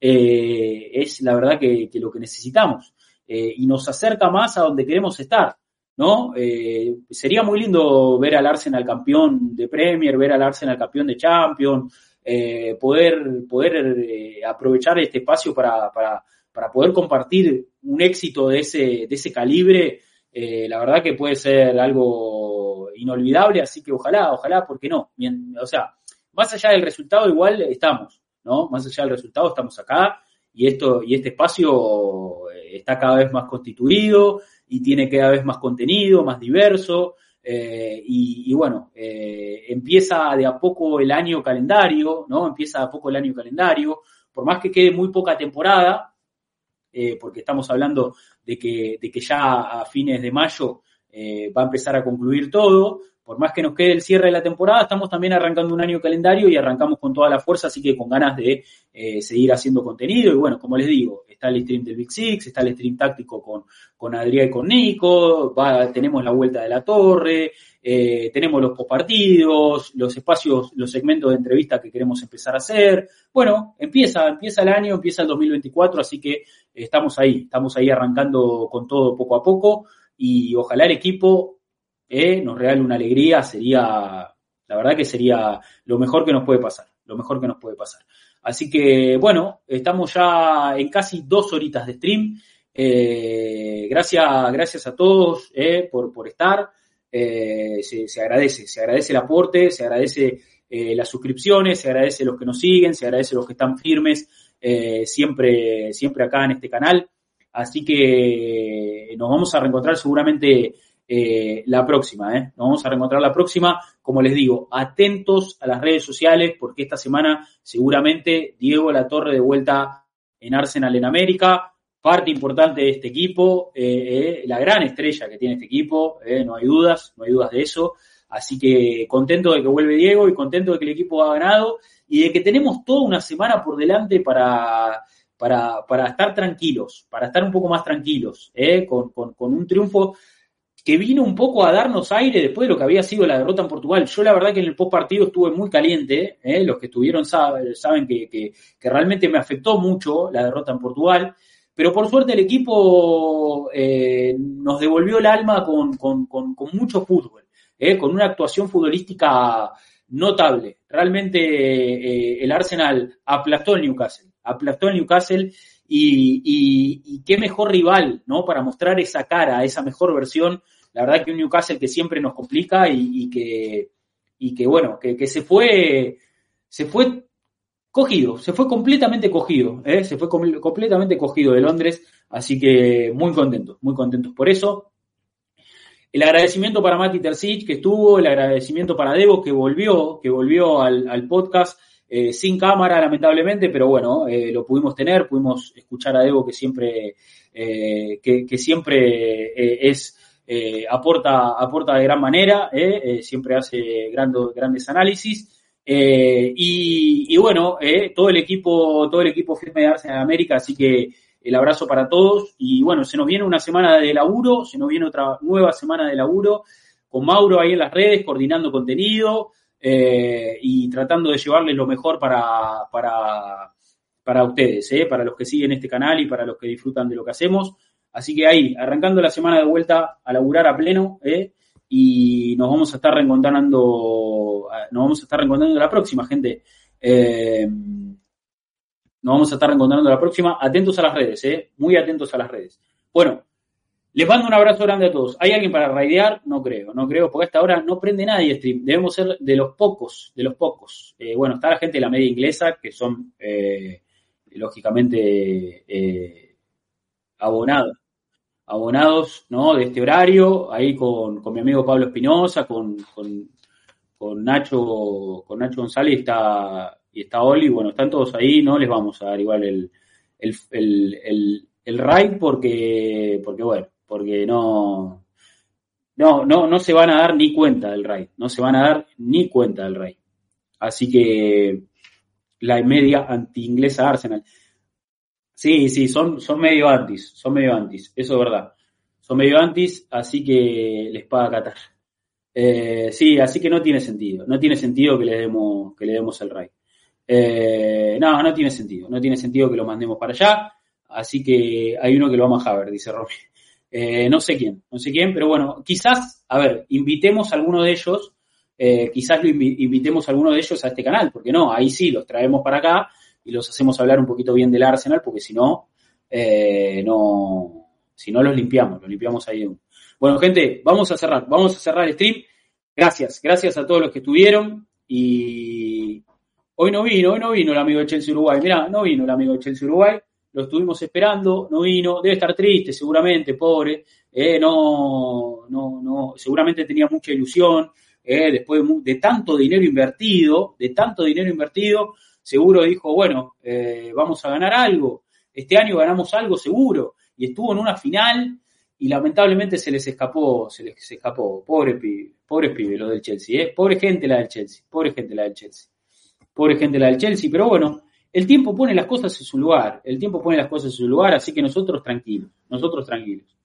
eh, es la verdad que lo que necesitamos. Eh, y nos acerca más a donde queremos estar, ¿no? Eh, sería muy lindo ver al Arsenal campeón de Premier, ver al Arsenal campeón de Champions, eh, poder, poder aprovechar este espacio para, para, para, poder compartir un éxito de ese, de ese calibre. la verdad que puede ser algo inolvidable, así que ojalá, ojalá, ¿por qué no? o sea, más allá del resultado, igual estamos, ¿no? Más allá del resultado, estamos acá y esto, y este espacio está cada vez más constituido y tiene cada vez más contenido, más diverso. Eh, y, bueno, eh, empieza de a poco el año calendario, ¿no? Empieza de a poco el año calendario, por más que quede muy poca temporada, eh, porque estamos hablando de que, de que ya a fines de mayo va a empezar a concluir todo, por más que nos quede el cierre de la temporada, estamos también arrancando un año calendario y arrancamos con toda la fuerza, así que con ganas de seguir haciendo contenido. Y bueno, como les digo, está el stream del Big Six, está el stream táctico con, con Adrián y con Nico, tenemos la vuelta de la torre, eh, tenemos los postpartidos, los espacios, los segmentos de entrevista que queremos empezar a hacer. Bueno, empieza, empieza el año, empieza el 2024, así que estamos ahí, estamos ahí arrancando con todo poco a poco y ojalá el equipo eh, nos regale una alegría, sería, la verdad que sería lo mejor que nos puede pasar, lo mejor que nos puede pasar. Así que, bueno, estamos ya en casi dos horitas de stream. gracias, gracias a todos por, por estar. Se, se, agradece, se agradece el aporte, se agradece las suscripciones, se agradece los que nos siguen, se agradece los que están firmes siempre, siempre acá en este canal. Así que nos vamos a reencontrar seguramente eh, la próxima, ¿eh? Nos vamos a reencontrar la próxima. Como les digo, atentos a las redes sociales porque esta semana seguramente Diego La Torre de vuelta en Arsenal en América, parte importante de este equipo, eh, la gran estrella que tiene este equipo, no hay dudas, no hay dudas de eso. Así que contento de que vuelve Diego y contento de que el equipo ha ganado y de que tenemos toda una semana por delante para, para, para estar tranquilos, para estar un poco más tranquilos, con, con, con un triunfo que vino un poco a darnos aire después de lo que había sido la derrota en Portugal. Yo la verdad que en el post partido estuve muy caliente, ¿eh? los que estuvieron saben, que, realmente me afectó mucho la derrota en Portugal, pero por suerte el equipo eh, nos devolvió el alma con, mucho fútbol, ¿eh? con una actuación futbolística notable. Realmente el Arsenal aplastó el Newcastle, aplastó el Newcastle y, qué mejor rival, ¿no? Para mostrar esa cara, esa mejor versión la verdad que un Newcastle que siempre nos complica y, que, y que bueno, que, se fue, se fue cogido, se fue completamente cogido, ¿eh? se fue completamente cogido de Londres, así que muy contentos, muy contentos por eso. El agradecimiento para Mati Terzic que estuvo, el agradecimiento para Debo que volvió, que volvió al, podcast eh, sin cámara lamentablemente, pero bueno, eh, lo pudimos tener, pudimos escuchar a Debo que siempre, que, que, siempre es eh, aporta, aporta de gran manera, eh, eh, siempre hace grandes análisis. Y, bueno, todo el equipo, todo el equipo firme de Arsenal América, así que el abrazo para todos. Y bueno, se nos viene una semana de laburo, se nos viene otra nueva semana de laburo, con Mauro ahí en las redes, coordinando contenido y tratando de llevarles lo mejor para, para, para ustedes, para los que siguen este canal y para los que disfrutan de lo que hacemos. Así que ahí, arrancando la semana de vuelta a laburar a pleno, ¿eh? y nos vamos a estar reencontrando, nos vamos a estar reencontrando la próxima, gente. Eh, nos vamos a estar reencontrando la próxima. Atentos a las redes, ¿eh? Muy atentos a las redes. Bueno, les mando un abrazo grande a todos. ¿Hay alguien para raidear? No creo, no creo, porque a esta hora no prende nadie stream. Debemos ser de los pocos, de los pocos. Eh, bueno, está la gente de la media inglesa, que son, eh, lógicamente, abonados, abonados ¿no? de este horario, ahí con, mi amigo Pablo Espinosa, con, con, Nacho, con Nacho González y está, y está Oli, bueno, están todos ahí, no les vamos a dar igual el, el, el, el, ride porque, porque bueno, porque no, no, no, no se van a dar ni cuenta del raid, no se van a dar ni cuenta del raid. Así que la media anti-inglesa Arsenal. Sí, sí, son, son medio antis, son medio antis, eso es verdad. Son medio antis, así que les paga Qatar. Eh, sí, así que no tiene sentido, no tiene sentido que le demos, que le demos el rey. Eh, no, no tiene sentido, no tiene sentido que lo mandemos para allá, así que hay uno que lo vamos a ver, dice Romy. Eh, no sé quién, no sé quién, pero bueno, quizás, a ver, invitemos a alguno de ellos, quizás lo invitemos a alguno de ellos a este canal, porque no, ahí sí, los traemos para acá y los hacemos hablar un poquito bien del Arsenal, porque si no, eh, no, si no los limpiamos, los limpiamos ahí. Bueno, gente, vamos a cerrar, vamos a cerrar el stream. Gracias, gracias a todos los que estuvieron y hoy no vino, hoy no vino el amigo de Chelsea Uruguay. Mirá, no vino el amigo de Chelsea Uruguay, lo estuvimos esperando, no vino, debe estar triste seguramente, pobre, eh, no, no, no, seguramente tenía mucha ilusión, eh, después de tanto dinero invertido, de tanto dinero invertido, seguro dijo, bueno, eh, vamos a ganar algo, este año ganamos algo seguro, y estuvo en una final y lamentablemente se les escapó, se les escapó, pobre pibe, pobre pibe lo del Chelsea, ¿eh? pobre gente la del Chelsea, pobre gente la del Chelsea, pobre gente la del Chelsea, pero bueno, el tiempo pone las cosas en su lugar, el tiempo pone las cosas en su lugar, así que nosotros tranquilos, nosotros tranquilos.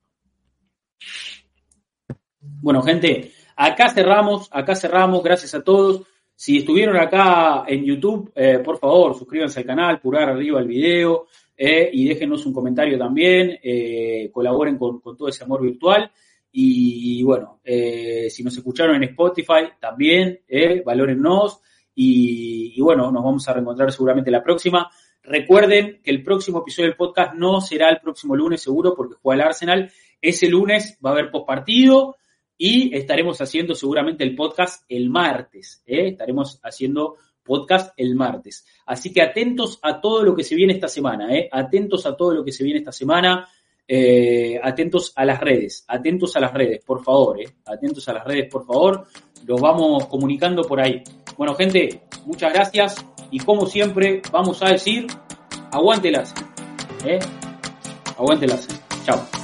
Bueno, gente, acá cerramos, acá cerramos, gracias a todos. Si estuvieron acá en YouTube, eh, por favor, suscríbanse al canal, pulgar arriba el video eh, y déjenos un comentario también, eh, colaboren con, todo ese amor virtual. Y, bueno, si nos escucharon en Spotify, también, valórennos. Y, bueno, nos vamos a reencontrar seguramente la próxima. Recuerden que el próximo episodio del podcast no será el próximo lunes seguro porque juega el Arsenal. Ese lunes va a haber postpartido y estaremos haciendo seguramente el podcast el martes. ¿eh? Estaremos haciendo podcast el martes. Así que atentos a todo lo que se viene esta semana, ¿eh? atentos a todo lo que se viene esta semana, eh, atentos a las redes, atentos a las redes, por favor, ¿eh? atentos a las redes, por favor, los vamos comunicando por ahí. Bueno, gente, muchas gracias y como siempre vamos a decir, aguántelas, ¿eh? aguántelas. Chao.